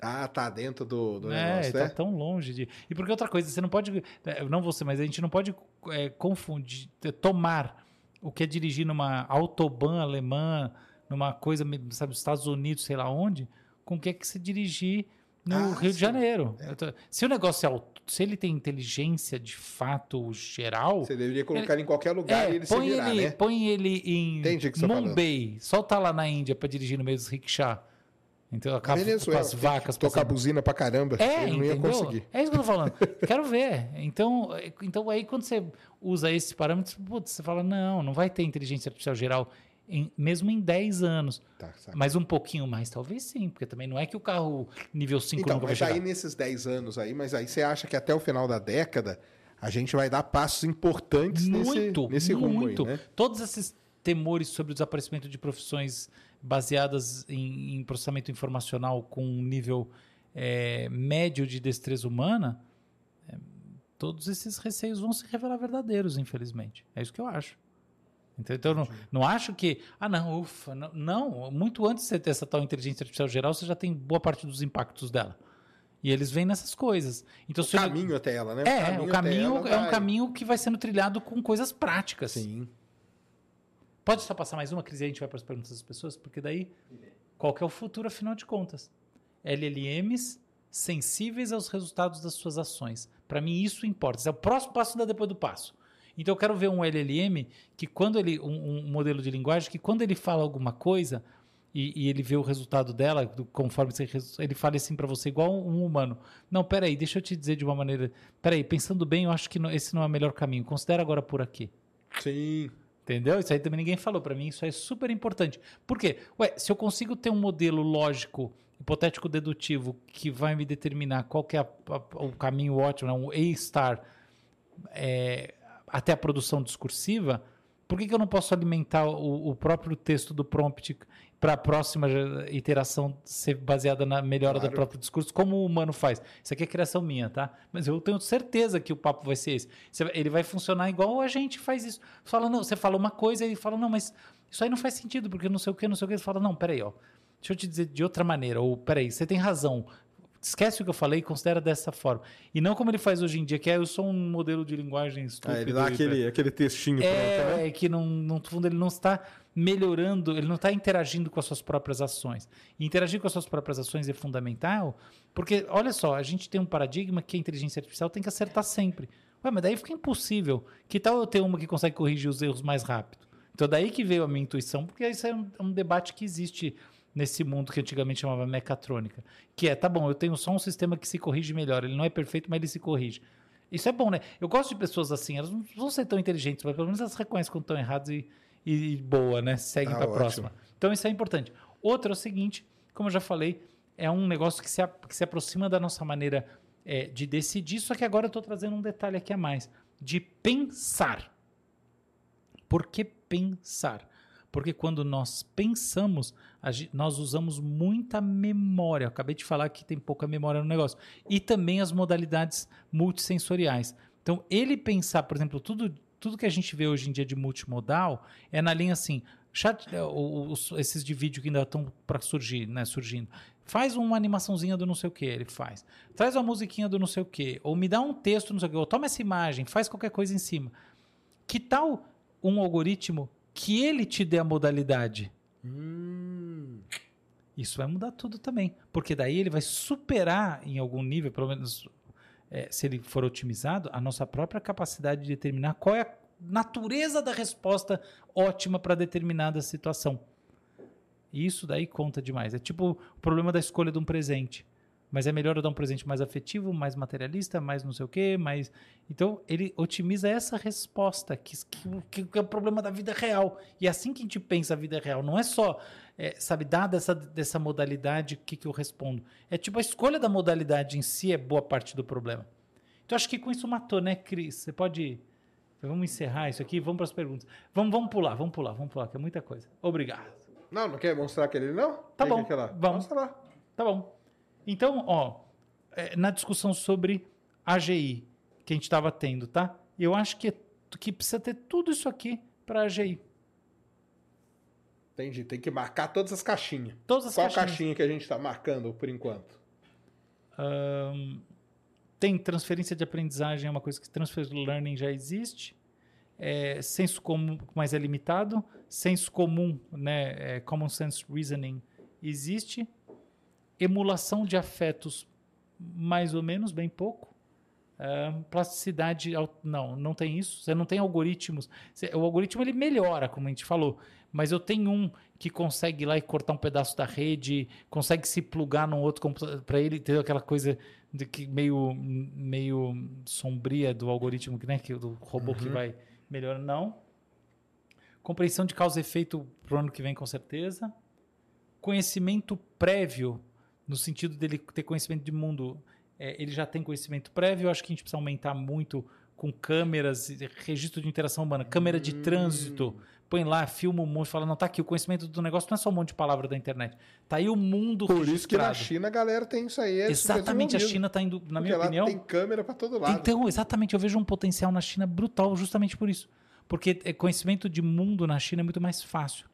Ah, tá dentro do, do É, negócio, tá né? tão longe de. E porque outra coisa, você não pode. é, Não você, mas a gente não pode é, confundir, é, tomar o que é dirigir numa autobahn alemã, numa coisa, sabe, nos Estados Unidos, sei lá onde, com o que é que se dirigir no Ah, Rio de sim. Janeiro. Eu tô- Se o negócio é auto, se ele tem inteligência de fato geral. Você deveria colocar ele em qualquer lugar É, e ele se põe, virar, ele, né? põe ele em tá. Mumbai, solta lá na Índia pra dirigir no meio dos rickshaw. Então acaba com Venezuela, as vacas tocar passando. buzina pra caramba. É, ele não ia entendeu? conseguir. É isso que eu tô falando. Quero ver. Então, então aí quando você usa esses parâmetros, putz, você fala, não, não vai ter inteligência artificial geral, em- mesmo em 10 anos. Tá? Mas um pouquinho mais, talvez sim, porque também não é que o carro nível 5 Então, nunca vai mas chegar. aí nesses 10 anos aí, mas aí você acha que até o final da década a gente vai dar passos importantes muito, nesse, nesse rumo muito. aí, né? Todos esses temores sobre o desaparecimento de profissões baseadas em, em processamento informacional com um nível é, médio de destreza humana, é, todos esses receios vão se revelar verdadeiros, infelizmente. É isso que eu acho. Então, então não, não acho que. Ah, não, ufa. Não, não, muito antes de você ter essa tal inteligência artificial geral, você já tem boa parte dos impactos dela. E eles vêm nessas coisas. Então, O se eu- caminho até ela, né? é, o caminho ela é um vai- caminho que vai sendo trilhado com coisas práticas. Sim. Pode só passar mais uma crise e a gente vai para as perguntas das pessoas, porque daí qual que é o futuro afinal de contas? LLMs sensíveis aos resultados das suas ações. Para mim isso importa. Esse é o próximo passo da depois do passo. Então eu quero ver um LLM que quando ele um, um modelo de linguagem que quando ele fala alguma coisa e, e ele vê o resultado dela do- conforme resu- ele fala assim para você igual um humano. Não, peraí, deixa eu te dizer de uma maneira. Peraí, pensando bem, eu acho que não- esse não é o melhor caminho. Considera agora por aqui. Sim. Entendeu? Isso aí também ninguém falou. Para mim, isso é super importante. Por quê? Ué, se eu consigo ter um modelo lógico, hipotético dedutivo, que vai me determinar qual que é a- a- o caminho ótimo, né? um A-star, é, até a produção discursiva, por que, que eu não posso alimentar o, o próprio texto do prompt para a próxima iteração ser baseada na melhora Claro. do próprio discurso, como o humano faz? Isso aqui é criação minha, tá? Mas eu tenho certeza que o papo vai ser esse. Ele vai funcionar igual a gente faz isso. Fala, não, você fala uma coisa e fala, não, mas isso aí não faz sentido, porque não sei o que, não sei o que. Você fala, não, peraí, ó. deixa eu te dizer de outra maneira, ou peraí, você tem razão. Esquece o que eu falei e considera dessa forma. E não como ele faz hoje em dia, que é eu sou um modelo de linguagem estúpido. Ah, ele dá aquele, aquele textinho pronto, né? é, que não, no fundo ele não está melhorando, ele não está interagindo com as suas próprias ações. E interagir com as suas próprias ações é fundamental, porque, olha só, a gente tem um paradigma que a inteligência artificial tem que acertar sempre. Ué, mas daí fica impossível. Que tal eu ter uma que consegue corrigir os erros mais rápido? Então, daí que veio a minha intuição, porque isso é um, é um debate que existe nesse mundo que antigamente chamava mecatrônica. Que é, tá bom, eu tenho só um sistema que se corrige melhor. Ele não é perfeito, mas ele se corrige. Isso é bom, né? Eu gosto de pessoas assim, elas não vão ser tão inteligentes, mas pelo menos elas reconhecem quando estão erradas e, e boa, né? Seguem Ah, para a próxima. Então isso é importante. Outro é o seguinte, como eu já falei, é um negócio que se, a- que se aproxima da nossa maneira é, de decidir, só que agora eu estou trazendo um detalhe aqui a mais, de pensar. Por que pensar? Porque quando nós pensamos, a gen- nós usamos muita memória. Eu acabei de falar que tem pouca memória no negócio. E também as modalidades multissensoriais. Então, ele pensar, por exemplo, tudo, tudo que a gente vê hoje em dia de multimodal é na linha assim. Chat, é, os- esses de vídeo que ainda estão para surgir, né, surgindo. Faz uma animaçãozinha do não sei o que, ele faz. Traz uma musiquinha do não sei o que. Ou me dá um texto, não sei o que. Ou toma essa imagem, faz qualquer coisa em cima. Que tal um algoritmo que ele te dê a modalidade? Hum, Isso vai mudar tudo também. Porque daí ele vai superar em algum nível, pelo menos é, se ele for otimizado, a nossa própria capacidade de determinar qual é a natureza da resposta ótima para determinada situação. E isso daí conta demais. É tipo o problema da escolha de um presente. Mas é melhor eu dar um presente mais afetivo, mais materialista, mais não sei o quê, mais. Então, ele otimiza essa resposta, que, que, que é o problema da vida real. E é assim que a gente pensa a vida real. Não é só, é, sabe, dada essa, dessa modalidade, o que, que eu respondo. É tipo a escolha da modalidade em si é boa parte do problema. Então, acho que com isso matou, né, Cris? Você pode. Vamos encerrar isso aqui, vamos para as perguntas. Vamos, vamos pular, vamos pular, vamos pular, que é muita coisa. Obrigado. Não, não quer mostrar aquele não? Tá Pega bom, aquela. vamos. Mostra lá. Tá bom. Então, ó, é, na discussão sobre AGI que a gente estava tendo, tá? Eu acho que, que precisa ter tudo isso aqui para AGI. Entendi. Tem que marcar todas as caixinhas. Todas as Qual caixinhas. caixinha que a gente tá marcando por enquanto? Ahn, tem transferência de aprendizagem, é uma coisa que transfer learning já existe. É, senso comum, mas é limitado. Senso comum, né, é, common sense reasoning, existe. Emulação de afetos, mais ou menos, bem pouco. Ahn, plasticidade, não, não tem isso. Você não tem algoritmos. O algoritmo ele melhora, como a gente falou. Mas eu tenho um que consegue ir lá e cortar um pedaço da rede, consegue se plugar num outro para ele ter aquela coisa de que meio meio sombria do algoritmo, que né, que do robô que vai melhorando, não. Compreensão de causa e efeito pro ano que vem com certeza. Conhecimento prévio no sentido dele ter conhecimento de mundo, é, ele já tem conhecimento prévio, eu acho que a gente precisa aumentar muito com câmeras, registro de interação humana, câmera de trânsito, põe lá, filma um monte, fala, não, tá aqui, o conhecimento do negócio não é só um monte de palavra da internet, tá aí o mundo Por isso que na registrado. China a galera tem isso aí. é Exatamente, a. China está indo, na minha lá opinião... tem câmera pra todo lado. Então, exatamente, eu vejo um potencial na China brutal justamente por isso. Porque é, conhecimento de mundo na China é muito mais fácil.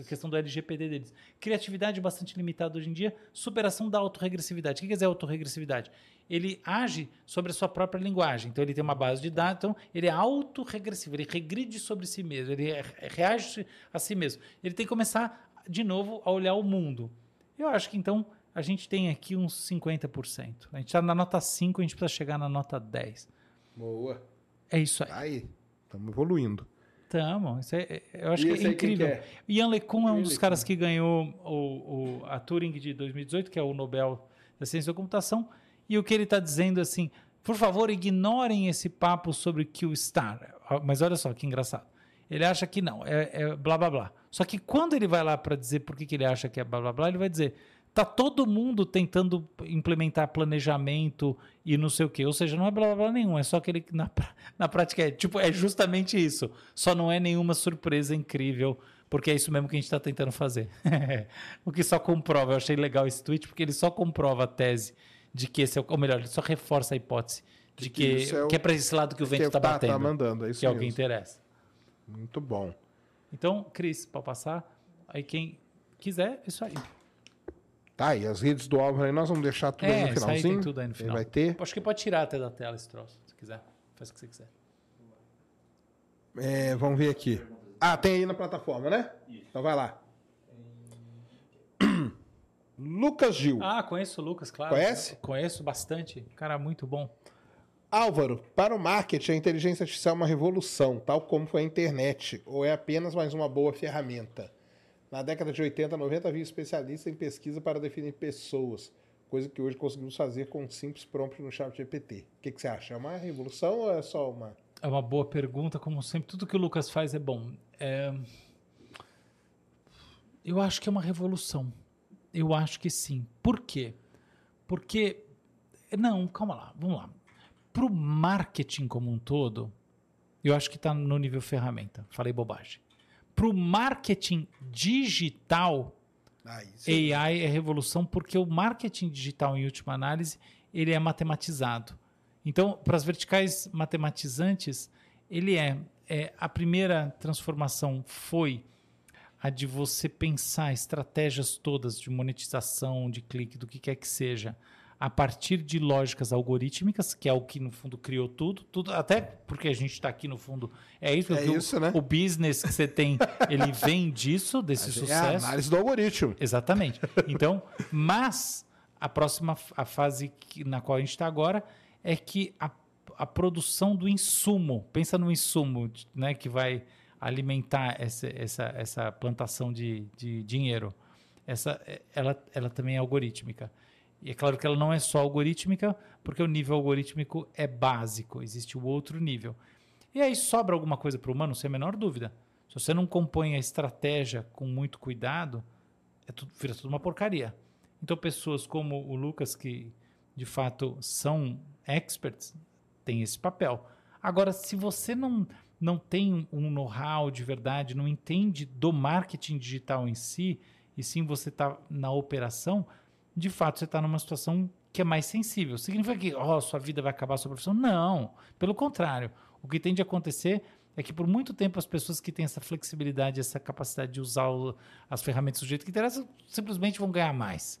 A questão do LGPD deles. Criatividade bastante limitada hoje em dia. Superação da autorregressividade. O que quer dizer autorregressividade? Ele age sobre a sua própria linguagem. Então, ele tem uma base de dados. Então, ele é autorregressivo. Ele regride sobre si mesmo. Ele re- reage a si mesmo. Ele tem que começar, de novo, a olhar o mundo. Eu acho que, então, a gente tem aqui uns 50%. A gente está na nota 5, a gente precisa chegar na nota 10. Boa. É isso aí. Aí, estamos evoluindo. Tamo. Isso é- é- eu acho E que é incrível. que é? Ian LeCun é um dos LeCun. caras que ganhou o, o- a Turing de 2018, que é o Nobel da Ciência da Computação. E o que ele está dizendo assim, por favor, ignorem esse papo sobre Q-Star. Ah, Mas olha só que engraçado. Ele acha que não, é, é blá blá blá. Só que quando ele vai lá para dizer por que, que ele acha que é blá blá blá, ele vai dizer: tá todo mundo tentando implementar planejamento e não sei o quê. Ou seja, não é blá blá blá nenhum, é só que ele na, na prática é tipo, é justamente isso. Só não é nenhuma surpresa incrível, porque é isso mesmo que a gente está tentando fazer. o que só comprova, eu achei legal esse tweet, porque ele só comprova a tese de que esse é o, ou melhor, ele só reforça a hipótese de, que que, isso é o- que é para esse lado que o que vento está tá- tá batendo. mandando, é isso que é o que interessa. Muito bom. Então, Cris, para passar, aí quem quiser, isso aí. Tá, e as redes do Álvaro aí nós vamos deixar tudo aí É, no isso aí finalzinho. tem tudo aí no Ele final. vai ter. Acho que pode tirar até da tela esse troço, se quiser. Faz o que você quiser. É, vamos ver aqui. Ah, tem aí na plataforma, né? Então vai lá. Lucas Gil. Ah, conheço o Lucas, claro. Conhece? Conheço bastante. Cara, muito bom. Álvaro, para o marketing, a inteligência artificial é uma revolução, tal como foi a internet, ou é apenas mais uma boa ferramenta? Na década de 80, 90, havia especialistas em pesquisa para definir pessoas, coisa que hoje conseguimos fazer com um simples prompt no chat GPT. O que, que você acha? É uma revolução ou é só uma... É uma boa pergunta, como sempre. Tudo que o Lucas faz é bom. É, Eu acho que é uma revolução. Eu acho que sim. Por quê? Porque. Não, calma lá, vamos lá. Para o marketing como um todo, eu acho que está no nível ferramenta. Falei bobagem. Para o marketing digital, Ah. AI é revolução porque o marketing digital, em última análise, ele é matematizado. Então, para as verticais matematizantes, ele é, é a primeira transformação foi a de você pensar estratégias todas de monetização, de clique, do que quer que seja, a partir de lógicas algorítmicas, que é o que no fundo criou tudo, tudo até porque a gente está aqui no fundo é isso, É porque o- isso, né? o business que você tem, ele vem disso, desse É a sucesso. análise do algoritmo. Exatamente. Então, mas a próxima a fase que- na qual a gente está agora é que a, a produção do insumo, pensa no insumo né, que vai alimentar essa, essa, essa plantação de, de dinheiro. Essa, é- ela, ela também é algorítmica. E é claro que ela não é só algorítmica, porque o nível algorítmico é básico, existe o outro nível. E aí sobra alguma coisa para o humano, sem a menor dúvida. Se você não compõe a estratégia com muito cuidado, é tudo, vira tudo uma porcaria. Então, pessoas como o Lucas, que de fato são experts, têm esse papel. Agora, se você não, não tem um know-how de verdade, não entende do marketing digital em si, e sim você está na operação, de fato você está numa situação que é mais sensível. Significa que oh, sua vida vai acabar, sua profissão? Não. Pelo contrário. O que tem de acontecer é que por muito tempo as pessoas que têm essa flexibilidade, essa capacidade de usar o- as ferramentas do jeito que interessa, simplesmente vão ganhar mais.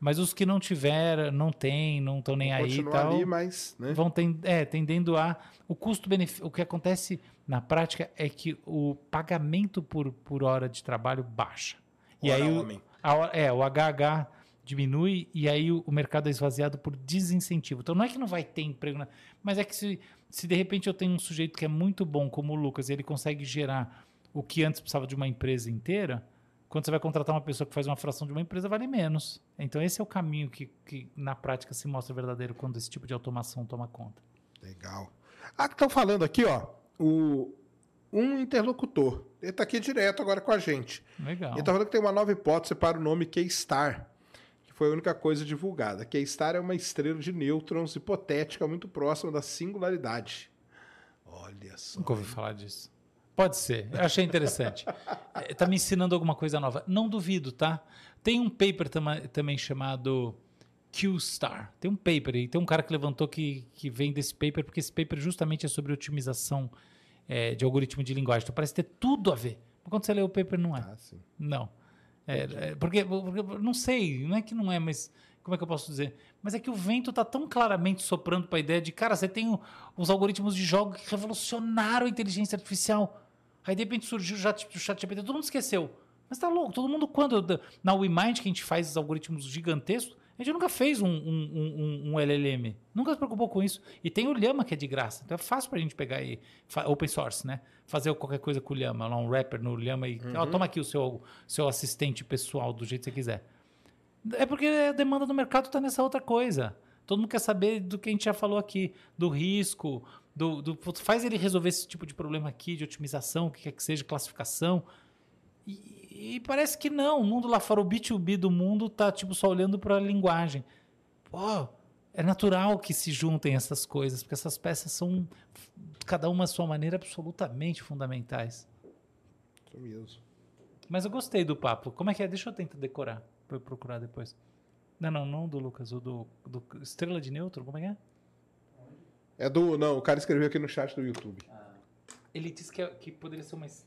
Mas os que não tiveram, não têm, não estão nem aí tal, ali, mas... Né? vão ten- é, tendendo a o custo-benefício. O que acontece na prática é que o pagamento por, por hora de trabalho baixa. e Hora aí o, a é, o HH diminui e aí o, o mercado é esvaziado por desincentivo. Então não é que não vai ter emprego, mas é que se, se de repente eu tenho um sujeito que é muito bom como o Lucas, e ele consegue gerar o que antes precisava de uma empresa inteira, quando você vai contratar uma pessoa que faz uma fração de uma empresa, vale menos. Então esse é o caminho que, que na prática se mostra verdadeiro quando esse tipo de automação toma conta. Legal. Ah, que estão falando aqui, ó. O, um interlocutor. Ele está aqui direto agora com a gente. Legal. Ele está falando que tem uma nova hipótese para o nome Keystar, foi a única coisa divulgada. Keystar é uma estrela de nêutrons hipotética muito próxima da singularidade. Olha só. Nunca ouvi falar disso. Pode ser. Eu achei interessante. É, tá me ensinando alguma coisa nova. Não duvido, tá? Tem um paper tama- também chamado Q-Star. Tem um paper aí. Tem um cara que levantou que, que vem desse paper, porque esse paper justamente é sobre otimização é, de algoritmo de linguagem. Então parece ter tudo a ver. Mas quando você lê o paper, não é. Ah, sim. Não. É, é, porque, porque- não sei, não é que não é, mas como é que eu posso dizer? Mas é que o vento está tão claramente soprando para a ideia de, cara, você tem os algoritmos de jogo que revolucionaram a inteligência artificial. Aí de repente surgiu o chat, o chat GPT, todo mundo esqueceu. Mas tá louco, todo mundo quando na WeMind que a gente faz os algoritmos gigantescos, a gente nunca fez um, um, um- um LLM. Nunca se preocupou com isso. E tem o Llama que é de graça. Então é fácil pra gente pegar e open source, né? Fazer qualquer coisa com o Llama, lá um wrapper no Llama e ó, toma aqui o seu, seu assistente pessoal do jeito que você quiser. É porque a demanda do mercado está nessa outra coisa. Todo mundo quer saber do que a gente já falou aqui, do risco, do, do- faz ele resolver esse tipo de problema aqui, de otimização, o que quer que seja, classificação. E, e parece que não. O mundo lá fora, o B2B do mundo, tá tipo só olhando para a linguagem. Pô, é natural que se juntem essas coisas, porque essas peças são, cada uma à sua maneira, absolutamente fundamentais. Isso mesmo. Mas eu gostei do papo. Como é que é? Deixa eu tentar decorar pra eu procurar depois. Não, não, não do Lucas, o do, do Estrela de Neutro, como é que é? É do. Não, o cara escreveu aqui no chat do YouTube. Ele disse que, é- que poderia ser uma. es-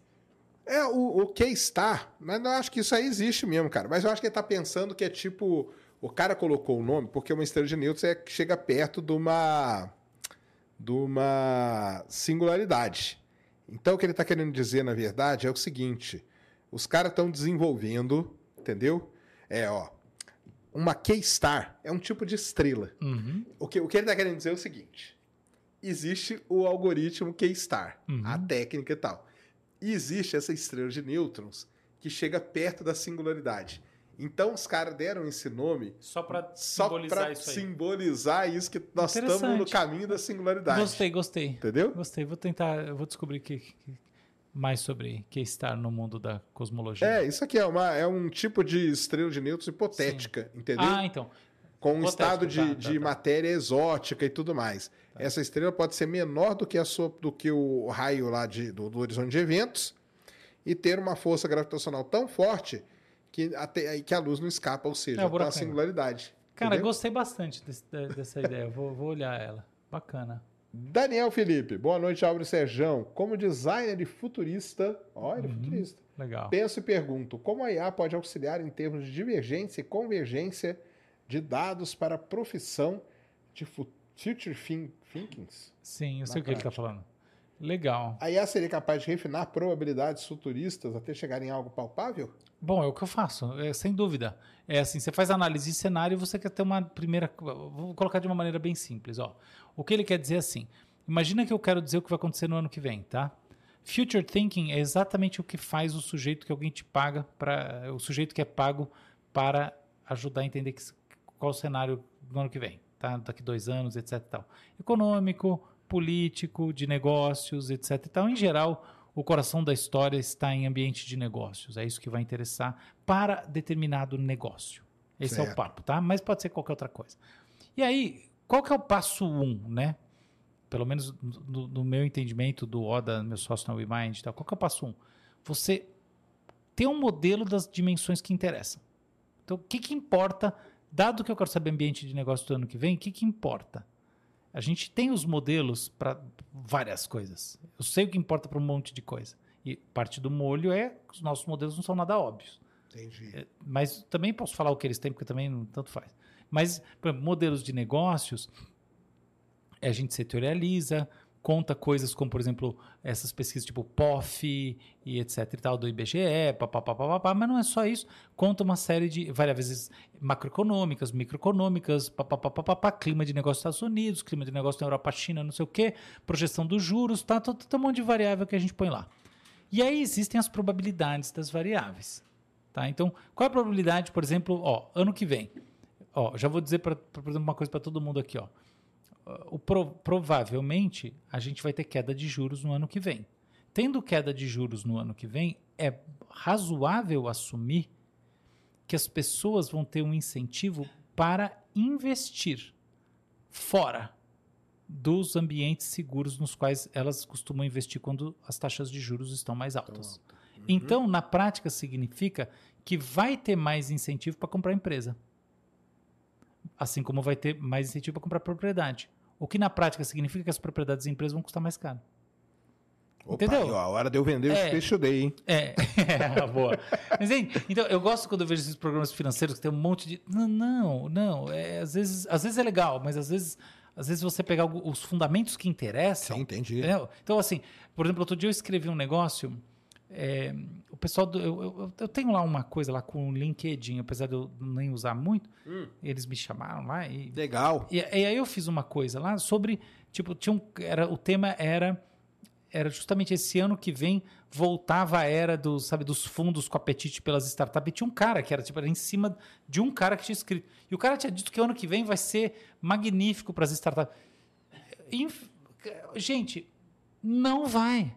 É, o, o K-Star, mas eu acho que isso aí existe mesmo, cara. Mas eu acho que ele tá pensando que é tipo. O cara colocou o nome porque uma estrela de nêutrons é que chega perto de uma. de uma singularidade. Então o que ele tá querendo dizer, na verdade, é o seguinte: os caras estão desenvolvendo, entendeu? É, ó. Uma K-Star é um tipo de estrela. Uhum. O que, o que ele está querendo dizer é o seguinte: existe o algoritmo K-Star, Uhum. a técnica e tal. E existe essa estrela de nêutrons que chega perto da singularidade. Então os caras deram esse nome Só só simbolizar para isso aí. simbolizar isso que nós estamos no Interessante. caminho da singularidade. Gostei, gostei. Entendeu? Gostei. Vou tentar, vou descobrir que, que- mais sobre que estar no mundo da cosmologia. É, isso aqui é, uma, é um tipo de estrela de nêutrons hipotética, entendeu? Ah, então. com um Hipotético, estado de, tá, tá, de tá. matéria exótica e tudo mais. Essa estrela pode ser menor do que, a sua, do que o raio lá de, do, do horizonte de eventos e ter uma força gravitacional tão forte que, até, que a luz não escapa, ou seja, É, tá a singularidade. Cara, entendeu? gostei bastante desse- de- dessa ideia. Vou, vou olhar ela. Bacana. Daniel Felipe, boa noite, Álvaro Serjão. Como designer e futurista, ó, ele é Uhum. futurista. Legal. Penso e pergunto: como a IA pode auxiliar em termos de divergência e convergência de dados para a profissão de fu- future thinkings? Sim, eu sei o que ele está falando. Legal. A IA seria capaz de refinar probabilidades futuristas até chegar em algo palpável? Bom, é o que eu faço, é, sem dúvida. É assim, você faz análise de cenário e você quer ter uma primeira... Vou colocar de uma maneira bem simples. Ó. O que ele quer dizer é assim, imagina que eu quero dizer o que vai acontecer no ano que vem, tá? Future Thinking é exatamente o que faz o sujeito que alguém te paga, para o sujeito que é pago para ajudar a entender que, qual o cenário do ano que vem, tá? Daqui dois anos, etc. Tal. Econômico, político, de negócios, etc. Tal. Em geral, o coração da história está em ambiente de negócios. É isso que vai interessar para determinado negócio. Esse é o Certo. papo, tá? Mas pode ser qualquer outra coisa. E aí, qual que é o passo um, né? Pelo menos no, no meu entendimento do Oda, meu sócio na WeMind e tal, qual que é o passo um? Você ter um modelo das dimensões que interessam. Então, o que, que importa, dado que eu quero saber ambiente de negócio do ano que vem, o que, que importa? A gente tem os modelos para várias coisas. Eu sei o que importa para um monte de coisa. E parte do molho é que os nossos modelos não são nada óbvios. Entendi. Mas também posso falar o que eles têm, porque também não tanto faz. Mas, por exemplo, modelos de negócios, a gente setorializa, conta coisas como, por exemplo, essas pesquisas tipo POF e etc e tal, do IBGE, papapá, papapá, mas não é só isso. Conta uma série de variáveis macroeconômicas, microeconômicas, papapá, papapá, clima de negócio nos Estados Unidos, clima de negócio na Europa, China, não sei o quê, projeção dos juros, tá, tá, tá um monte de variável que a gente põe lá. E aí existem as probabilidades das variáveis. Tá? Então, qual é a probabilidade, por exemplo, ó, ano que vem? Ó, já vou dizer, pra- por exemplo, uma coisa para todo mundo aqui. Ó. O pro- provavelmente a gente vai ter queda de juros no ano que vem. Tendo queda de juros no ano que vem, é razoável assumir que as pessoas vão ter um incentivo para investir fora dos ambientes seguros nos quais elas costumam investir quando as taxas de juros estão mais altas. Então, na prática, significa que vai ter mais incentivo para comprar empresa. Assim como vai ter mais incentivo para comprar propriedade. O que na prática significa que as propriedades e empresas vão custar mais caro. Opa, Entendeu? a hora de eu vender É. os peixes dei, hein? É, é boa. Mas, hein, então, eu gosto quando eu vejo esses programas financeiros que tem um monte de. Não, não, não. É, às, vezes, às vezes é legal, mas às vezes, às vezes você pegar os fundamentos que interessam. Sim, entendi. Entendeu? Então, assim, por exemplo, outro dia eu escrevi um negócio. É, o pessoal do, eu, eu- eu tenho lá uma coisa lá com o LinkedIn, apesar de eu nem usar muito, eles me chamaram lá e, Legal. e, e aí eu fiz uma coisa lá sobre, tipo, tinha um, era, o tema era era justamente esse ano que vem voltava a era dos, sabe, dos fundos com apetite pelas startups. E tinha um cara que era tipo era em cima de um cara que tinha escrito. E o cara tinha dito que o ano que vem vai ser magnífico para as startups. Inf- Gente, não vai.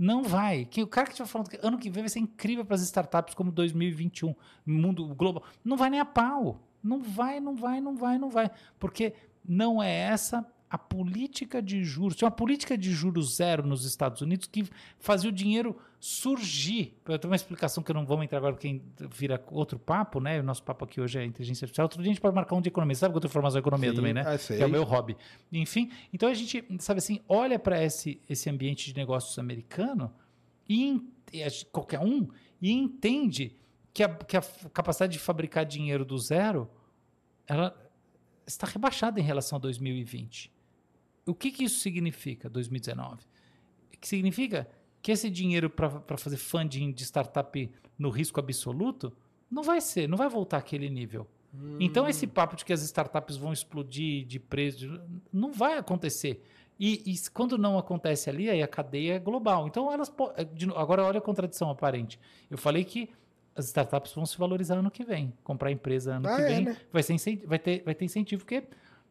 Não vai. Que o cara que estiver falando que ano que vem vai ser incrível para as startups como 2021, mundo global, não vai nem a pau. Não vai, não vai, não vai, não vai. Porque não é essa a política de juros. Tinha uma política de juros zero nos Estados Unidos que fazia o dinheiro surgir. Eu tenho uma explicação que eu não vamos entrar agora, porque vira outro papo, né? O nosso papo aqui hoje é inteligência artificial. Outro dia a gente pode marcar um de economia. Sabe que eu tenho formação em economia Sim, também, né? ah, é o meu hobby. Enfim, então a gente, sabe assim, olha para esse, esse ambiente de negócios americano e, e qualquer um, e entende que a, que a capacidade de fabricar dinheiro do zero ela está rebaixada em relação a 2020. O que, que isso significa, 2019? Que significa que esse dinheiro para fazer funding de startup no risco absoluto não vai ser, não vai voltar àquele nível. Então, esse papo de que as startups vão explodir de preço não vai acontecer. E, e quando não acontece ali, aí a cadeia é global. Então, elas novo, agora olha a contradição aparente. Eu falei que as startups vão se valorizar ano que vem. Comprar empresa ano Ah, que é, vem né? vai, ser vai, ter, vai ter incentivo, porque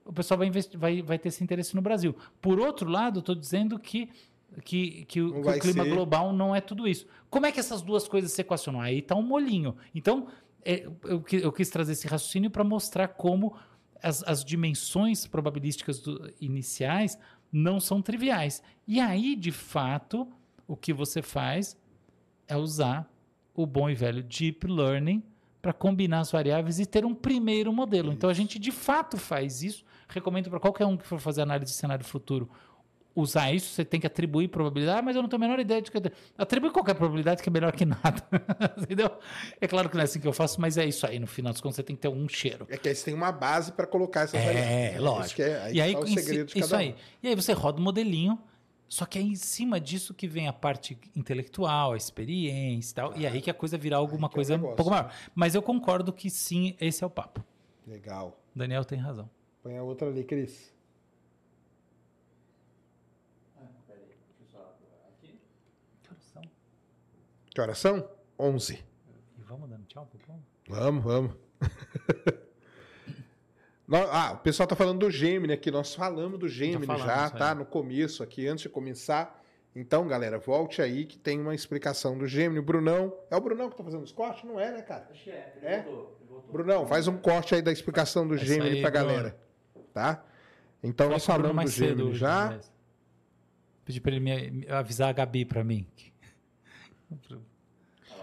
o pessoal vai, investir, vai, vai ter esse interesse no Brasil. Por outro lado, estou dizendo que, que, que, o- que o clima ser. global não é tudo isso. Como é que essas duas coisas se equacionam? Aí está um molinho. Então, é, eu, eu quis trazer esse raciocínio para mostrar como as, as dimensões probabilísticas do- iniciais não são triviais. E aí, de fato, o que você faz é usar o bom e velho Deep Learning para combinar as variáveis e ter um primeiro modelo. Então, a gente de fato faz isso. Recomendo para qualquer um que for fazer análise de cenário futuro usar isso, você tem que atribuir probabilidade, ah, mas eu não tenho a menor ideia de que. Atribui qualquer probabilidade que é melhor que nada. Entendeu? É claro que não é assim que eu faço, mas é isso aí. No final das contas, você tem que ter um cheiro. É que aí você tem uma base para colocar essas. É, lógico. que é, aí e aí, tá o si- segredo isso um. aí. E aí você roda o modelinho, só que é em cima disso que vem a parte intelectual, a experiência e tal. E aí que a coisa virar alguma é coisa um negócio. pouco maior. Mas eu concordo que sim, esse é o papo. Legal. O Daniel tem razão. Põe a outra ali, Cris. Que horas são? Que horas são? 11. E vamos dando tchau pro povo? Vamos, vamos. Ah, o pessoal tá falando do Gemini aqui. Nós falamos do Gemini já, falamos, tá? No começo aqui, antes de começar. Então, galera, volte aí que tem uma explicação do Gemini. Brunão. É o Brunão que tá fazendo os cortes? Não é, né, cara? Acho que é, ele É? voltou, ele voltou. Brunão, faz um corte aí da explicação do É Gemini aí, pra Bruno. galera. Tá? Então, nós falamos do mais cedo Gemini hoje, já. aliás. Pedi pra ele me, avisar a Gabi pra mim.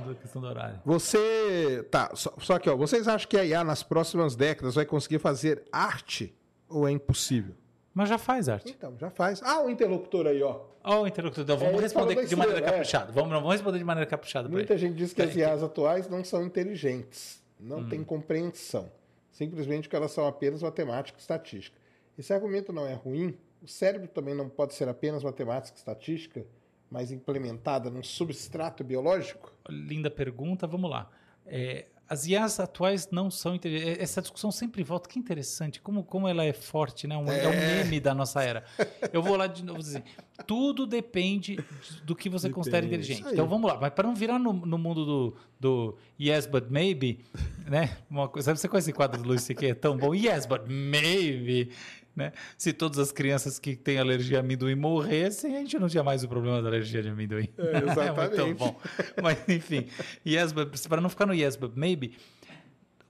Da questão do horário. Você. Tá, só, só que, ó, vocês acham que a IA nas próximas décadas vai conseguir fazer arte ou é impossível? Mas já faz arte. Então, já faz. Ah, o interlocutor aí, ó. Ó, o interlocutor. Vamos ele responder falou da de maneira é. caprichada. Vamos, vamos responder de maneira caprichada Muita gente diz que as É, IAs atuais não são inteligentes, não Hum. têm compreensão. Simplesmente que elas são apenas matemática e estatística. Esse argumento não é ruim. O cérebro também não pode ser apenas matemática e estatística, mas implementada num substrato biológico? Linda pergunta, vamos lá. É, as IAs atuais não são inteligentes. Essa discussão sempre volta. Que interessante, como, como ela é forte, né? Um, é. um meme da nossa era. Eu vou lá de novo dizer: tudo depende de- do que você considera Depende, isso inteligente. Então vamos lá, mas para não virar no, no mundo do, do yes, but maybe, né? Uma coisa, sabe, você conhece esse quadro do Luiz C.K. É tão bom. Yes, but maybe. Né? Se todas as crianças que têm alergia a amendoim morressem, a gente não tinha mais o problema da alergia de amendoim. É, exatamente. muito bom. Mas, enfim, yes, para não ficar no yes, but maybe,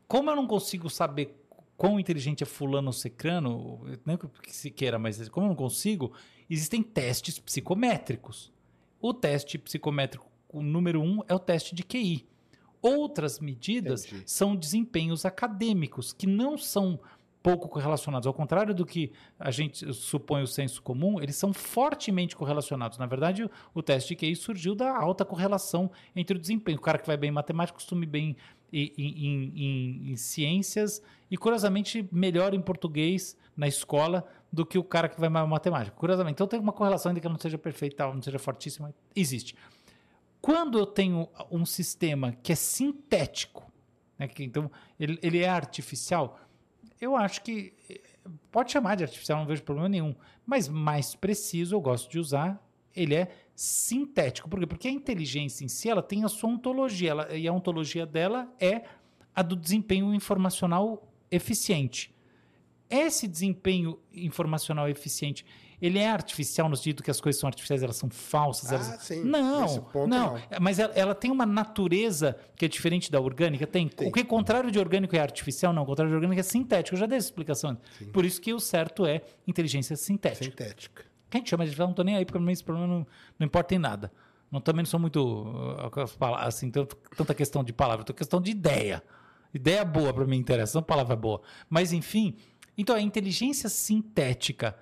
como eu não consigo saber quão inteligente é fulano ou cicrano, não que se queira, mas como eu não consigo, existem testes psicométricos. O teste psicométrico número um é o teste de QI. Outras medidas Entendi. são desempenhos acadêmicos, que não são pouco correlacionados. Ao contrário do que a gente supõe o senso comum, eles são fortemente correlacionados. Na verdade, o, teste de QI surgiu da alta correlação entre o desempenho. O cara que vai bem em matemática costuma ir bem em, em- em- em ciências e, curiosamente, melhor em português na escola do que o cara que vai mais em matemática. Curiosamente. Então, tem uma correlação, ainda que ela não seja perfeita, não seja fortíssima, existe. Quando eu tenho um sistema que é sintético, né, que, então ele, ele é artificial, eu acho que eh, pode chamar de artificial, não vejo problema nenhum. Mas mais preciso, eu gosto de usar, ele é sintético. Por quê? Porque a inteligência em si, ela tem a sua ontologia, ela- e a ontologia dela é a do desempenho informacional eficiente. Esse desempenho informacional eficiente, ele é artificial no sentido que as coisas são artificiais, elas são falsas? Ah, elas... sim. Não, ponto, não, não. Mas ela, ela tem uma natureza que é diferente da orgânica. Tem. Tem. O que é contrário de orgânico é artificial? Não, o contrário de orgânico é sintético. Eu já dei essa explicação. Por isso que o certo é inteligência sintética. Sintética. Que a gente chama de artificial, não tô nem aí, porque pra mim esse problema não, não importa em nada. Não, também não sou muito uh, assim, tanto- tanta questão de palavra, tô questão de ideia. Ideia boa para mim interessa, não palavra boa. Mas enfim, então a inteligência sintética,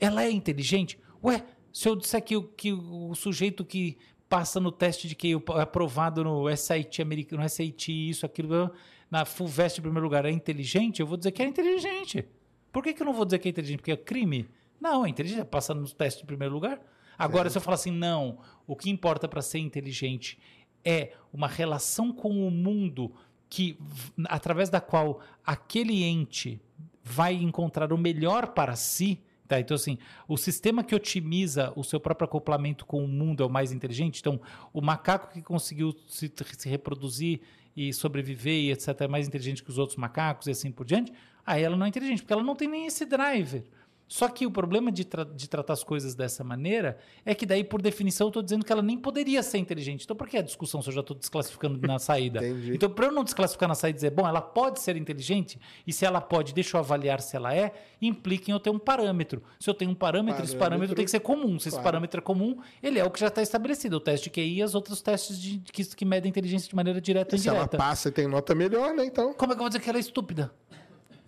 ela é inteligente? Ué, se eu disser que, o- que o sujeito que passa no teste de QI, aprovado no SAT americano, no SAT, isso, aquilo, na FUVEST em primeiro lugar, é inteligente, eu vou dizer que é inteligente. Por que, que eu não vou dizer que é inteligente? Porque é crime? Não, é inteligente, é passar no teste em primeiro lugar. Agora, se eu falar assim, não, o que importa para ser inteligente é uma relação com o mundo que, através da qual aquele ente vai encontrar o melhor para si. Tá? Então, assim, o sistema que otimiza o seu próprio acoplamento com o mundo é o mais inteligente. Então, o macaco que conseguiu se, se reproduzir e sobreviver e etc. é mais inteligente que os outros macacos e assim por diante. Aí ela não é inteligente, porque ela não tem nem esse driver. Só que o problema de, tra- de tratar as coisas dessa maneira é que daí, por definição, eu estou dizendo que ela nem poderia ser inteligente. Então, por que a discussão se eu já estou desclassificando na saída? Entendi. Então, para eu não desclassificar na saída e dizer, bom, ela pode ser inteligente, e se ela pode, deixa eu avaliar se ela é, implica em eu ter um parâmetro. Se eu tenho um parâmetro, esse Parâmetro, parâmetro tem que ser comum. Se esse claro. parâmetro é comum, ele é o que já está estabelecido. O teste de QI e os outros testes de, que, que medem a inteligência de maneira direta ou Se ela indireta. passa e tem nota melhor, né? Então. Como é que eu vou dizer que ela é estúpida?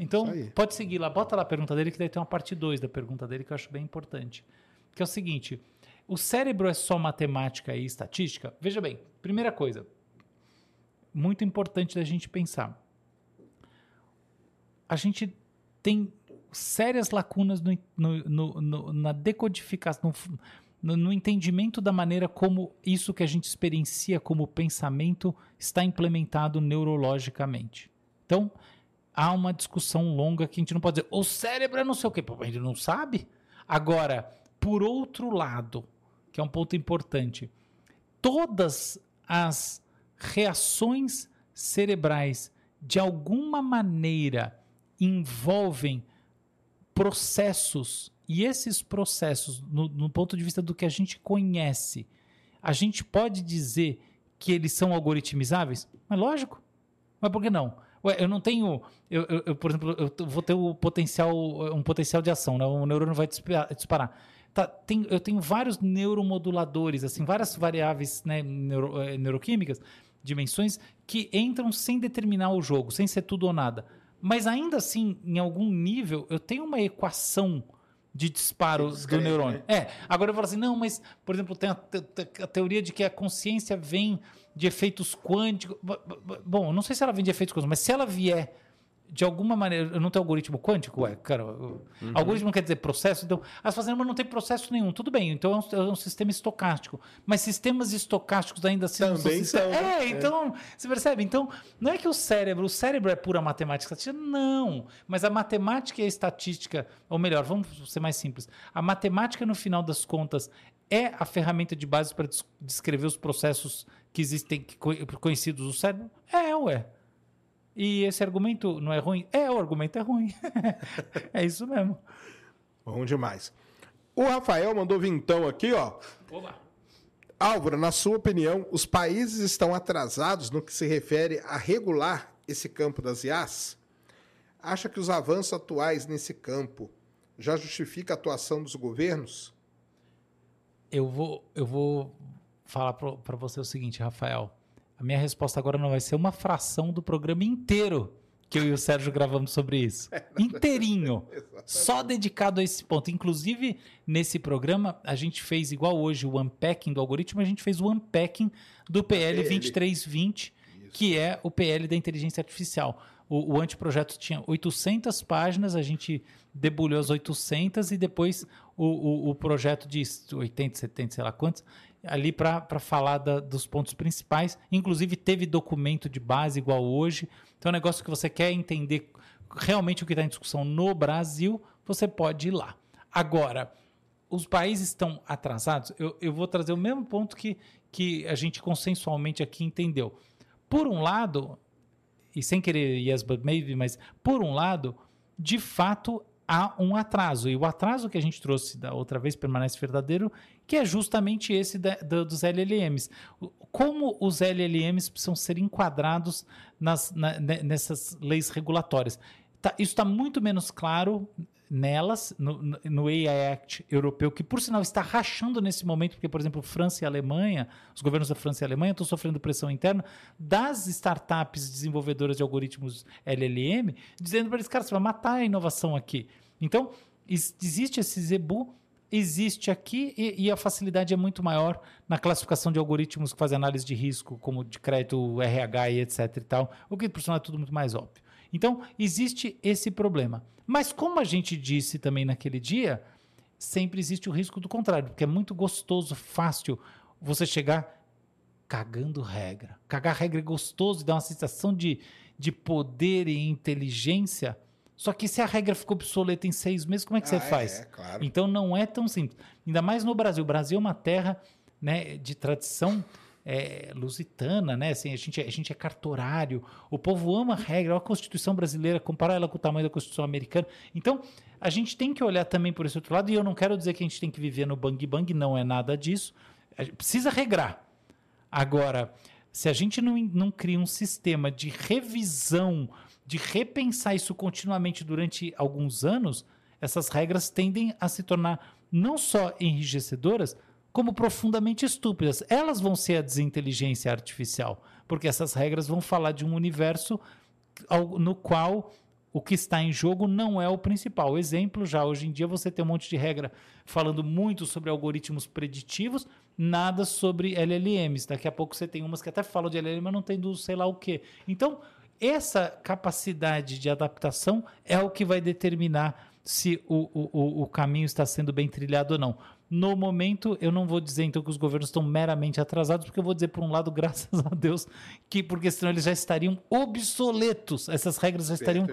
Então, pode seguir lá, bota lá a pergunta dele, que daí tem uma parte 2 da pergunta dele que eu acho bem importante. Que é o seguinte: o cérebro é só matemática e estatística? Veja bem, primeira coisa, muito importante da gente pensar. A gente tem sérias lacunas no, no- no- na decodificação, no, no entendimento da maneira como isso que a gente experiencia como pensamento está implementado neurologicamente. Então, há uma discussão longa que a gente não pode dizer, o cérebro é não sei o quê, a gente não sabe. Agora, por outro lado, que é um ponto importante, todas as reações cerebrais de alguma maneira envolvem processos e esses processos, no, no ponto de vista do que a gente conhece, a gente pode dizer que eles são algoritmizáveis? Mas lógico. Mas por que não? Ué, eu não tenho, eu, eu- eu, por exemplo, eu vou ter o potencial, um potencial de ação, né? O neurônio vai dispa- disparar. Tá, tem- eu tenho vários neuromoduladores, assim, várias variáveis né, neuro- eh, neuroquímicas, dimensões, que entram sem determinar o jogo, sem ser tudo ou nada. Mas ainda assim, em algum nível, eu tenho uma equação de disparo Que descreve, do neurônio. né? É, agora eu falo assim, não, mas, por exemplo, tem a, te- a teoria de que a consciência vem de efeitos quânticos. Bom, não sei se ela vem de efeitos quânticos, mas se ela vier de alguma maneira. Não tenho algoritmo quântico? Ué, cara, Uhum. Algoritmo quer dizer processo, então. As fazendas mas não tem processo nenhum. Tudo bem, então é um, é um sistema estocástico. Mas sistemas estocásticos ainda assim não Também sistema- são, né? É, então, você percebe? Então, não é que o cérebro, o cérebro é pura matemática estatística, não. Mas a matemática e a estatística, ou melhor, vamos ser mais simples. A matemática, no final das contas, é a ferramenta de base para des- descrever os processos que existem, conhecidos do cérebro? É, ué. E esse argumento não é ruim? É, o argumento é ruim. é isso mesmo. Bom demais. O Rafael mandou vintão aqui, ó. Oba. Álvaro, na sua opinião, os países estão atrasados no que se refere a regular esse campo das IAs? Acha que os avanços atuais nesse campo já justifica a atuação dos governos? Eu vou, eu vou falar para você o seguinte, Rafael. A minha resposta agora não vai ser uma fração do programa inteiro que eu e o Sérgio gravamos sobre isso. Inteirinho. Só dedicado a esse ponto. Inclusive, nesse programa, a gente fez, igual hoje, o unpacking do algoritmo, a gente fez o unpacking do PL 2320, que é o PL da inteligência artificial. O, o anteprojeto tinha 800 páginas, a gente debulhou as 800 e depois o, o, o projeto de 80, 70, sei lá quantos, ali para falar da- dos pontos principais. Inclusive, teve documento de base igual hoje. Então, é um negócio que você quer entender realmente o que está em discussão no Brasil, você pode ir lá. Agora, os países estão atrasados, eu, eu vou trazer o mesmo ponto que, que a gente consensualmente aqui entendeu. Por um lado, e sem querer yes but maybe, mas por um lado, de fato há um atraso. E o atraso que a gente trouxe da outra vez permanece verdadeiro, que é justamente esse da- da- dos LLMs. Como os LLMs precisam ser enquadrados nas, na- ne- nessas leis regulatórias. Tá- isso está muito menos claro nelas, no, no- AI Act europeu, que por sinal está rachando nesse momento, porque, por exemplo, França e Alemanha, os governos da França e Alemanha estão sofrendo pressão interna das startups desenvolvedoras de algoritmos LLM, dizendo para eles, cara, você vai matar a inovação aqui. Então, existe esse zebu, existe aqui e, e a facilidade é muito maior na classificação de algoritmos que fazem análise de risco, como de crédito, RH e etc e tal, o que por sinal é tudo muito mais óbvio. Então, existe esse problema. Mas como a gente disse também naquele dia, sempre existe o risco do contrário, porque é muito gostoso, fácil você chegar cagando regra. Cagar regra é gostoso e dá uma sensação de, de poder e inteligência. Só que se a regra ficou obsoleta em seis meses, como é que você Ah, faz? é, claro. Então não é tão simples. Ainda mais no Brasil. O Brasil é uma terra né, de tradição é, lusitana, né? Assim, a, gente, é- a gente é cartorário. O povo ama a regra. A Constituição brasileira, comparar ela com o tamanho da Constituição americana. Então, a gente tem que olhar também por esse outro lado. E eu não quero dizer que a gente tem que viver no bang bang, não é nada disso. Precisa regrar. Agora, se a gente não, não cria um sistema de revisão, de repensar isso continuamente durante alguns anos, essas regras tendem a se tornar não só enrijecedoras, como profundamente estúpidas. Elas vão ser a desinteligência artificial, porque essas regras vão falar de um universo no qual o que está em jogo não é o principal. Exemplo, já hoje em dia você tem um monte de regra falando muito sobre algoritmos preditivos, nada sobre LLMs. Daqui a pouco você tem umas que até falam de LLM, mas não tem do sei lá o quê. Então, essa capacidade de adaptação é o que vai determinar se o, o- o caminho está sendo bem trilhado ou não. No momento, eu não vou dizer então que os governos estão meramente atrasados, porque eu vou dizer, por um lado, graças a Deus, que porque senão eles já estariam obsoletos, essas regras já estariam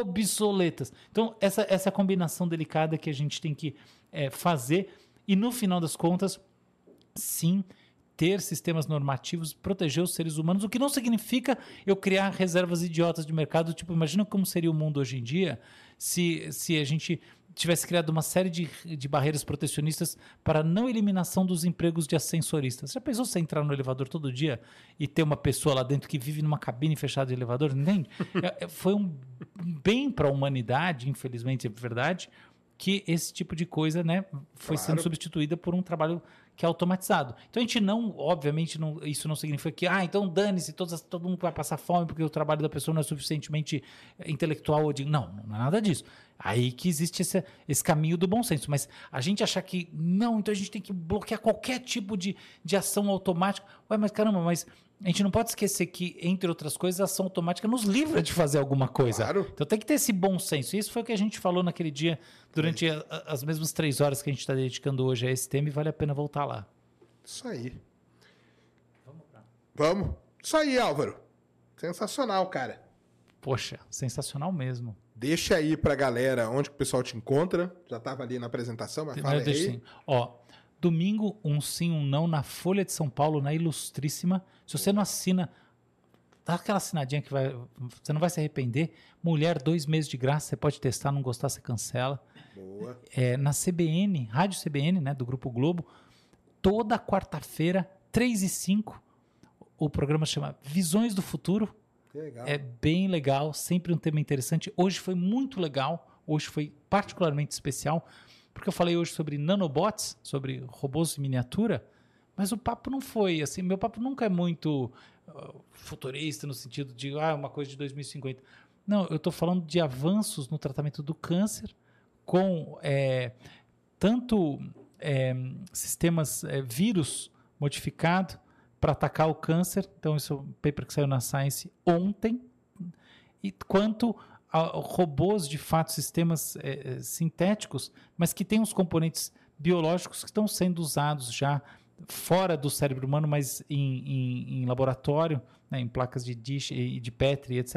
obsoletas. Então, essa, essa combinação delicada que a gente tem que eh, fazer, e no final das contas, sim, ter sistemas normativos, proteger os seres humanos, o que não significa eu criar reservas idiotas de mercado. Tipo, imagina como seria o mundo hoje em dia se, se a gente tivesse criado uma série de, de barreiras protecionistas para a não eliminação dos empregos de ascensoristas. Já pensou você entrar no elevador todo dia e ter uma pessoa lá dentro que vive numa cabine fechada de elevador? Entende? É- é- foi um bem para a humanidade, infelizmente é verdade, que esse tipo de coisa né, foi Claro. sendo substituída por um trabalho que é automatizado. Então a gente não, obviamente, não- isso não significa que, ah, então dane-se, todo mundo vai passar fome porque o trabalho da pessoa não é suficientemente eh, intelectual. Ou de... Não, não é nada disso. Aí que existe esse, esse caminho do bom senso. Mas a gente achar que, não, então a gente tem que bloquear qualquer tipo de, de ação automática. Ué, mas caramba, mas a gente não pode esquecer que, entre outras coisas, a ação automática nos livra de fazer alguma coisa. Claro. Então tem que ter esse bom senso. Isso foi o que a gente falou naquele dia, durante a- a- as mesmas três horas que a gente está dedicando hoje a esse tema, e vale a pena voltar lá. Isso aí. Vamos? Isso aí, Álvaro. Sensacional, cara. Poxa, sensacional mesmo. Deixa aí pra galera onde que o pessoal te encontra. Já tava ali na apresentação, mas fala aí. Ó, domingo, um sim, um não, na Folha de São Paulo, na Ilustríssima. Se você não assina, dá aquela assinadinha que vai, você não vai se arrepender. Mulher, dois meses de graça, você pode testar, não gostar, você cancela. Boa. É, na CBN, Rádio CBN, né, do Grupo Globo, toda quarta-feira, 3 e 5, o programa chama Visões do Futuro. É bem legal, sempre um tema interessante. Hoje foi muito legal, hoje foi particularmente especial, porque eu falei hoje sobre nanobots, sobre robôs em miniatura, mas o papo não foi assim. Meu papo nunca é muito ah, futurista no sentido de ah, uma coisa de 2050. Não, eu estou falando de avanços no tratamento do câncer com é, tanto é, sistemas é, vírus modificado para atacar o câncer. Então, isso é um paper que saiu na Science ontem. E quanto robôs, de fato, sistemas é, é, sintéticos, mas que têm os componentes biológicos que estão sendo usados já fora do cérebro humano, mas em, em- em laboratório, né, em placas de dish e de Petri, etc.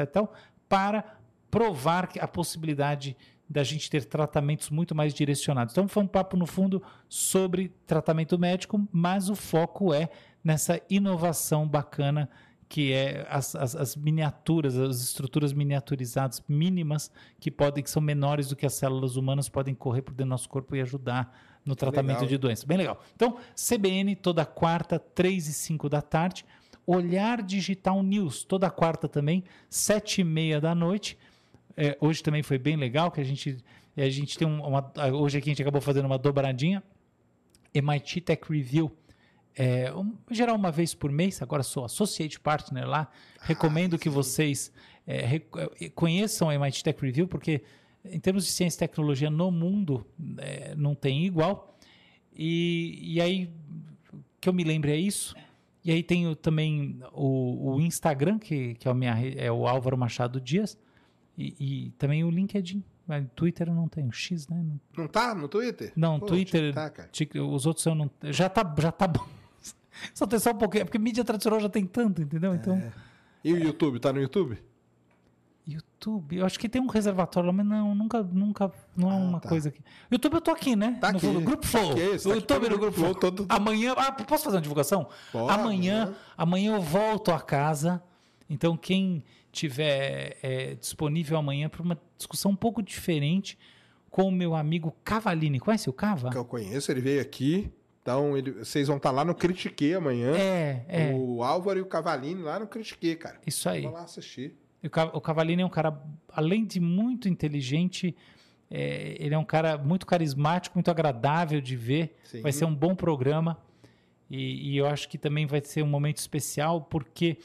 Para provar a possibilidade da gente ter tratamentos muito mais direcionados. Então, foi um papo, no fundo, sobre tratamento médico, mas o foco é nessa inovação bacana que é as, as- as miniaturas, as estruturas miniaturizadas mínimas que podem, que são menores do que as células humanas, podem correr por dentro do nosso corpo e ajudar no tratamento legal. de doenças. Bem legal. Então, CBN toda quarta, 3 e 5 da tarde. Olhar Digital News, toda quarta também, 7 e meia da noite. É, hoje também foi bem legal, que a gente, a gente tem um- uma. Hoje aqui a gente acabou fazendo uma dobradinha. MIT Tech Review. É, um, geral, uma vez por mês, agora sou associate partner lá. Recomendo que vocês é, re- é, conheçam a MIT Tech Review, porque em termos de ciência e tecnologia no mundo é, não tem igual. E, e aí, que eu me lembre é isso. E aí tenho também o, o Instagram, que, que é, o minha, é o Álvaro Machado Dias. E, e também o LinkedIn. Twitter eu não tenho. X, né? Não, Não tá no Twitter? não Pô, Twitter. Tá, os outros eu não. Já tá, já tá bom. Só tem só um pouquinho. É porque mídia tradicional já tem tanto, entendeu? Então. E o YouTube? Tá no YouTube? YouTube, eu acho que tem um reservatório lá, mas não, nunca, nunca, não é Ah, uma tá. coisa aqui. YouTube eu tô aqui, né? Tá no aqui. Grupo Tá Flow. aqui, tá o aqui no Grupo Flow. Todo- Amanhã, ah, posso fazer uma divulgação? Amanhã, né? amanhã eu volto a casa. Então quem tiver é, disponível amanhã para uma discussão um pouco diferente com o meu amigo Cavalini. Conhece o Cava? Que eu conheço, ele veio aqui. Então, ele- vocês vão estar lá no Critique amanhã. É, é. O Álvaro e o Cavalini lá no Critique, cara. Isso aí. Vou lá assistir. O Cavalini é um cara, além de muito inteligente, é, ele é um cara muito carismático, muito agradável de ver. Sim. Vai ser um bom programa. E, e eu acho que também vai ser um momento especial, porque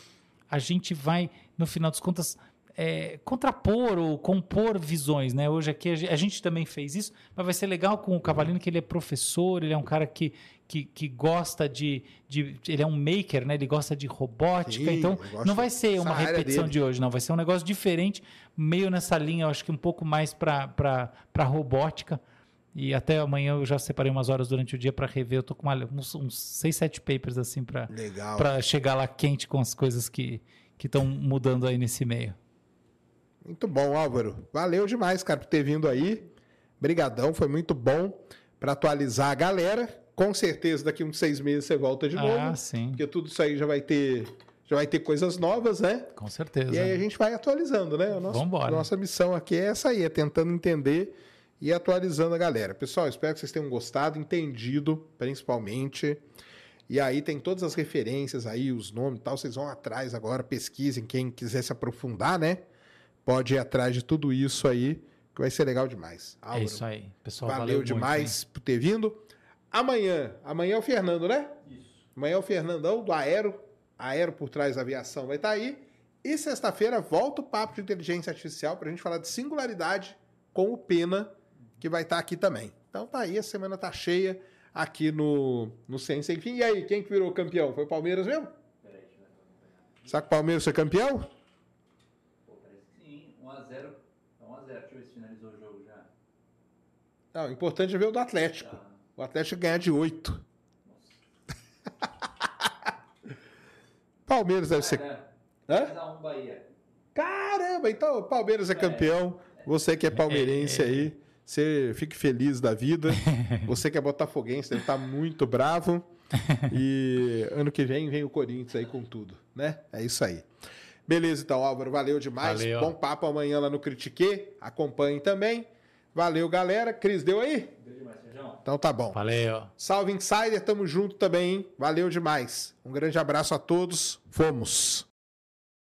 a gente vai, no final das contas, é, contrapor ou compor visões, né? Hoje aqui a ge- a gente também fez isso, mas vai ser legal com o Cavalino que ele é professor, ele é um cara que, que, que gosta de, de- Ele é um maker, né? Ele gosta de robótica, Sim, então não vai ser uma repetição de hoje, não. Vai ser um negócio diferente, meio nessa linha, eu acho que um pouco mais para robótica. E até amanhã eu já separei umas horas durante o dia para rever. Eu tô com uma- uns, uns seis, sete papers assim para chegar lá quente com as coisas que que estão mudando aí nesse meio. Muito bom, Álvaro. Valeu demais, cara, por ter vindo aí. Brigadão, foi muito bom para atualizar a galera. Com certeza, daqui uns seis meses você volta de novo. Ah, sim, Porque tudo isso aí já vai ter, já vai ter coisas novas, né? com certeza. E aí a gente vai atualizando, né? O nosso- Vambora. Nossa missão aqui é essa aí, é tentando entender e atualizando a galera. Pessoal, espero que vocês tenham gostado, entendido, principalmente. E aí tem todas as referências aí, os nomes e tal. Vocês vão atrás agora, pesquisem. Quem quiser se aprofundar, né? Pode ir atrás de tudo isso aí, que vai ser legal demais. É Álvaro, isso aí, pessoal. valeu, Valeu, muito, demais por ter vindo. Amanhã, amanhã é o Fernando, né? Isso. Amanhã é o Fernandão do Aero. Aero por trás da aviação vai estar aí. E sexta-feira volta o papo de inteligência artificial para a gente falar de singularidade com o Pena, que vai estar aqui também. Então tá aí, a semana tá cheia aqui no, no Ciência Enfim. E aí, quem que virou campeão? Foi o Palmeiras mesmo? Será que o Palmeiras foi campeão? Pô, parece que sim. 1x0. 1x0. Deixa eu ver se finalizou o jogo já. Não, o importante é ver o do Atlético. O Atlético ganhar de 8. Palmeiras deve ser. Hã? 3x1 Bahia. Caramba, então o Palmeiras é campeão. Você que é palmeirense aí, você fique feliz da vida. Você que é botafoguense, deve estar muito bravo. E ano que vem vem o Corinthians aí com tudo, né? É isso aí. Beleza, então, Álvaro, valeu demais. Valeu. Bom papo amanhã lá no Critique. Acompanhem também. Valeu, galera. Cris, deu aí? Deu demais, Sérgio. Então tá bom. Valeu. Salve Insider, tamo junto também, hein? Valeu demais. Um grande abraço a todos. Fomos.